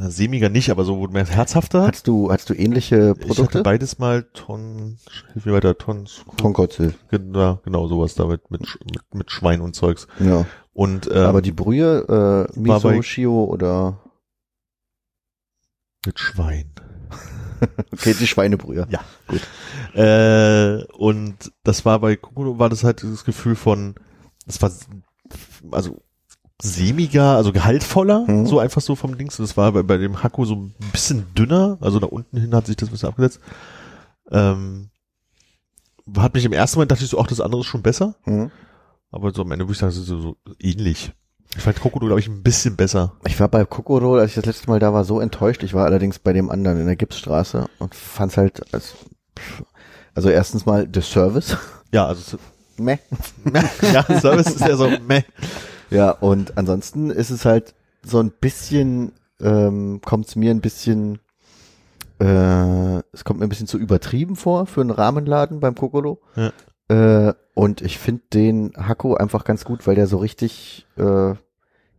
na, sämiger nicht, aber so mehr herzhafter. Hattest du, hattest du ähnliche Ich Produkte? hatte beides mal Ton, hilf mir weiter, Tons, Tonkotzel. genau, genau sowas damit, mit, mit, mit Schwein und Zeugs. Ja. Und, ähm, Aber die Brühe, äh, war bei- Miso, Shio oder, mit Schwein. okay, die Schweinebrühe. Ja, gut. Äh, und das war bei Kokoro war das halt das Gefühl von, das war also sämiger, also gehaltvoller, Mhm. so einfach so vom Dings. Das war bei, bei dem Hakko so ein bisschen dünner, also da unten hin hat sich das ein bisschen abgesetzt. Ähm, hat mich im ersten Moment dachte ich so, ach, das andere ist schon besser, Hm. aber so am Ende würde ich sagen, es ist so, so ähnlich. Ich fand Kokoro, glaube ich, ein bisschen besser. Ich war bei Kokoro, als ich das letzte Mal da war, so enttäuscht. Ich war allerdings bei dem anderen in der Gipsstraße und fand's halt als, also erstens mal der Service. Ja, also Meh. ja, Service ist ja so meh. Ja, und ansonsten ist es halt so ein bisschen, ähm, kommt es mir ein bisschen, äh, es kommt mir ein bisschen zu übertrieben vor für einen Rahmenladen beim Kokoro. Ja. Äh, und ich finde den Hakko einfach ganz gut, weil der so richtig, äh, ja,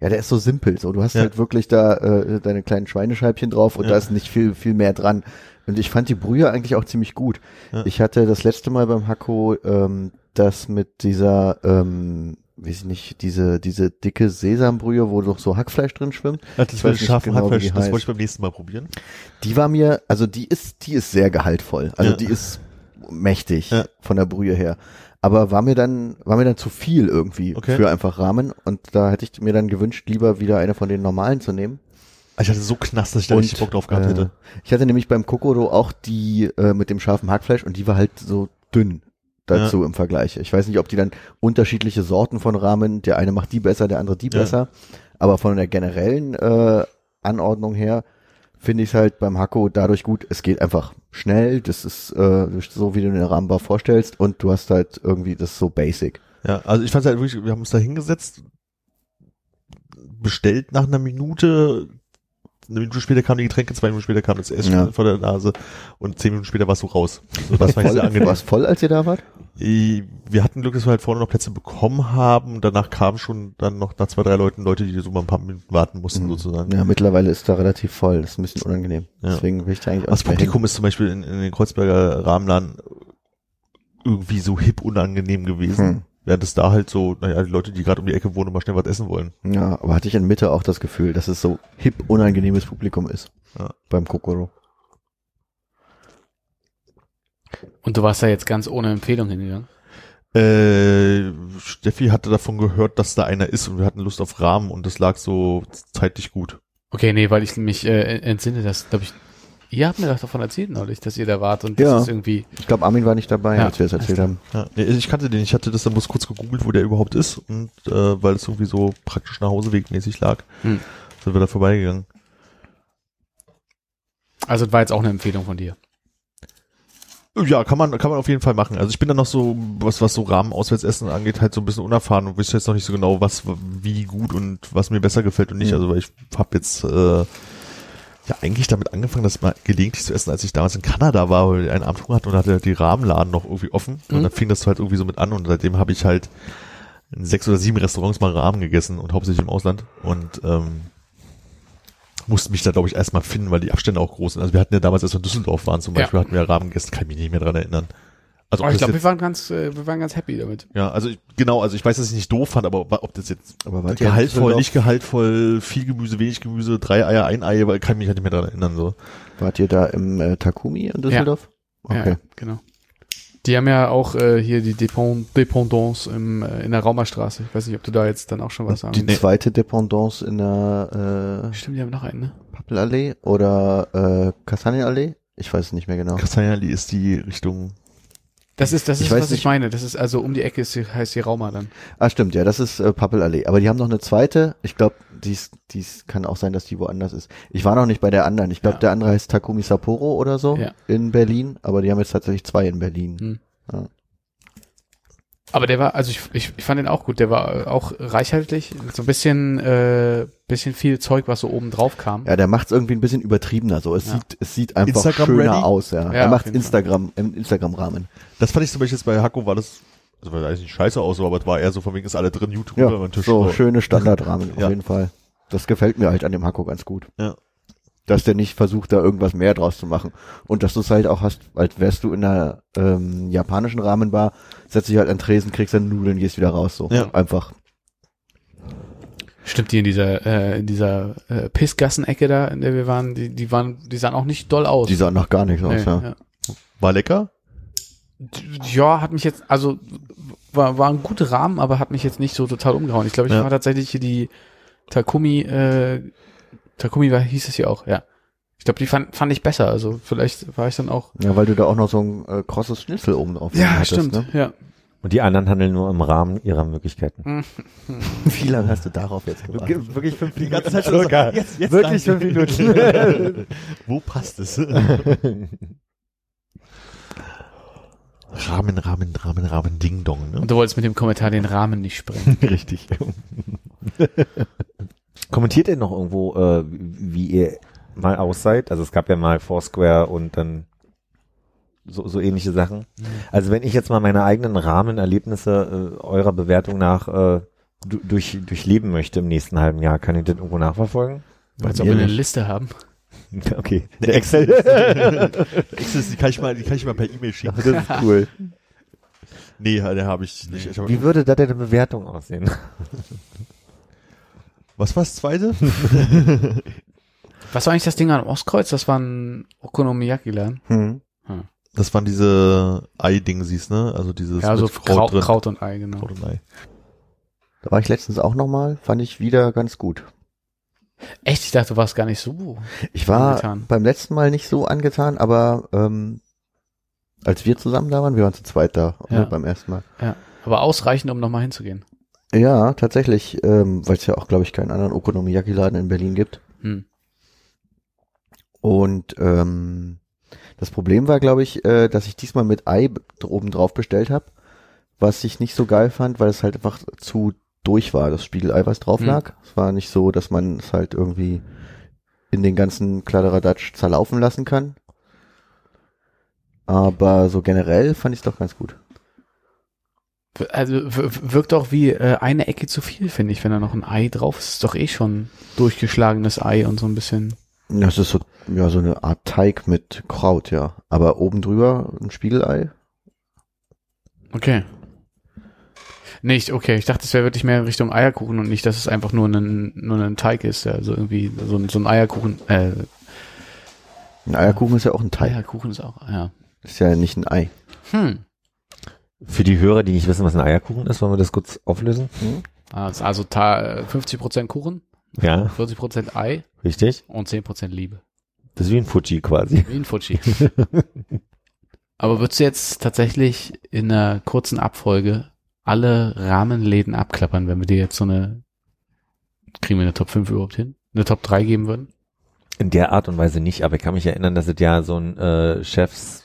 der ist so simpel. So, du hast Ja. halt wirklich da äh, deine kleinen Schweinescheibchen drauf und Ja. da ist nicht viel, viel mehr dran. Und ich fand die Brühe eigentlich auch ziemlich gut. Ich hatte das letzte Mal beim Hakko ähm, das mit dieser, ähm, weiß ich nicht, diese, diese dicke Sesambrühe, wo doch so Hackfleisch drin schwimmt. Ja, das Ich war weiß das nicht scharfe genau, Hackfleisch, das wollte ich beim nächsten Mal probieren. Die war mir, also die ist, die ist sehr gehaltvoll. Also Ja. die ist mächtig Ja. von der Brühe her. Aber war mir dann, war mir dann zu viel irgendwie Okay. für einfach Rahmen. Und da hätte ich mir dann gewünscht, lieber wieder eine von den normalen zu nehmen. Ich hatte so Knast, dass ich da richtig Bock drauf gehabt äh, hätte. Ich hatte nämlich beim Kokoro auch die äh, mit dem scharfen Hackfleisch und die war halt so dünn dazu im Vergleich. Ich weiß nicht, ob die dann unterschiedliche Sorten von Ramen, der eine macht die besser, der andere die Ja. besser, aber von der generellen äh, Anordnung her finde ich es halt beim Hakko dadurch gut, es geht einfach schnell, das ist äh, so, wie du den Rahmenbar vorstellst und du hast halt irgendwie das so basic. Ja, also ich fand halt wirklich, wir haben uns da hingesetzt, bestellt nach einer Minute, eine Minute später kamen die Getränke, zwei Minuten später kam das Essen Ja. vor der Nase und zehn Minuten später warst du raus. Also Was das ich voll, sehr angenehm. war's voll, als ihr da wart? Wir hatten Glück, dass wir halt vorne noch Plätze bekommen haben. Danach kamen schon dann noch nach zwei, drei Leuten Leute, die so mal ein paar Minuten warten mussten sozusagen. Ja, mittlerweile ist da relativ voll, das ist ein bisschen unangenehm. Ja. Deswegen will ich da eigentlich auch Das nicht mehr Publikum ist zum Beispiel in, in den Kreuzberger Rahmenladen irgendwie so hip unangenehm gewesen. Hm. Während es da halt so, naja, die Leute, die gerade um die Ecke wohnen mal schnell was essen wollen. Ja, aber hatte ich in Mitte auch das Gefühl, dass es so hip unangenehmes Publikum ist. Ja. Beim Kokoro. Und du warst da jetzt ganz ohne Empfehlung hingegangen. Äh, Steffi hatte davon gehört, dass da einer ist und wir hatten Lust auf Rahmen und das lag so zeitlich gut. Okay, nee, weil ich mich äh, entsinne, dass, glaube ich, ihr habt mir doch davon erzählt neulich, dass ihr da wart und das Ja. ist irgendwie, Ich glaube, Armin war nicht dabei, Ja, als wir es erzählt haben. Ja, nee, ich kannte den, ich hatte das dann bloß kurz gegoogelt, wo der überhaupt ist und äh, weil es irgendwie so praktisch nach Hauseweg mäßig lag, Hm. sind wir da vorbeigegangen. also das war jetzt auch eine Empfehlung von dir. Ja, kann man, kann man auf jeden Fall machen. Also ich bin dann noch so, was, was so Rahmen Auswärtsessen angeht, halt so ein bisschen unerfahren und wüsste jetzt noch nicht so genau, was, wie gut und was mir besser gefällt und nicht. Mhm. Also weil ich habe jetzt äh, ja eigentlich damit angefangen, das mal gelegentlich zu essen, als ich damals in Kanada war, weil ich einen Abend Hunger hatte und hatte die Rahmenladen noch irgendwie offen. Und Mhm. dann fing das halt irgendwie so mit an und seitdem habe ich halt in sechs oder sieben Restaurants mal Rahmen gegessen und hauptsächlich im Ausland. Und ähm, musste mich da, glaube ich, erstmal finden, weil die Abstände auch groß sind. Also wir hatten ja damals, als wir in Düsseldorf waren zum Ja. Beispiel, hatten wir Rahmen gegessen, kann ich mich nicht mehr dran erinnern. Also Aber ich glaube, wir waren ganz, äh, wir waren ganz happy damit. ja, also ich, genau, also ich weiß, dass ich nicht doof fand, aber ob, ob das jetzt Aber in gehaltvoll, nicht gehaltvoll, viel Gemüse, wenig Gemüse, drei Eier, ein Ei, weil kann ich mich halt nicht mehr dran erinnern, so. Wart ihr da im äh, Takumi in Düsseldorf? Okay. Ja, genau. Die haben ja auch äh, hier die Depend Dependance im, äh, in der Raumerstraße. Ich weiß nicht, ob du da jetzt dann auch schon was sagen Die zweite Dependance in der äh, Stimmt, die haben noch einen, ne? Pappelallee oder äh, Kastanienallee? Ich weiß es nicht mehr genau. Kastanjali ist die Richtung, Das ist, das Ich ist, weiß was ich nicht. meine. Das ist also um die Ecke ist, heißt die Rauma dann. Ah, stimmt, ja, das ist äh, Pappelallee. Aber die haben noch eine zweite. Ich glaube, dies, dies kann auch sein, dass die woanders ist. Ich war noch nicht bei der anderen. Ich glaube, Ja. der andere heißt Takumi Sapporo oder so Ja. in Berlin. Aber die haben jetzt tatsächlich zwei in Berlin. Hm. Ja. Aber der war, also ich, ich, ich fand den auch gut. Der war äh, auch reichhaltig. So ein bisschen, äh, bisschen viel Zeug, was so oben drauf kam. Ja, der macht's irgendwie ein bisschen übertriebener. So, es Ja. sieht, es sieht einfach Instagram schöner ready? aus. Ja, Ja, er macht Fall. Instagram im Instagram-Rahmen. das fand ich zum Beispiel jetzt bei Hakko war das, also war eigentlich nicht scheiße aus, so, aber es war eher so von wegen ist alle drin, YouTube Ja, über Tisch. so schöne Standardrahmen auf Ja. jeden Fall. Das gefällt mir halt an dem Hakko ganz gut. Ja. Dass der nicht versucht, da irgendwas mehr draus zu machen. Und dass du es halt auch hast, als wärst du in einer ähm, japanischen Rahmenbar, setzt dich halt an den Tresen, kriegst dann Nudeln, gehst wieder raus. So Ja. einfach. Stimmt, die in dieser, äh, in dieser äh, Pissgassenecke da, in der wir waren, die, die waren, die sahen auch nicht doll aus. Die sahen nach gar nichts aus. Nee, ja. ja. War lecker? Ja, hat mich jetzt, also war, war ein guter Rahmen, aber hat mich jetzt nicht so total umgehauen. Ich glaube, ich Ja. war tatsächlich hier die Takumi, äh, Takumi war, hieß es ja auch, ja. Ich glaube, die fand, fand ich besser. Also vielleicht war ich dann auch. Ja, weil du da auch noch so ein äh, krosses Schnitzel oben drauf hattest, Ne? Ja. Und die anderen handeln nur im Rahmen ihrer Möglichkeiten. Wie lange hast du darauf jetzt gewartet? Wirklich fünf Die ganze Zeit schon so, jetzt, jetzt Wirklich danke. fünf Minuten. Wo passt es? Rahmen, Rahmen, Rahmen, Rahmen, Ding Dong, ne? Und du wolltest mit dem Kommentar den Rahmen nicht sprengen. Richtig. Kommentiert ihr noch irgendwo, äh, wie ihr mal ausseid? Also es gab ja mal Foursquare und dann so, so ähnliche Sachen. Also wenn ich jetzt mal meine eigenen Rahmenerlebnisse äh, eurer Bewertung nach äh, du, durch, durchleben möchte im nächsten halben Jahr, kann ich das irgendwo nachverfolgen? Als ob wir eine Liste haben. Okay. Der Excel. Excel, die kann ich mal, die kann ich mal per E-Mail schicken. Das ist cool. Nee, der habe ich nicht. Ich hab, Wie würde da deine Bewertung aussehen? was war das zweite? Was war eigentlich das Ding am Ostkreuz? Das war ein Okonomiyaki-Laden. Hm. Das waren diese Ei-Dingsies, ne? Also dieses Ja, so mit Kraut, Kraut drin. Kraut und Ei, genau. Kraut und Ei. Da war ich letztens auch nochmal, fand ich wieder ganz gut. Echt? Ich dachte, du warst gar nicht so. Ich war Angetan. beim letzten Mal nicht so angetan, aber ähm, als wir zusammen da waren, wir waren zu zweit da Ja. ne, beim ersten Mal. Ja. Aber ausreichend, um nochmal hinzugehen. Ja, tatsächlich, ähm, weil es ja auch, glaube ich, keinen anderen Okonomiyaki-Laden in Berlin gibt. Hm. Und ähm, das Problem war, glaube ich, äh, dass ich diesmal mit Ei oben drauf bestellt habe, was ich nicht so geil fand, weil es halt einfach zu durch war, das Spiegelei, was drauf Hm. lag. Es war nicht so, dass man es halt irgendwie in den ganzen Kladderadatsch zerlaufen lassen kann. Aber so generell fand ich es doch ganz gut. Also wirkt auch wie äh, eine Ecke zu viel, finde ich, wenn da noch ein Ei drauf ist. Ist doch eh schon durchgeschlagenes Ei und so ein bisschen. Das ist so, ja, so eine Art Teig mit Kraut, ja. Aber oben drüber ein Spiegelei. Okay. Nicht, okay. Ich dachte, es wäre wirklich mehr in Richtung Eierkuchen und nicht, dass es einfach nur ein, nur ein Teig ist, der so irgendwie so, ein- so ein Eierkuchen, äh, Ein Eierkuchen ist ja auch ein Teig. Eierkuchen ist auch, ja. Ist ja nicht ein Ei. Hm. Für die Hörer, die nicht wissen, was ein Eierkuchen ist, wollen wir das kurz auflösen? Also, also ta- 50% Kuchen, Ja, 40% Ei richtig. und 10% Liebe. Das ist wie ein Fuji quasi. Wie ein Fuji. Aber würdest du jetzt tatsächlich in einer kurzen Abfolge alle Rahmenläden abklappern, wenn wir dir jetzt so eine, kriegen wir eine Top 5 überhaupt hin? Eine Top 3 geben würden? In der Art und Weise nicht, aber ich kann mich erinnern, dass es ja so ein äh, Chefs,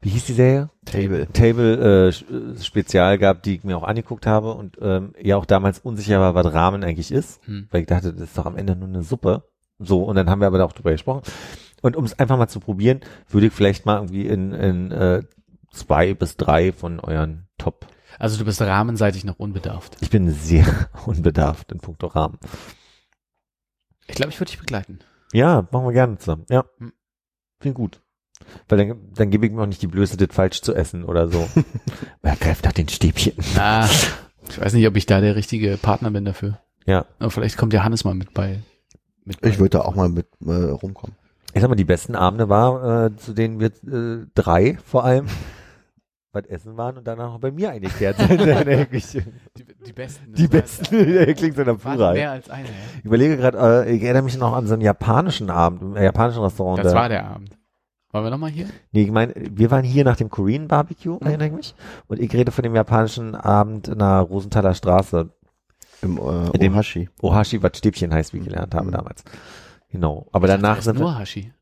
wie hieß die Serie? Table. Table äh, äh, Spezial gab, die ich mir auch angeguckt habe und ähm, ja auch damals unsicher war, was Ramen eigentlich ist, Hm. weil ich dachte, das ist doch am Ende nur eine Suppe. So, und dann haben wir aber auch drüber gesprochen. Und um es einfach mal zu probieren, würde ich vielleicht mal irgendwie in, in äh, zwei bis drei von euren Top. Also du bist rahmenseitig noch unbedarft. Ich bin sehr unbedarft in puncto Rahmen. Ich glaube, ich würde dich begleiten. Ja, machen wir gerne zusammen. Ja. Hm. Finde gut. Weil dann, dann gebe ich mir auch nicht die Blöße, das falsch zu essen oder so. er greift nach den Stäbchen. Ah, ich weiß nicht, ob ich da der richtige Partner bin dafür. Ja. Aber vielleicht kommt der Hannes mal mit bei. Mit bei. Ich würde da auch mal mit äh, rumkommen. Ich sag mal, die besten Abende war, äh, zu denen wir äh, drei vor allem was essen waren und danach noch bei mir eingekehrt sind. die, die besten. die besten. Klingt so nach Waren Plural. mehr als eine. Ja? Ich überlege gerade, äh, ich erinnere mich noch an so einen japanischen Abend, im japanischen Restaurant. Das da- war der Abend. Wollen wir nochmal hier? Nee, ich meine, wir waren hier nach dem Korean Barbecue, erinnere ich mich. Und ich rede von dem japanischen Abend in der Rosenthaler Straße. Im äh, In dem- Ohashi. Ohashi, was Stäbchen heißt, wie ich gelernt habe Mhm. damals. Genau. Aber danach Das sind wir, nur Hashi.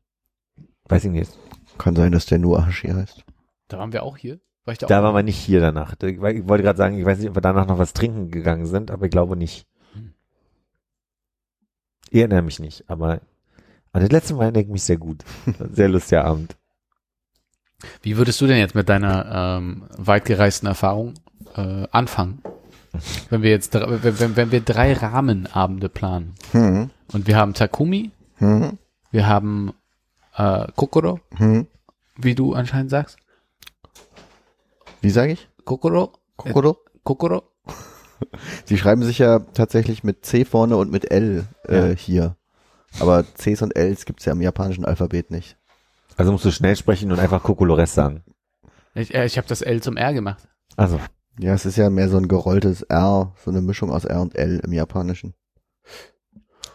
weiß ich nicht. Kann sein, dass der nur Ohashi heißt. Da waren wir auch hier. War ich da, Da waren wir nicht hier danach. Ich ich wollte gerade sagen, ich weiß nicht, ob wir danach noch was trinken gegangen sind, aber ich glaube nicht. Hm. Ich erinnere mich nicht, aber an das letzte Mal erinnere ich mich sehr gut. Sehr lustiger Abend. Wie würdest du denn jetzt mit deiner ähm, weitgereisten Erfahrung äh, anfangen? Wenn wir jetzt wenn, wenn, wir drei Rahmenabende planen Hm. und wir haben Takumi, Hm. wir haben äh, Kokoro, Hm. wie du anscheinend sagst. Wie sage ich? Kokoro? Kokoro? Kokoro? Sie schreiben sich ja tatsächlich mit C vorne und mit L äh, Ja. hier. Aber Cs und Ls gibt's ja im japanischen Alphabet nicht. Also musst du schnell sprechen und einfach Kokolores sagen. Ich, äh, ich habe das L zum R gemacht. Also, Ja, es ist ja mehr so ein gerolltes R, so eine Mischung aus R und L im Japanischen.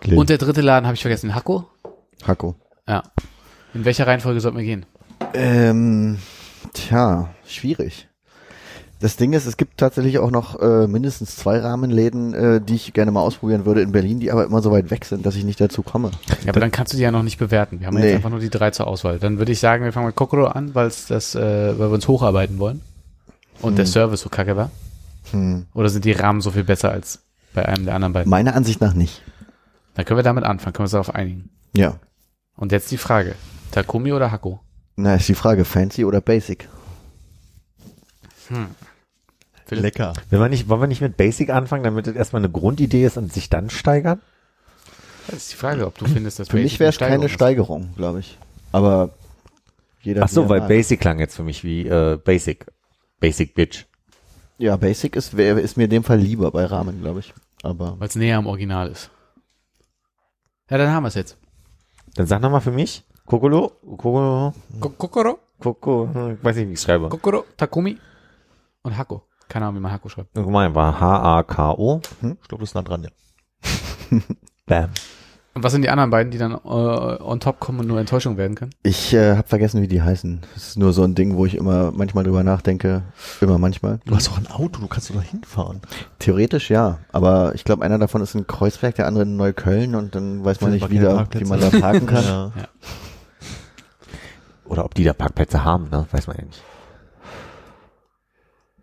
Und der dritte Laden habe ich vergessen, Hako. Hako. Ja. In welcher Reihenfolge sollten wir gehen? Ähm, tja, schwierig. Das Ding ist, es gibt tatsächlich auch noch äh, mindestens zwei Rahmenläden, äh, die ich gerne mal ausprobieren würde in Berlin, die aber immer so weit weg sind, dass ich nicht dazu komme. Ja, aber dann kannst du die ja noch nicht bewerten. Wir haben Nee. jetzt einfach nur die drei zur Auswahl. Dann würde ich sagen, wir fangen mit Kokoro an, weil es das, äh, weil wir uns hocharbeiten wollen. Und der Hm. Service so kacke war. Hm. Oder sind die Rahmen so viel besser als bei einem der anderen beiden? Meiner Ansicht nach nicht. Dann können wir damit anfangen, können wir uns darauf einigen. Ja. Und jetzt die Frage. Takumi oder Hako? Na, ist die Frage, fancy oder basic? Philipp? Lecker. wenn wir nicht, wollen wir nicht mit Basic anfangen, damit das erstmal eine Grundidee ist und sich dann steigern? Das ist die Frage, ob du findest, dass Für mich wäre es keine Steigerung, glaube ich. Aber jeder. Ach so, weil mag. Basic klang jetzt für mich wie äh, Basic. Basic Bitch. Ja, basic ist, wär, ist mir in dem Fall lieber bei Rahmen, glaube ich. Aber Weil es näher am Original ist. Ja, dann haben wir es jetzt. Dann sag nochmal für mich. Kokolo, Kokolo, Ko- Kokoro, Koko, ich weiß nicht, wie ich schreibe. Kokoro, Takumi und Hako. Keine Ahnung, wie man Hako schreibt. Guck mal, war H-A-K-O. Ich glaube, das ist nah dran, ja. Bam. Und was sind die anderen beiden, die dann äh, on top kommen und nur Enttäuschung werden können? Ich äh, habe vergessen, wie die heißen. Das ist nur so ein Ding, wo ich immer manchmal drüber nachdenke. Immer manchmal. Du hast doch ein Auto, du kannst doch da hinfahren. Theoretisch ja, aber ich glaube, einer davon ist in Kreuzberg, der andere in Neukölln und dann weiß man nicht wieder, wie man da parken kann. Ja. Oder ob die da Parkplätze haben, ne? Weiß man ja nicht.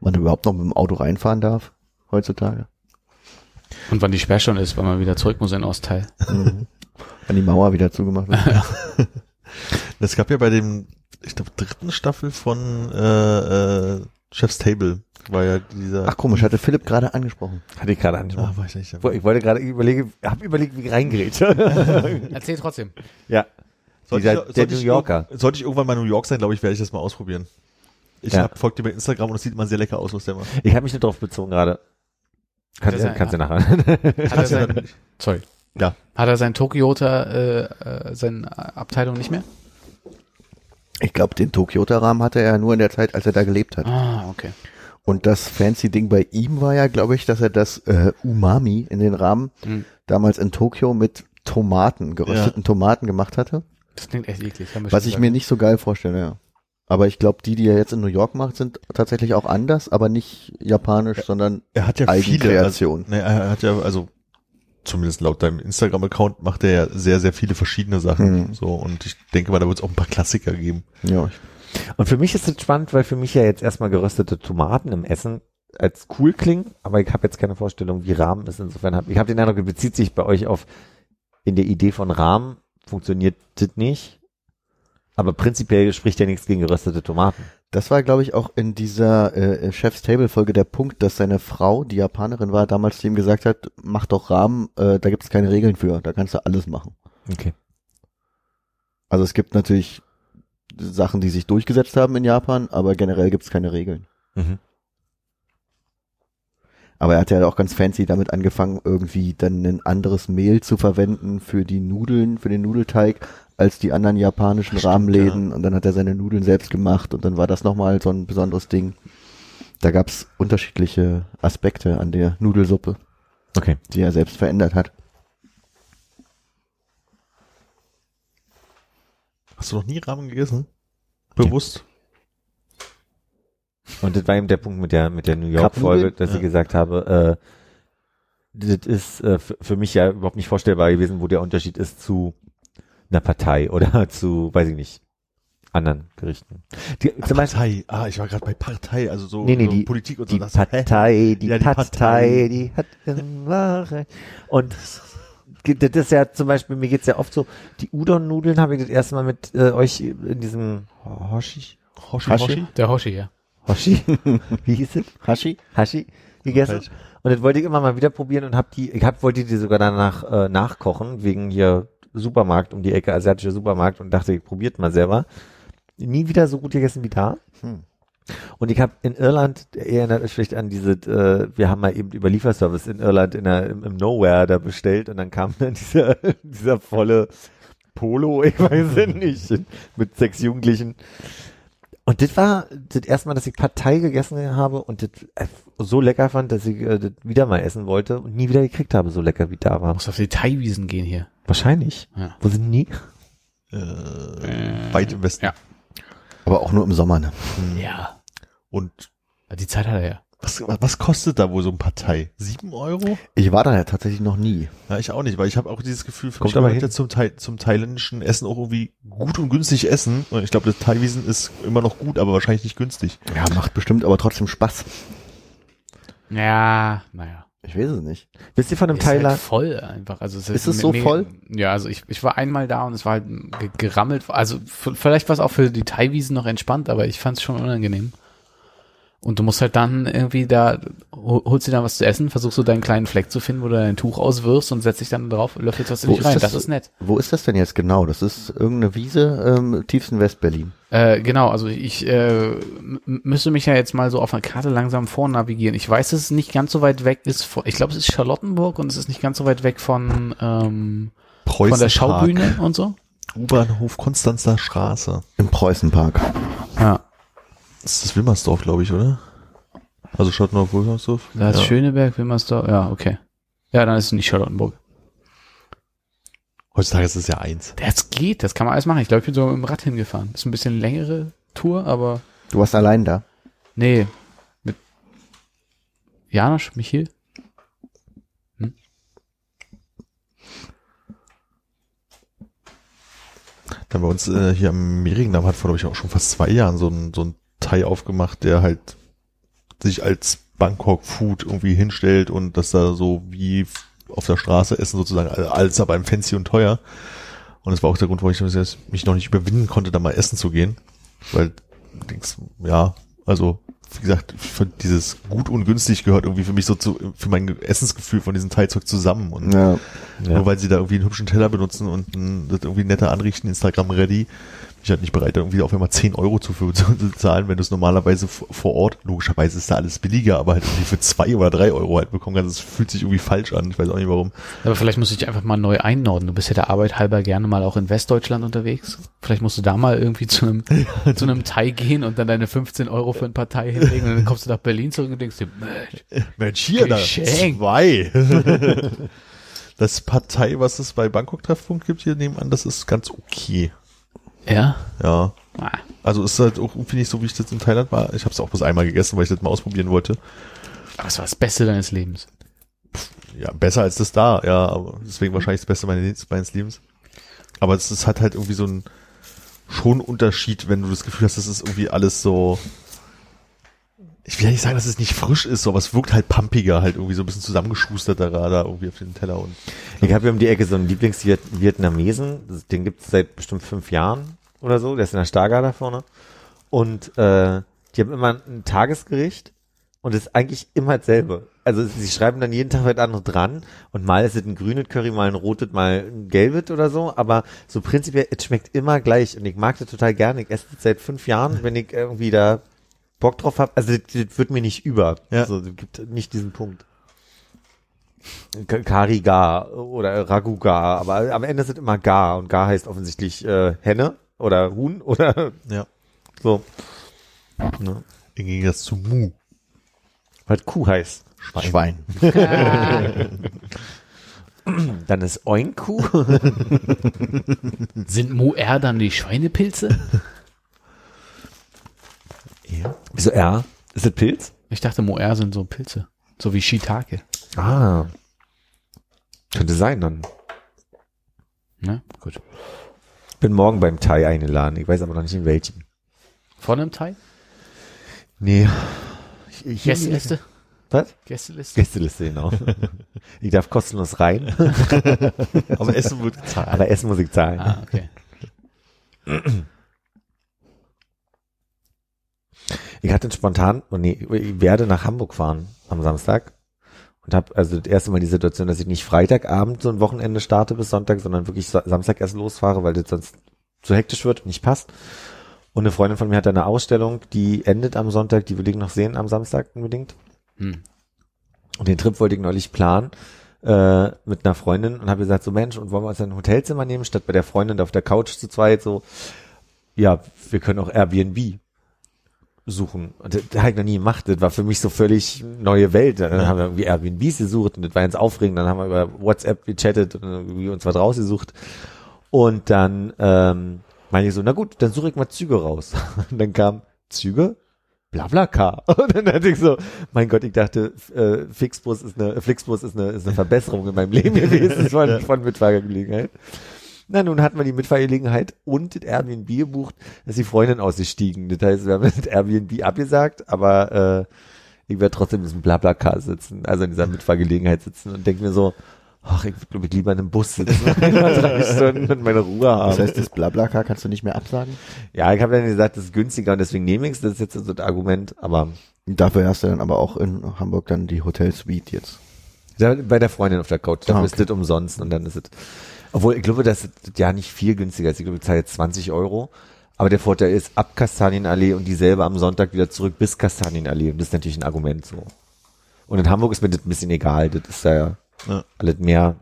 Man überhaupt noch mit dem Auto reinfahren darf heutzutage. Und wann die Sperrstunde ist, weil man wieder zurück muss in Ostteil. Mhm. Wenn die Mauer wieder zugemacht wird. Es gab ja bei dem, ich glaube, dritten Staffel von äh, äh, Chef's Table war ja dieser. Ach komisch, hatte Philipp gerade angesprochen. Hatte ich gerade ah, angesprochen. weiß nicht. Ich wollte gerade überlegen, habe überlegt, wie ich reingerät. Erzähl trotzdem. ja. Sollte Dieser, ich- der sollte New ich Yorker. irg- Sollte ich irgendwann mal in New York sein, glaube ich, werde ich das mal ausprobieren. Ich Ja. hab, folgt dir bei Instagram und es sieht immer sehr lecker aus, was der macht. Ich habe mich nicht drauf bezogen gerade. Kannst, ist kannst du nachher. Hat er sein, sorry. Ja. Hat er sein Tokyota, äh, äh, seine Abteilung nicht mehr? Ich glaube, den Tokyota-Rahmen hatte er nur in der Zeit, als er da gelebt hat. Ah, okay. Und das fancy Ding bei ihm war ja, glaube ich, dass er das äh, Umami in den Rahmen Hm. damals in Tokio mit Tomaten, gerösteten Tomaten gemacht hatte. Das klingt echt eklig. haben wir Was ich gesagt. mir nicht so geil vorstelle, ja. Aber ich glaube, die, die er jetzt in New York macht, sind tatsächlich auch anders, aber nicht japanisch, sondern Er hat ja viele. Also, ne, er hat ja, also zumindest laut deinem Instagram-Account macht er ja sehr, sehr viele verschiedene Sachen. Mhm. So und ich denke mal, da wird es auch ein paar Klassiker geben. ja, Und für mich ist es spannend, weil für mich ja jetzt erstmal geröstete Tomaten im Essen als cool klingen, aber ich habe jetzt keine Vorstellung, wie Rahmen ist. Insofern habe ich habe den Eindruck, es bezieht sich bei euch auf in der Idee von Rahmen funktioniert das nicht. Aber prinzipiell spricht ja nichts gegen geröstete Tomaten. Das war, glaube ich, auch in dieser äh, Chef's Table Folge der Punkt, dass seine Frau, die Japanerin war, damals zu ihm gesagt hat, mach doch Rahmen, äh, da gibt es keine Regeln für, da kannst du alles machen. Okay. Also es gibt natürlich Sachen, die sich durchgesetzt haben in Japan, aber generell gibt es keine Regeln. Mhm. Aber er hat ja auch ganz fancy damit angefangen, irgendwie dann ein anderes Mehl zu verwenden für die Nudeln, für den Nudelteig, als die anderen japanischen Stimmt, Rahmenläden. Und dann hat er seine Nudeln selbst gemacht und dann war das nochmal so ein besonderes Ding. Da gab's unterschiedliche Aspekte an der Nudelsuppe, Okay. die er selbst verändert hat. Hast du noch nie Ramen gegessen? Bewusst? Und das war eben der Punkt mit der mit der New York Folge, Cup-Nudeln? dass Ja. ich gesagt habe, äh, das ist äh, für, mich ja überhaupt nicht vorstellbar gewesen, wo der Unterschied ist zu einer Partei oder zu, weiß ich nicht, anderen Gerichten. Die, zum Beispiel, Partei. Ah, ich war gerade bei Partei, also so, Nee, nee, so die- Politik und so. die Das- hä? Partei, die, Ja, die Partei, Partei. die hat immer recht. Und das ist ja zum Beispiel, mir geht's ja oft so, die Udon-Nudeln habe ich das erste Mal mit äh, euch in diesem Hoshi, Hoshi? Hoshi? Der Hoshi, ja. Hoshi, wie hieß es? Hashi? Hashi gegessen. Falsch. Und das wollte ich immer mal wieder probieren und hab die, ich hab, wollte die sogar danach äh, nachkochen, wegen hier Supermarkt um die Ecke, asiatischer Supermarkt und dachte, ich probiert mal selber. Nie wieder so gut gegessen wie da. Hm. Und ich habe in Irland, erinnert euch vielleicht an diese, äh, wir haben mal eben über Lieferservice in Irland in der, im, im Nowhere da bestellt und dann kam dann dieser, dieser volle Polo, ich weiß es nicht, mit sechs Jugendlichen. Und das war das erste Mal, dass ich Partei gegessen habe und das äh, so lecker fand, dass ich äh, das wieder mal essen wollte und nie wieder gekriegt habe, so lecker wie da war. Muss auf die Thai-Wiesen gehen hier. Wahrscheinlich. Ja. Wo sind die? Äh, weit im Westen. Ja. Aber auch nur im Sommer, ne? Ja. Und Die Zeit hat er ja. Was, was kostet da wohl so ein Partei? Sieben Euro? Ich war da ja tatsächlich noch nie. Ja, ich auch nicht, weil ich habe auch dieses Gefühl, für Kommt mich aber hin. zum, Thai, zum thailändischen Essen auch irgendwie gut und günstig essen. Und ich glaube, das Thaiwiesen ist immer noch gut, aber wahrscheinlich nicht günstig. Ja, macht bestimmt aber trotzdem Spaß. Ja, naja. Ich weiß es nicht. Wisst ihr von einem Ist halt Thailand? voll einfach. Also es Ist es so voll? Ja, also ich, ich war einmal da und es war halt ge- gerammelt. Also vielleicht war es auch für die Thai-Wiesen noch entspannt, aber ich fand es schon unangenehm. Und du musst halt dann irgendwie da, hol- holst dir dann was zu essen, versuchst du deinen kleinen Fleck zu finden, wo du dein Tuch auswirfst und setzt dich dann drauf, löffelst was in dich rein. das Das, ist nett. Wo ist das denn jetzt genau? Das ist irgendeine Wiese ähm, im tiefsten Westberlin. Äh, genau, also ich äh, müsste mich ja jetzt mal so auf einer Karte langsam vornavigieren. Ich weiß, dass es nicht ganz so weit weg ist. Von, ich glaube, es ist Charlottenburg und es ist nicht ganz so weit weg von, ähm, von der. Schaubühne und so. U-Bahnhof Konstanzer Straße. Im Preußenpark. Ja. Das ist das Wilmersdorf, glaube ich, oder? Also Schottenau-Wilmersdorf. Da ist ja. Schöneberg, Wilmersdorf. Ja, okay. Ja, dann ist es nicht Charlottenburg. Heutzutage ist es ja eins. Das geht, das kann man alles machen. Ich glaube, ich bin so mit dem Rad hingefahren. Ist ein bisschen längere Tour, aber Du warst allein da. nee. Mit Janosch, Michiel? Dann bei uns äh, hier am Mehringdamm hat vor, glaube ich, auch schon fast zwei Jahren so ein, so ein Thai aufgemacht, der halt sich als Bangkok Food irgendwie hinstellt und das da so wie auf der Straße essen sozusagen, also alles aber im fancy und teuer. Und das war auch der Grund, warum ich mich noch nicht überwinden konnte, da mal essen zu gehen. Weil, denkst, ja, also, wie gesagt, für dieses gut und günstig gehört irgendwie für mich so zu, für mein Essensgefühl von diesem Teilzeug zusammen. Und Ja. nur weil sie da irgendwie einen hübschen Teller benutzen und ein, das irgendwie netter anrichten, Instagram ready, ich halt nicht bereit, irgendwie auf einmal 10 Euro zu, für, zu zahlen, wenn du es normalerweise vor Ort, logischerweise ist da alles billiger, aber halt irgendwie für zwei oder drei Euro halt bekommen kannst. Das fühlt sich irgendwie falsch an. Ich weiß auch nicht warum. Aber vielleicht musst du dich einfach mal neu einnorden. Du bist ja der Arbeit halber gerne mal auch in Westdeutschland unterwegs. Vielleicht musst du da mal irgendwie zu einem, zu einem Thai gehen und dann deine 15 Euro für ein paar Thai hinlegen und dann kommst du nach Berlin zurück und denkst dir, Mensch, Mensch, hier da zwei. das Partei, was es bei Bangkok Treffpunkt gibt hier nebenan, das ist ganz okay. Ja? Ja. Ah, Also ist halt auch irgendwie nicht so, wie ich das in Thailand war. Ich habe es auch bloß einmal gegessen, weil ich das mal ausprobieren wollte. Aber es war das Beste deines Lebens. Ja, besser als das da, ja, aber deswegen wahrscheinlich das Beste meines, meines Lebens. Aber es ist halt halt irgendwie so ein schon Unterschied, wenn du das Gefühl hast, das ist irgendwie alles so. Ich will ja nicht sagen, dass es nicht frisch ist, so, aber es wirkt halt pumpiger, halt irgendwie so ein bisschen zusammengeschusterter da irgendwie auf den Teller und Ich habe hier um die Ecke so einen Lieblingsvietnamesen, den gibt's seit bestimmt fünf Jahren oder so, der ist in der Stargar da vorne. Und äh, die haben immer ein Tagesgericht und ist eigentlich immer dasselbe. Also sie schreiben dann jeden Tag was anderes dran und mal ist es ein grünes Curry, mal ein rotes, mal ein gelbes oder so, aber so prinzipiell, es schmeckt immer gleich und ich mag das total gerne. Ich esse das seit fünf Jahren, wenn ich irgendwie da Bock drauf habe. Also das, das wird mir nicht über. Ja. Also es gibt nicht diesen Punkt. K- Kari Gar oder Ragu Gar, aber am Ende es immer Gar und Gar heißt offensichtlich äh, Henne oder Huhn oder ja. so. Ne? Im Gegensatz zu Mu. Was Kuh heißt. Schwein. Dann ist Oinku. Sind Moer dann die Schweinepilze? Ja. Wieso R? Ist das Pilz? Ich dachte, Moer sind so Pilze. So wie Shiitake. Ah. Könnte sein dann. Ne? Gut. Bin morgen beim Thai eingeladen. Ich weiß aber noch nicht in welchem. Von einem Thai? Nee. Ich- hier- Gästeliste? Was? Gästeliste? Gästeliste, genau. ich darf kostenlos rein, Aber Essen wird gezahlt. aber Essen muss ich zahlen. Ah, okay. Ich hatte spontan, oh nee, ich werde nach Hamburg fahren am Samstag und habe also das erste Mal die Situation, dass ich nicht Freitagabend so ein Wochenende starte bis Sonntag, sondern wirklich Sa- Samstag erst losfahre, weil das sonst zu hektisch wird und nicht passt. Und eine Freundin von mir hat eine Ausstellung, die endet am Sonntag, die will ich noch sehen am Samstag unbedingt. Hm. Und den Trip wollte ich neulich planen äh, mit einer Freundin und habe gesagt, so Mensch, und wollen wir uns ein Hotelzimmer nehmen, statt bei der Freundin auf der Couch zu zweit, so, ja, wir können auch Airbnb suchen. Und das, das habe ich noch nie gemacht. Das war für mich so völlig neue Welt. Dann haben wir irgendwie Airbnbs gesucht und das war ganz aufregend. Dann haben wir über WhatsApp gechattet und irgendwie uns was rausgesucht. Und dann ähm, meine ich so, na gut, dann suche ich mal Züge raus. Und dann kam Züge, Blablacar. Und dann dachte ich so, mein Gott, ich dachte, äh, Flixbus ist eine, Flixbus ist eine, ist eine Verbesserung in meinem Leben gewesen von, von Mitfahrgelegenheit. Na, nun hatten wir die Mitfahrgelegenheit und das Airbnb gebucht, dass die Freundin ausgestiegen. Das heißt, wir haben das Airbnb abgesagt, aber äh, ich werde trotzdem in diesem Blablacar sitzen, also in dieser Mitfahrgelegenheit sitzen und denke mir so, ach, ich würde ich lieber in einem Bus sitzen, drei Stunden und meine Ruhe haben. Das heißt, das Blablacar kannst du nicht mehr absagen? ja, ich habe dann gesagt, das ist günstiger und deswegen nehme ich es, das ist jetzt so das Argument, aber Dafür hast du dann aber auch in Hamburg dann die Hotel Suite jetzt. Da, bei der Freundin auf der Couch, da Ah, ist das umsonst und dann ist es. Obwohl, ich glaube, das ist ja nicht viel günstiger ist. Ich glaube, ich zahle jetzt 20 Euro. Aber der Vorteil ist, ab Kastanienallee und dieselbe am Sonntag wieder zurück bis Kastanienallee. Und das ist natürlich ein Argument so. Und in Hamburg ist mir das ein bisschen egal. Das ist ja, Ja. alles mehr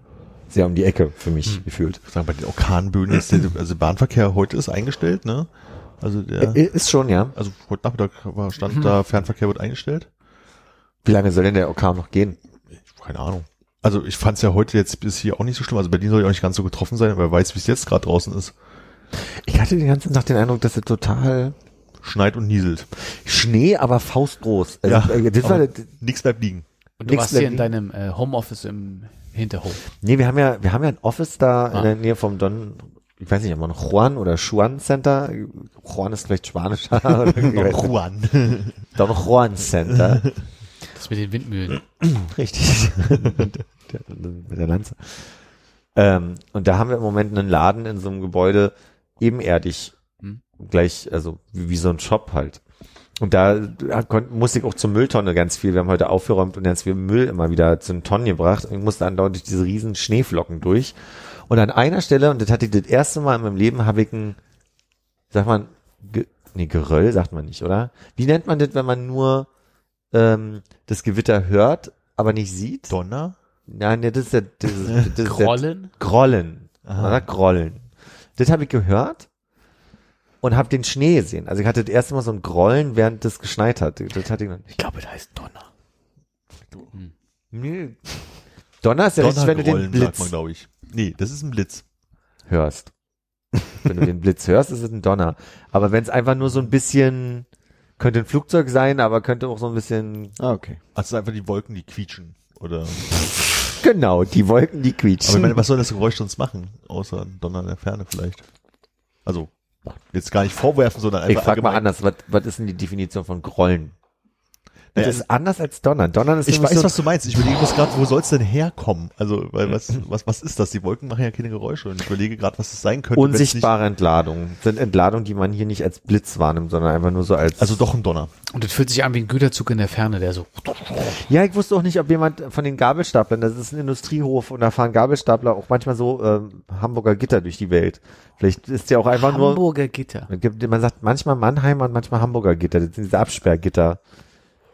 sehr um die Ecke für mich gefühlt. Ich sagen, bei den Orkanböen ist der, also Bahnverkehr heute ist eingestellt, ne? Also der, Äh, Ist schon, ja. also heute Nachmittag war, stand da, Fernverkehr wird eingestellt. Wie lange soll denn der Orkan noch gehen? Keine Ahnung. Also ich fand es ja heute jetzt bis hier auch nicht so schlimm. Also Berlin soll ja auch nicht ganz so getroffen sein, aber wer weiß, wie es jetzt gerade draußen ist. Ich hatte den ganzen Tag den Eindruck, dass es total Schneit und nieselt. Schnee, aber faustgroß. Also, Ja, äh, das war, aber Nichts bleibt liegen. Und du Nix warst hier in deinem äh, Homeoffice im Hinterhof. nee, wir haben ja, wir haben ja ein Office da in Ah. der Nähe vom Don, ich weiß nicht, ob man Juan oder Juan Center. Juan ist vielleicht spanischer. nicht. Juan. Don Juan Center. Das mit den Windmühlen. Richtig. Der- Mit der Lanze. Ähm, und da haben wir im Moment einen Laden in so einem Gebäude ebenerdig. Hm. Gleich, also wie, wie so ein Shop halt. Und da musste ich auch zur Mülltonne ganz viel. Wir haben heute aufgeräumt und ganz viel Müll immer wieder zu den Tonnen gebracht. Und ich musste andauernd durch diese riesen Schneeflocken durch. Und an einer Stelle, und das hatte ich das erste Mal in meinem Leben, habe ich ein, sag mal, Ge nee, Geröll sagt man nicht, oder? Wie nennt man das, wenn man nur ähm, das Gewitter hört, aber nicht sieht? Donner? Nein, nee, das ist der, das ist, das ist der Grollen? Grollen. Man sagt Grollen. Das habe ich gehört und habe den Schnee gesehen. Also ich hatte das erste Mal so ein Grollen, während das geschneit hat. Das hatte ich noch nicht. Ich glaube, das heißt Donner. Nee. Donner ist ja richtig, wenn du den Blitz man, glaube ich. Nee, das ist ein Blitz. hörst. wenn du den Blitz hörst, ist es ein Donner. Aber wenn es einfach nur so ein bisschen, könnte ein Flugzeug sein, aber könnte auch so ein bisschen, Ah, okay. Also einfach die Wolken, die quietschen. Oder. genau, die Wolken, die Aber ich quietschen. meine, was soll das Geräusch sonst machen? Außer ein Donner in der Ferne vielleicht. Also, jetzt gar nicht vorwerfen, sondern einfach ich frage mal allgemein. anders, was, was ist denn die Definition von Grollen? Das ist anders als Donnern. Donnern ist Ich weiß, so, was du meinst. Ich überlege gerade, wo soll es denn herkommen? Also, weil was, was, was ist das? Die Wolken machen ja keine Geräusche und ich überlege gerade, was es sein könnte. unsichtbare Entladungen. Sind Entladungen, die man hier nicht als Blitz wahrnimmt, sondern einfach nur so als. Also doch ein Donner. Und das fühlt sich an wie ein Güterzug in der Ferne, der so. ja, ich wusste auch nicht, ob jemand von den Gabelstaplern, das ist ein Industriehof und da fahren Gabelstapler auch manchmal so ähm, Hamburger Gitter durch die Welt. Vielleicht ist ja auch einfach nur. Hamburger Gitter. Man sagt manchmal Mannheimer und manchmal Hamburger Gitter. Das sind diese Absperrgitter,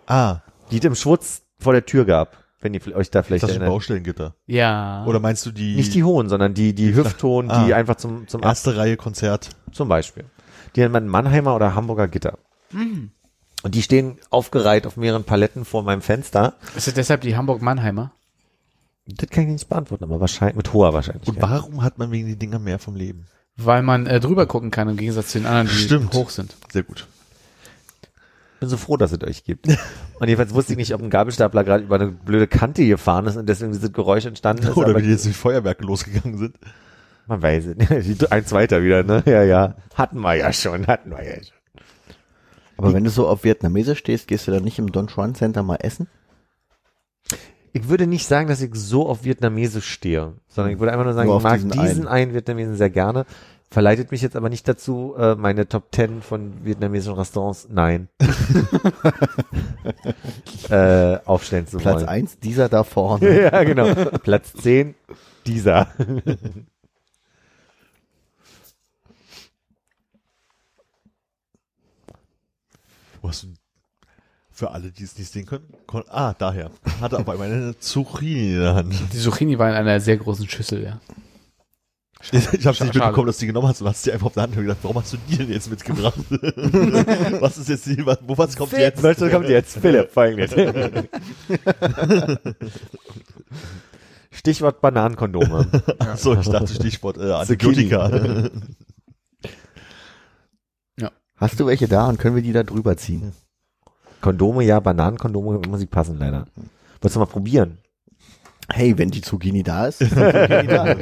Ah, die es im Schwutz vor der Tür gab. Wenn ihr euch da vielleicht das ist ein erinnert. Baustellengitter. Ja. Oder meinst du die, Nicht die hohen, sondern die, die Hüftton, die Ah. einfach zum, zum Ab erste Reihe Konzert? zum Beispiel. Die nennt man Mannheimer oder Hamburger Gitter. Mhm. Und die stehen aufgereiht auf mehreren Paletten vor meinem Fenster. Ist das deshalb die Hamburg-Mannheimer? Das kann ich nicht beantworten, aber wahrscheinlich mit hoher Wahrscheinlichkeit. Und warum hat man wegen die Dinger mehr vom Leben? Weil man äh, drüber gucken kann im Gegensatz zu den anderen, die Stimmt. hoch sind. Sehr gut. Bin so froh, dass es euch gibt. Und jedenfalls wusste ich nicht, ob ein Gabelstapler gerade über eine blöde Kante gefahren ist und deswegen dieses Geräusch entstanden ist. Oder wie die jetzt die Feuerwerke losgegangen sind. man weiß es nicht. Eins weiter wieder, ne? Ja, ja. Hatten wir ja schon, hatten wir ja schon. Aber wenn du so auf Vietnamesisch stehst, gehst du dann nicht im Don Juan Center mal essen? Ich würde nicht sagen, dass ich so auf Vietnamesisch stehe, sondern ich würde einfach nur sagen, Nur ich mag diesen diesen einen Vietnamesen sehr gerne. Verleitet mich jetzt aber nicht dazu, äh, meine Top 10 von vietnamesischen Restaurants, nein, äh, aufstellen zu Platz wollen. eins, dieser da vorne. ja, genau. Platz 10, dieser. Du für alle, die es nicht sehen können? kon- Ah, daher. Hatte aber einmal eine Zucchini in der Hand. Die Zucchini war in einer sehr großen Schüssel, ja. Ich habe nicht mitbekommen, dass du die genommen hast und hast die einfach auf der Hand und gedacht, warum hast du die denn jetzt mitgebracht? was ist jetzt die, was, wo was kommt jetzt? Weißt du, kommt jetzt Philipp, folgendes. Stichwort Bananenkondome. So, ich dachte Stichwort äh, Antibiotika. Hast du welche da und können wir die da drüber ziehen? Kondome, ja, Bananenkondome muss ich passen, leider. Wolltest du mal probieren? Hey, wenn die Zucchini da ist, ist die Zucchini da.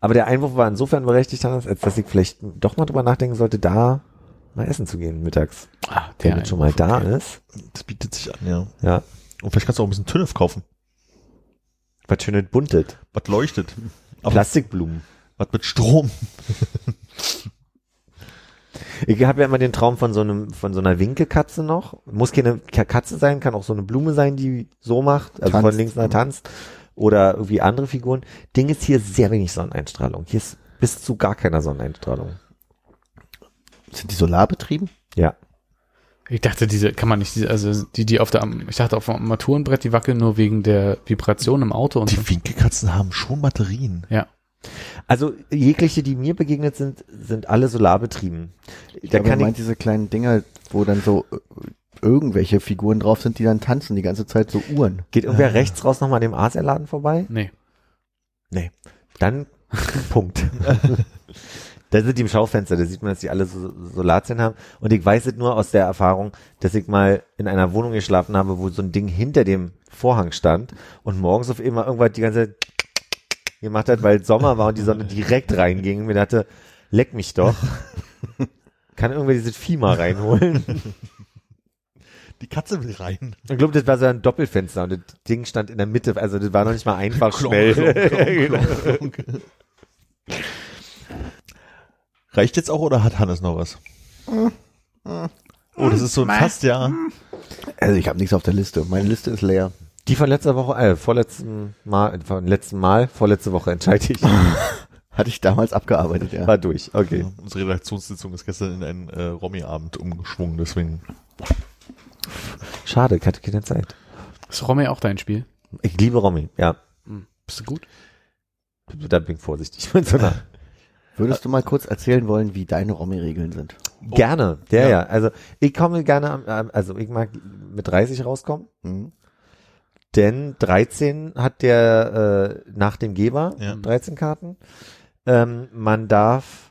Aber der Einwurf war insofern berechtigt, Hannes, als dass ich vielleicht doch mal drüber nachdenken sollte, da mal essen zu gehen mittags. Ah, Wenn der das schon mal da ist. Das bietet sich an, ja. Ja. Und vielleicht kannst du auch ein bisschen Tünnef kaufen. Was schön buntet. Was leuchtet. Aber Plastikblumen. was mit Strom. Ich habe ja immer den Traum von so einem, von so einer Winkelkatze noch. Muss keine Katze sein, kann auch so eine Blume sein, die so macht, also von Tanzt. links nach tanzt. Oder irgendwie andere Figuren. Ding ist hier sehr wenig Sonneneinstrahlung. Hier ist bis zu gar keiner Sonneneinstrahlung. Sind die solarbetrieben? Ja. Ich dachte, diese kann man nicht, also die, die auf der, ich dachte auf dem Armaturenbrett, die wackeln nur wegen der Vibration im Auto und so. Die Winkelkatzen haben schon Batterien. Ja. Also jegliche, die mir begegnet sind, sind alle solarbetrieben. Da Aber kann meint ich, diese kleinen Dinger, wo dann so äh, irgendwelche Figuren drauf sind, die dann tanzen die ganze Zeit so Uhren. geht irgendwer rechts raus nochmal an dem Asialaden vorbei? Nee. Dann Punkt. da sind die im Schaufenster, da sieht man, dass die alle so Solarzellen haben. Und ich weiß es nur aus der Erfahrung, dass ich mal in einer Wohnung geschlafen habe, wo so ein Ding hinter dem Vorhang stand und morgens auf einmal irgendwas die ganze Zeit gemacht hat, weil Sommer war und die Sonne direkt reinging. Und mir dachte, leck mich doch. Kann irgendwer dieses Vieh mal reinholen? Die Katze will rein. Ich glaube, das war so ein Doppelfenster und das Ding stand in der Mitte, also das war noch nicht mal einfach Klonk, schnell. klonk, klonk, klonk. Reicht jetzt auch oder hat Hannes noch was? Oh, das ist so ein fast ja. Also ich habe nichts auf der Liste. Meine Liste ist leer. Die von letzter Woche, äh, vorletzten Mal, von letzten Mal, vorletzte Woche entscheide ich. Hatte ich damals abgearbeitet, ja. War durch, okay. Unsere Redaktionssitzung ist gestern in einen äh, Romy-Abend umgeschwungen, deswegen. Schade, ich hatte keine Zeit. Ist Romy auch dein Spiel? Ich liebe Romy, ja. Hm. Bist du gut? Da bin ich vorsichtig mit so einer. Würdest du mal kurz erzählen wollen, wie deine Romy-Regeln sind? Gerne, der Ja. ja. Also ich komme gerne, am- also ich mag mit 30 rauskommen, Mhm. Denn 13 hat der äh, nach dem Geber, Ja. 13 Karten. Ähm, man darf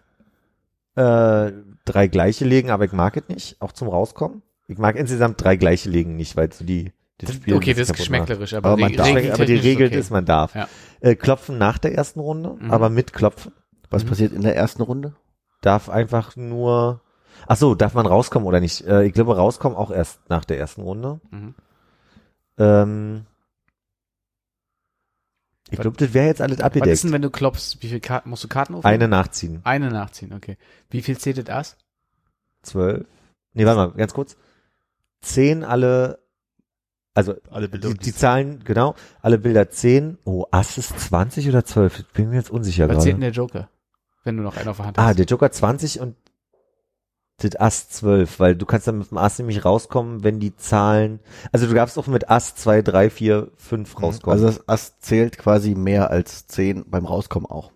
äh, drei gleiche legen, aber ich mag es nicht, auch zum Rauskommen. Ich mag insgesamt drei gleiche legen nicht, weil so die das Spiel okay, das ist geschmäcklerisch, aber, Aber man darf- aber die Regel okay. ist, man darf. Ja. Äh, klopfen nach der ersten Runde, Mhm. aber mit Klopfen. Was Mhm. passiert in der ersten Runde? Darf einfach nur. Ach so, darf man rauskommen oder nicht? Äh, ich glaube, rauskommen auch erst nach der ersten Runde. Mhm. Ähm, ich Was- glaube, das wäre jetzt alles Was ist abgedeckt. denn, wenn du klopfst? Wie viele Karten musst du Karten aufnehmen? Eine nachziehen. Eine nachziehen, okay. Wie viel zählt das Ass? Zwölf. Nee, warte mal, ganz kurz. Zehn alle, also Alle Bilder. die, die Zahlen, genau, alle Bilder zehn. Oh, Ass ist 20 oder 12? Ich bin mir jetzt unsicher Was zählt denn gerade. der Joker? Wenn du noch einen auf der Hand Ah, hast. der Joker 20 und das Ass 12, weil du kannst dann mit dem Ass nämlich rauskommen, wenn die Zahlen, also du darfst auch mit Ass 2, 3, 4, 5 rauskommen. Also das Ass zählt quasi mehr als 10 beim Rauskommen auch.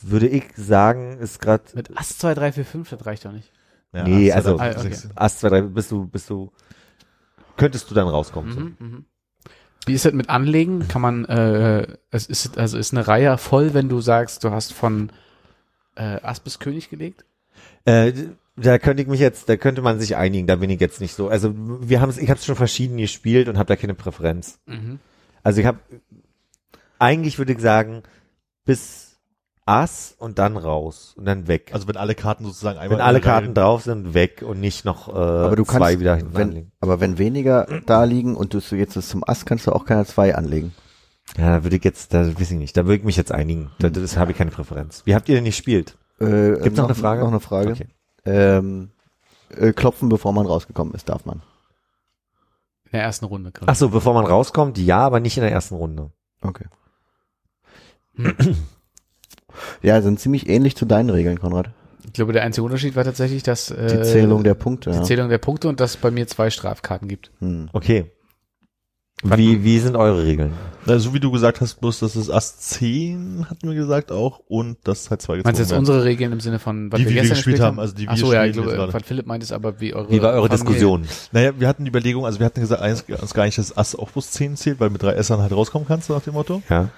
würde ich sagen, ist gerade Mit Ass 2, 3, 4, 5, das reicht doch nicht. Ja, Nee, acht, also- zwei, drei, Ah, okay. sechs. Ass 2, 3, bist du, bist du, könntest du dann rauskommen. so. Mhm, mhm. Wie ist das mit Anlegen? Kann man, äh, es ist, also ist eine Reihe voll, wenn du sagst, du hast von äh, Ass bis König gelegt? Äh, da könnte ich mich jetzt, da könnte man sich einigen, da bin ich jetzt nicht so. Also wir haben es, ich habe es schon verschieden gespielt und habe da keine Präferenz. Mhm. Also ich habe, eigentlich würde ich sagen, bis Ass und dann raus und dann weg. Also wenn alle Karten sozusagen einmal. Wenn alle Karten drauf sind, weg und nicht noch äh, Aber du zwei kannst, wieder hinten wenn, anlegen. aber wenn weniger da liegen und du jetzt das zum Ass, kannst du auch keine zwei anlegen. Ja, da würde ich jetzt, da weiß ich nicht, da würde ich mich jetzt einigen. Da, das habe ich keine Präferenz. Wie habt ihr denn nicht gespielt? Äh, Gibt's noch eine Frage? Noch eine Frage. Okay. Ähm, äh, klopfen, bevor man rausgekommen ist, darf man. In der ersten Runde. Ach so, bevor man rauskommt, ja, aber nicht in der ersten Runde. Okay. Hm. Ja, sind ziemlich ähnlich zu deinen Regeln, Konrad. Ich glaube, der einzige Unterschied war tatsächlich, dass äh, Die Zählung der Punkte. die ja. Zählung der Punkte und dass es bei mir zwei Strafkarten gibt. Hm. Okay. Wie, wie sind eure Regeln? Na, so wie du gesagt hast, bloß das ist Ass 10, hatten wir gesagt auch, und das halt zwei gezogen Meinst du jetzt werden. unsere Regeln im Sinne von, was Die, wir wie wir gestern gespielt gespielt haben, also die wir Ach so, ja, ich glaube, was Philipp meint ist aber, wie eure Wie war eure Familie- Diskussion? Naja, wir hatten die Überlegung, also wir hatten gesagt, eins, uns gar nicht, dass Ass auch bloß 10 zählt, weil mit drei Essern halt rauskommen kannst, so nach dem Motto. Ja.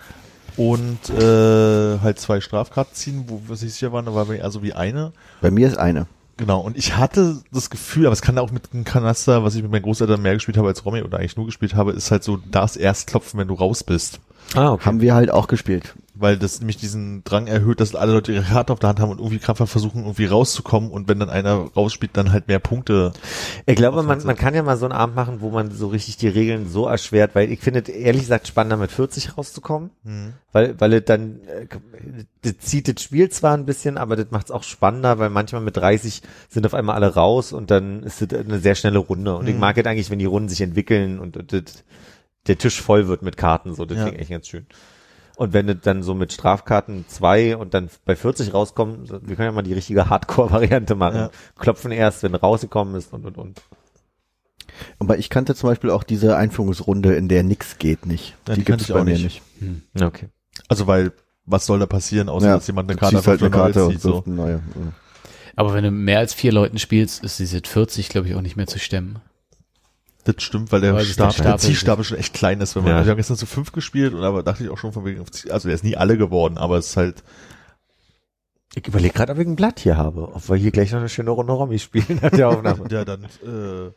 Und äh, halt zwei Strafkarten ziehen, wo wir sich sicher waren, da war wir eher so wie eine. Bei mir ist eine. Genau, und ich hatte das Gefühl, aber es kann auch mit einem Kanaster, was ich mit meinen Großeltern mehr gespielt habe als Romy oder eigentlich nur gespielt habe, ist halt so, darfst erst klopfen, wenn du raus bist. Ah, okay. Haben wir halt auch gespielt. Weil das nämlich diesen Drang erhöht, dass alle Leute ihre Karte auf der Hand haben und irgendwie krampfhaft versuchen, irgendwie rauszukommen und wenn dann einer rausspielt, dann halt mehr Punkte. Ich glaube, man, man kann ja mal so einen Abend machen, wo man so richtig die Regeln so erschwert, weil ich finde, ehrlich gesagt, spannender mit 40 rauszukommen, weil, weil es dann, äh, das zieht das Spiel zwar ein bisschen, aber das macht es auch spannender, weil manchmal mit 30 sind auf einmal alle raus und dann ist das eine sehr schnelle Runde. Und ich mag es eigentlich, wenn die Runden sich entwickeln und, und das, der Tisch voll wird mit Karten, so, das Ja. ich echt ganz schön. Und wenn das dann so mit Strafkarten zwei und dann bei 40 rauskommen, wir können ja mal die richtige Hardcore-Variante machen. Ja. Klopfen erst, wenn rausgekommen ist und, und, und. Aber ich kannte zum Beispiel auch diese Einführungsrunde, in der nix geht nicht. Ja, die die gibt es ich bei auch mir nicht. nicht. Okay. Also weil was soll da passieren, außer Ja, dass jemand eine du Karte halt eine Karte und zieht, so. eine neue. Aber wenn du mehr als vier Leuten spielst, ist diese 40, glaube ich, auch nicht mehr zu stemmen. Das stimmt, weil der Weil Stab, der der, Ziehstab schon echt klein ist. Wenn man, Ja. also wir haben gestern zu fünf gespielt und aber dachte ich auch schon von wegen, also der ist nie alle geworden, aber es ist halt, Ich überlege gerade, ob ich ein Blatt hier habe. Ob wir hier gleich noch eine schöne Runde Romy spielen nach der Aufnahme. ja dann äh,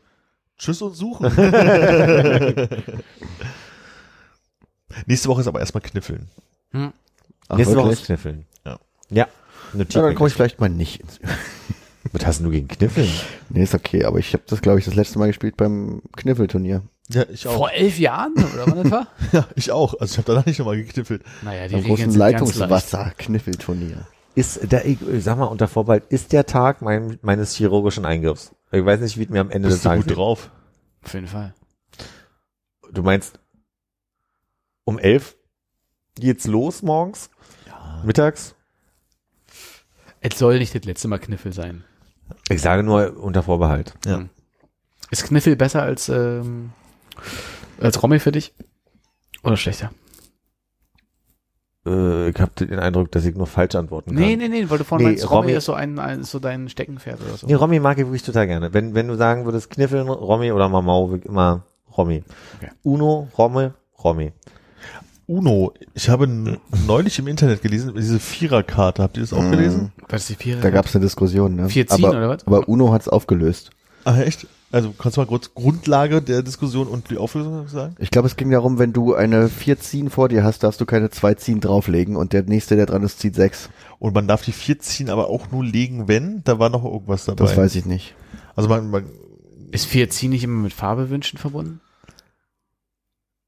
Tschüss und suchen. Nächste Woche ist aber erstmal Kniffeln. Hm. Ach, Nächste Woche wirklich? ist Kniffeln. Ja. Ja. Ja, dann komme ich vielleicht mal nicht ins. Was hast denn du gegen Kniffeln? Nee, ist okay, aber ich habe das, glaube ich, das letzte Mal gespielt beim Kniffelturnier. Ja, ich auch. Vor elf Jahren, oder wann das war? Ja, ich auch. Also ich habe danach nicht nochmal gekniffelt. Naja, die Beim Regeln großen sind ganz leicht. Leitungswasser-Kniffelturnier. Ist der, ich sag mal unter Vorbehalt, ist der Tag mein, meines chirurgischen Eingriffs. Ich weiß nicht, wie es mir am Ende des Bist du Tages gut drauf? Auf jeden Fall. Du meinst, um elf geht's los morgens? Mittags? Es soll nicht das letzte Mal Kniffel sein. Ich sage nur unter Vorbehalt. Ja. Hm. Ist Kniffel besser als, ähm, als Romy für dich? Oder schlechter? Äh, ich habe den Eindruck, dass ich nur falsch antworten kann. Nee, nee, nee, weil du vorhin Nee, meinst, Romy, Romy- ist so ein, ein, so dein Steckenpferd oder so. Nee, Romy mag ich wirklich total gerne. Wenn, wenn du sagen würdest, Kniffeln, Romy oder Mamau, immer Romy. Okay. Uno, Romy, Romy. Uno. Ich habe neulich im Internet gelesen, diese Viererkarte. Habt ihr das auch gelesen? Was ist die Vierer? Da gab es eine Diskussion, ne? Vier ziehen, aber, oder was? Aber Uno hat's aufgelöst. Ah, echt? Also kannst du mal kurz Grundlage der Diskussion und die Auflösung sagen? Ich glaube, es ging darum, wenn du eine vier Ziehen vor dir hast, darfst du keine zwei Ziehen drauflegen und der nächste, der dran ist, zieht sechs. Und man darf die vier ziehen, aber auch nur legen, wenn. Da war noch irgendwas dabei. Das weiß ich nicht. Also man, man Ist vier ziehen nicht immer mit Farbewünschen verbunden?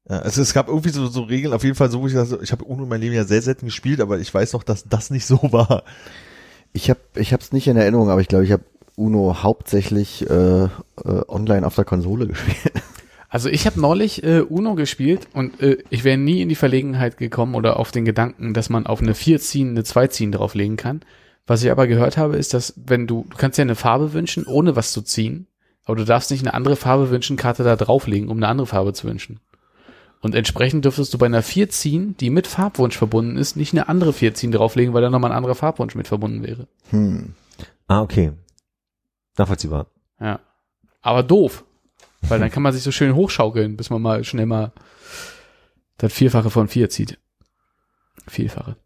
Ja, also es gab irgendwie so, so Regeln, auf jeden Fall so, wo ich dachte, ich habe Uno in meinem Leben ja sehr selten gespielt, aber ich weiß noch, dass das nicht so war. Ich habe ich hab's nicht in Erinnerung, aber ich glaube, ich habe Uno hauptsächlich äh, äh, online auf der Konsole gespielt. Also ich habe neulich äh, Uno gespielt und äh, ich wäre nie in die Verlegenheit gekommen oder auf den Gedanken, dass man auf eine 4 ziehen, eine 2 ziehen drauflegen kann. Was ich aber gehört habe, ist, dass wenn du, du kannst ja eine Farbe wünschen, ohne was zu ziehen, aber du darfst nicht eine andere Farbe wünschen, Karte da drauflegen, um eine andere Farbe zu wünschen. Und entsprechend dürftest du bei einer 4 ziehen, die mit Farbwunsch verbunden ist, nicht eine andere 4 ziehen drauflegen, weil da nochmal ein anderer Farbwunsch mit verbunden wäre. Hm. Ah, okay. Nachvollziehbar. Ja. Aber doof. Weil dann kann man sich so schön hochschaukeln, bis man mal schnell mal das Vierfache von vier zieht. Vielfache.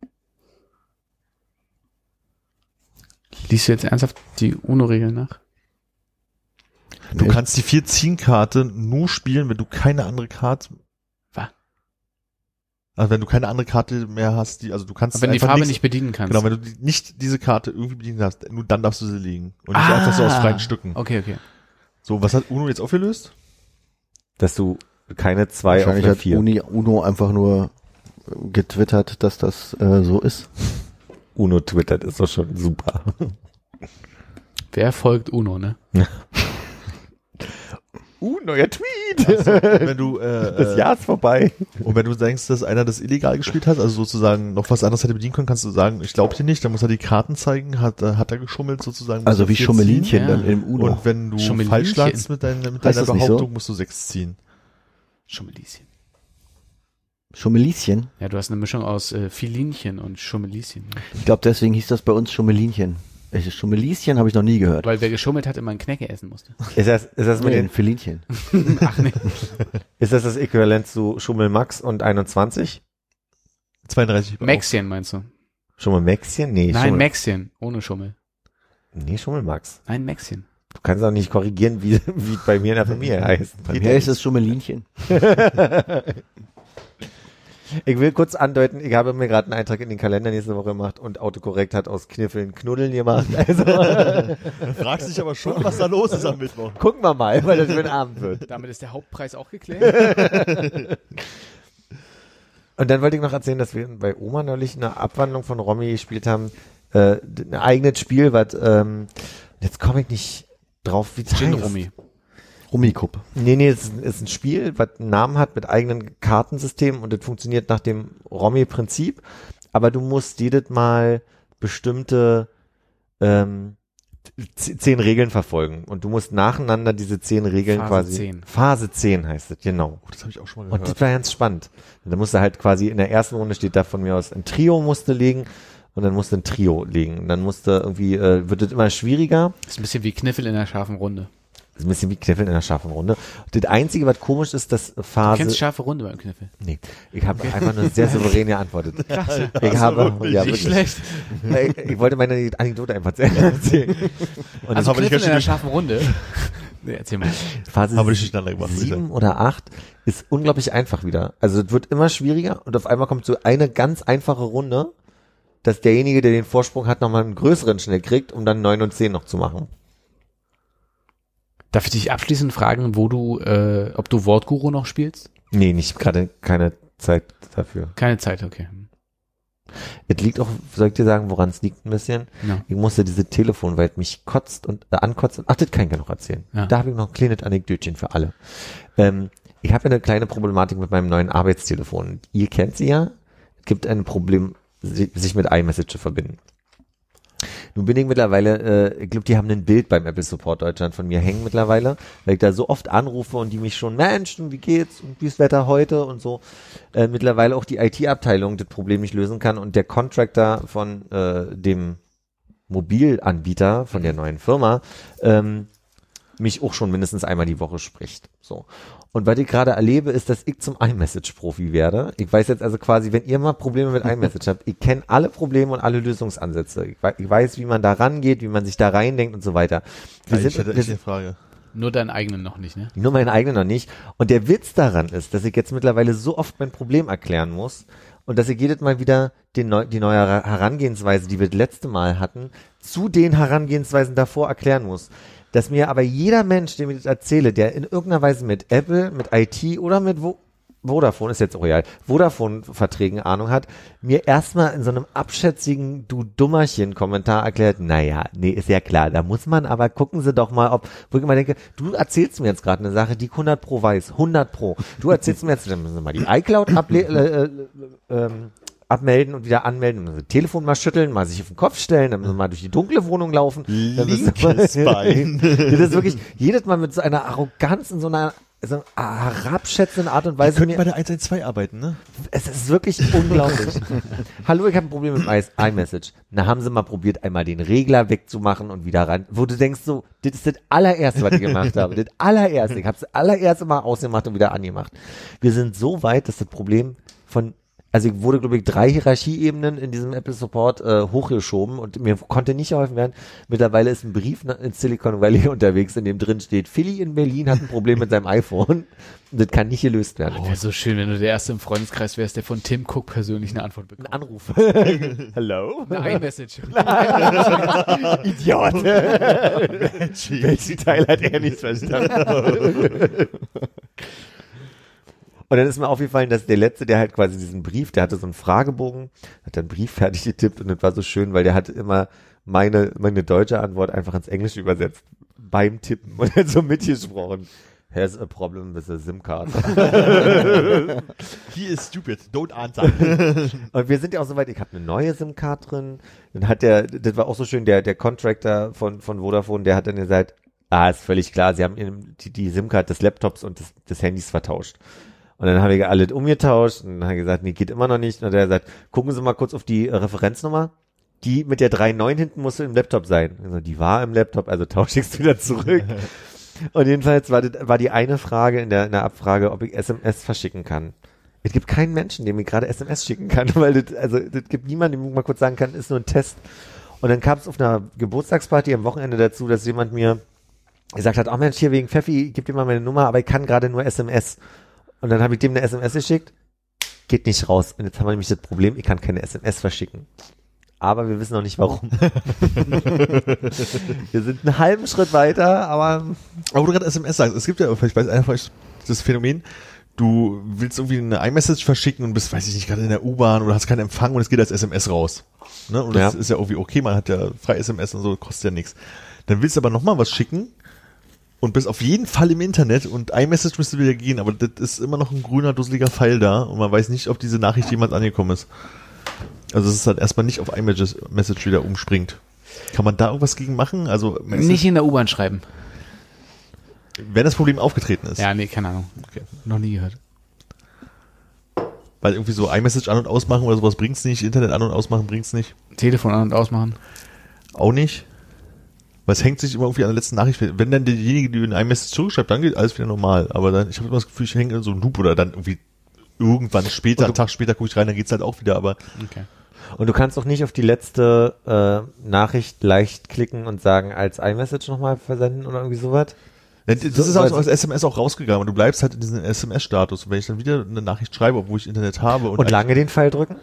Liest du jetzt ernsthaft die UNO-Regeln nach? Du Nee. kannst die vier Ziehen-Karte nur spielen, wenn du keine andere Karte. Also wenn du keine andere Karte mehr hast, die, also du kannst Aber wenn die Farbe nichts- nicht bedienen kannst. Genau, wenn du die, nicht diese Karte irgendwie bedienen hast, nur dann darfst du sie legen. Und nicht einfach so aus freien Stücken. Okay, okay. So, was hat Uno jetzt aufgelöst? Dass du keine zwei auf Wahrscheinlich eine hat vier. Uni, Uno einfach nur getwittert, dass das äh, so ist. Uno twittert ist doch schon super. Wer folgt UNO, ne? Uh, neuer Tweet. Wenn du, äh, Das Jahr ist vorbei. und wenn du denkst, dass einer das illegal gespielt hat, also sozusagen noch was anderes hätte bedienen können, kannst du sagen, ich glaube dir nicht, dann muss er die Karten zeigen, hat, äh, hat er geschummelt sozusagen. Also wie Schummelinchen ziehen, dann im. Uno. Und wenn du Schummelinchen. falsch lagst mit, dein, mit deiner nicht so? Behauptung, musst du sechs ziehen. Schummelieschen. Schummelieschen? Ja, du hast eine Mischung aus äh, Filinchen und Schummelieschen. Ich glaube, deswegen hieß das bei uns Schummelinchen. Welches Schummelieschen habe ich noch nie gehört. Weil wer geschummelt hat, immer ein Knecke essen musste. Ist das, ist das mit Nee, den, ein Filinchen. Ach nee. ist das das Äquivalent zu Schummel Max und 21? 32. Maxchen meinst du? Schummel Maxchen? Nee, Nein, Schummel, Maxchen. Ohne Schummel. nee, Schummel Max. Nein, Maxchen. Du kannst auch nicht korrigieren, wie, wie bei mir in der Familie heißt. Bei mir ist es Schummelinchen. Ich will kurz andeuten, ich habe mir gerade einen Eintrag in den Kalender nächste Woche gemacht und Autokorrekt hat aus Kniffeln Knuddeln gemacht. Also Du fragst dich aber schon, was da los ist am Mittwoch. gucken wir mal, weil das für ein Abend wird. Damit ist der Hauptpreis auch geklärt. Und dann wollte ich noch erzählen, dass wir bei Oma neulich eine Abwandlung von Romy gespielt haben. Äh, ein eigenes Spiel, was ähm, jetzt komme ich nicht drauf, wie es Gin heißt. Rummy. Rummikup. Nee, nee, es ist, ist ein Spiel, was einen Namen hat mit eigenen Kartensystemen und das funktioniert nach dem Romy-Prinzip. Aber du musst jedes Mal bestimmte, ähm, zehn Regeln verfolgen und du musst nacheinander diese zehn Regeln Phase quasi 10. Phase 10 heißt es, genau. Oh, das habe ich auch schon mal Und gehört. das war ganz spannend. Und da musst du halt quasi in der ersten Runde steht da von mir aus ein Trio musste legen und dann musste ein Trio legen. Und dann musste irgendwie, äh, wird es immer schwieriger. ist ein bisschen wie Kniffel in einer scharfen Runde. Das ist ein bisschen wie Kniffel in einer scharfen Runde. Das Einzige, was komisch ist, dass Du Phase. kennst scharfe Runde beim Kniffel. Nee, ich habe einfach nur sehr souverän geantwortet. Ich habe, ja, Nicht wirklich. schlecht. Ich, ich wollte meine Anekdote einfach erzählen. Und Also Kniffel in einer scharfen Runde. Nee, erzähl mal. Phase Habe ich durcheinander gemacht, muss ich sieben oder acht ist unglaublich einfach wieder. Also es wird immer schwieriger und auf einmal kommt so eine ganz einfache Runde, dass derjenige, der den Vorsprung hat, nochmal einen größeren schnell kriegt, um dann neun und zehn noch zu machen. Darf ich dich abschließend fragen, wo du, äh, ob du Wortguru noch spielst? Nee, nicht gerade keine Zeit dafür. Keine Zeit, okay. Es liegt auch, soll ich dir sagen, woran es liegt ein bisschen? Ja. Ich musste diese Telefon, weil es mich kotzt und äh, ankotzt. Und, ach, das kann ich ja noch erzählen. Ja. Da habe ich noch ein kleines Anekdötchen für alle. Ähm, ich habe ja eine kleine Problematik mit meinem neuen Arbeitstelefon. Ihr kennt sie ja. Es gibt ein Problem, si- sich mit iMessage zu verbinden. Nun bin ich mittlerweile, äh, ich glaube, die haben ein Bild beim Apple Support Deutschland von mir hängen mittlerweile, weil ich da so oft anrufe und die mich schon, Mensch, wie geht's und wie ist Wetter heute und so, äh, mittlerweile auch die IT-Abteilung das Problem nicht lösen kann und der Contractor von äh, dem Mobilanbieter von der neuen Firma ähm, mich auch schon mindestens einmal die Woche spricht. So. Und was ich gerade erlebe, ist, dass ich zum iMessage-Profi werde. Ich weiß jetzt also quasi, wenn ihr mal Probleme mit iMessage habt, ich kenne alle Probleme und alle Lösungsansätze. Ich weiß, ich weiß, wie man da rangeht, wie man sich da reindenkt und so weiter. Wir Ja, ich sind, hätte echt eine Frage. Nur deinen eigenen noch nicht, ne? nur meinen eigenen noch nicht. Und der Witz daran ist, dass ich jetzt mittlerweile so oft mein Problem erklären muss und dass ich jedes Mal wieder den neu, die neue Her- Herangehensweise, die wir das letzte Mal hatten, zu den Herangehensweisen davor erklären muss. Dass mir aber jeder Mensch, dem ich das erzähle, der in irgendeiner Weise mit Apple, mit IT oder mit Vo Vodafone, ist jetzt real, Vodafone-Verträgen Ahnung hat, mir erstmal in so einem abschätzigen Du Dummerchen-Kommentar erklärt, naja, nee, ist ja klar, da muss man aber gucken Sie doch mal, ob, wo ich immer denke, du erzählst mir jetzt gerade eine Sache, die ich 100 pro weiß, 100 pro. Du erzählst mir jetzt, dann müssen Sie mal die iCloud able äh, äh, ähm, abmelden und wieder anmelden, das Telefon mal schütteln, mal sich auf den Kopf stellen, dann müssen Sie mal durch die dunkle Wohnung laufen. Linkes Bein. das ist wirklich jedes Mal mit so einer Arroganz und so einer so herabschätzenden Art und Wir Weise könnten mir, bei der 112 arbeiten, ne? es ist wirklich unglaublich. Hallo, ich habe ein Problem mit iMessage. Na, haben sie mal probiert, einmal den Regler wegzumachen und wieder ran. Wo du denkst so, das ist das allererste, was ich gemacht habe. Das allererste. Ich habe das allererste Mal ausgemacht und wieder angemacht. Wir sind so weit, dass das Problem von also ich wurde, glaube ich, drei Hierarchieebenen in diesem Apple Support äh, hochgeschoben und mir konnte nicht geholfen werden. Mittlerweile ist ein Brief in Silicon Valley unterwegs, in dem drin steht, Philly in Berlin hat ein Problem mit seinem iPhone und das kann nicht gelöst werden. Wäre so schön, wenn du der Erste im Freundeskreis wärst, der von Tim Cook persönlich eine Antwort bekommt. Ein Anruf. Hallo? Eine iMessage. Idiot. Welchen Teil hat er nicht verstanden? Und dann ist mir aufgefallen, dass der letzte, der halt quasi diesen Brief, der hatte so einen Fragebogen, hat dann einen Brief fertig getippt und das war so schön, weil der hat immer meine, meine deutsche Antwort einfach ins Englische übersetzt beim Tippen und dann so mitgesprochen. Has a problem with the SIM card. He is stupid, don't answer. Und wir sind ja auch so weit, ich habe eine neue SIM-Card drin. Dann hat der, das war auch so schön, der, der Contractor von, von Vodafone, der hat dann gesagt, ah, ist völlig klar, sie haben die, die SIM-Card des Laptops und des, des Handys vertauscht. Und dann habe ich alles umgetauscht und er gesagt, nee, geht immer noch nicht. Und er gesagt, gucken Sie mal kurz auf die äh, Referenznummer. Die mit der 3.9 hinten musste im Laptop sein. Also die war im Laptop, also tausche ich es wieder zurück. Und jedenfalls war, das, war die eine Frage in der, in der Abfrage, ob ich SMS verschicken kann. Es gibt keinen Menschen, dem ich gerade SMS schicken kann, weil das, also, das gibt niemanden, dem ich mal kurz sagen kann, ist nur ein Test. Und dann kam es auf einer Geburtstagsparty am Wochenende dazu, dass jemand mir gesagt hat, oh Mensch, hier wegen Pfeffi, gib dir mal meine Nummer, aber ich kann gerade nur SMS. Und dann habe ich dem eine SMS geschickt, geht nicht raus. Und jetzt haben wir nämlich das Problem, ich kann keine SMS verschicken. Aber wir wissen noch nicht warum. wir sind einen halben Schritt weiter, aber Aber wo du gerade SMS sagst, es gibt ja, vielleicht weiß euch das Phänomen, du willst irgendwie eine iMessage verschicken und bist, weiß ich nicht, gerade in der U-Bahn oder hast keinen Empfang und es geht als SMS raus. Ne? Und das Ja. ist ja irgendwie okay, man hat ja frei SMS und so, kostet ja nichts. Dann willst du aber nochmal was schicken und bist auf jeden Fall im Internet und iMessage müsste wieder gehen, aber das ist immer noch ein grüner, dusseliger Pfeil da und man weiß nicht, ob diese Nachricht jemals angekommen ist. Also es ist halt erstmal nicht auf iMessage Message wieder umspringt. Kann man da irgendwas gegen machen? Also, Nicht in der U-Bahn schreiben. wenn das Problem aufgetreten ist. Ja, nee, keine Ahnung. Okay. Noch nie gehört. Weil irgendwie so iMessage an- und ausmachen oder sowas bringt's nicht, Internet an- und ausmachen bringt's nicht. Telefon an- und ausmachen. Auch nicht. Weil es hängt sich immer irgendwie an der letzten Nachricht. Wenn dann derjenige, die in iMessage zurückschreibt, dann geht alles wieder normal. Aber dann, ich habe immer das Gefühl, ich hänge in so einem Loop oder dann irgendwie irgendwann später, einen Tag später gucke ich rein, dann geht's halt auch wieder. Aber Okay. Und du kannst auch nicht auf die letzte äh, Nachricht leicht klicken und sagen, als iMessage nochmal versenden oder irgendwie sowas. das ist also- aus SMS auch rausgegangen. Und du bleibst halt in diesem SMS-Status. Und wenn ich dann wieder eine Nachricht schreibe, obwohl ich Internet habe und, Und lange den Pfeil drücken?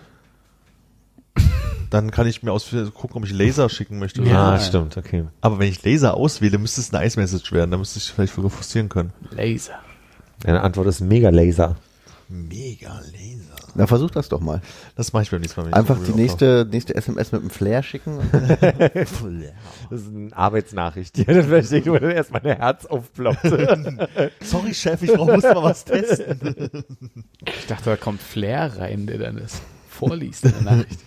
Dann kann ich mir aus gucken, ob ich Laser schicken möchte. oder Ja. Ah, stimmt, okay. Aber wenn ich Laser auswähle, müsste es eine iMessage werden. Da müsste ich vielleicht sogar frustrieren können. Laser. Deine Antwort ist mega Laser. Mega Laser. Na, versuch das doch mal. Das mache ich beim nächsten Mal. Einfach die nächste, nächste SMS mit einem Flair schicken. Das ist eine Arbeitsnachricht. Ja, dann verstehe ich, wo dann erst mein Herz aufploppt. Sorry, Chef, ich brauch, muss mal was testen. Ich dachte, da kommt Flair rein, der dann das vorliest in der Nachricht.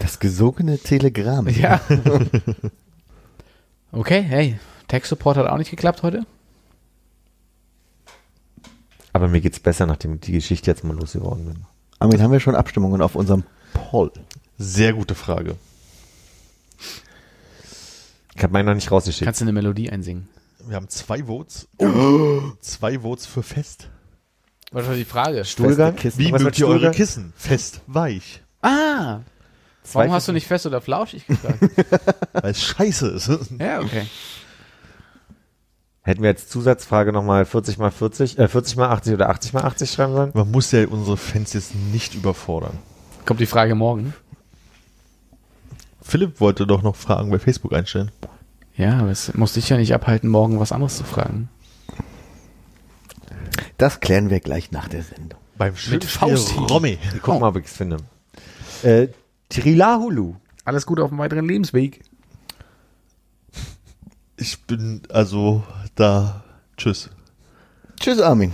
Das gesogene Telegramm. ja. Okay, hey. Tech-Support hat auch nicht geklappt heute. Aber mir geht's besser, nachdem ich die Geschichte jetzt mal losgeworden bin. Armin, haben wir schon Abstimmungen auf unserem Poll? Sehr gute Frage. Ich habe meinen noch nicht rausgeschickt. Kannst du eine Melodie einsingen? Wir haben zwei Votes. zwei Votes für fest. Was war die Frage? Stuhlgang? Kissen. Wie mögt ihr eure? Kissen? Fest, weich. Ah! Zwei Warum hast du nicht fest oder flauschig gefragt? Weil es scheiße ist. ja, okay. Hätten wir jetzt Zusatzfrage nochmal 40 mal 40, äh, 40 mal 80 oder 80 mal 80 schreiben sollen? Man muss ja unsere Fans jetzt nicht überfordern. Kommt die Frage morgen. Philipp wollte doch noch Fragen bei Facebook einstellen. Ja, aber es muss dich ja nicht abhalten, morgen was anderes zu fragen. Das klären wir gleich nach der Sendung. Beim Fausti. Spiel Romy. Ich guck mal, ob ich es finde. Äh, Trilahulu. Alles Gute auf dem weiteren Lebensweg. Ich bin also da. Tschüss. Tschüss, Armin.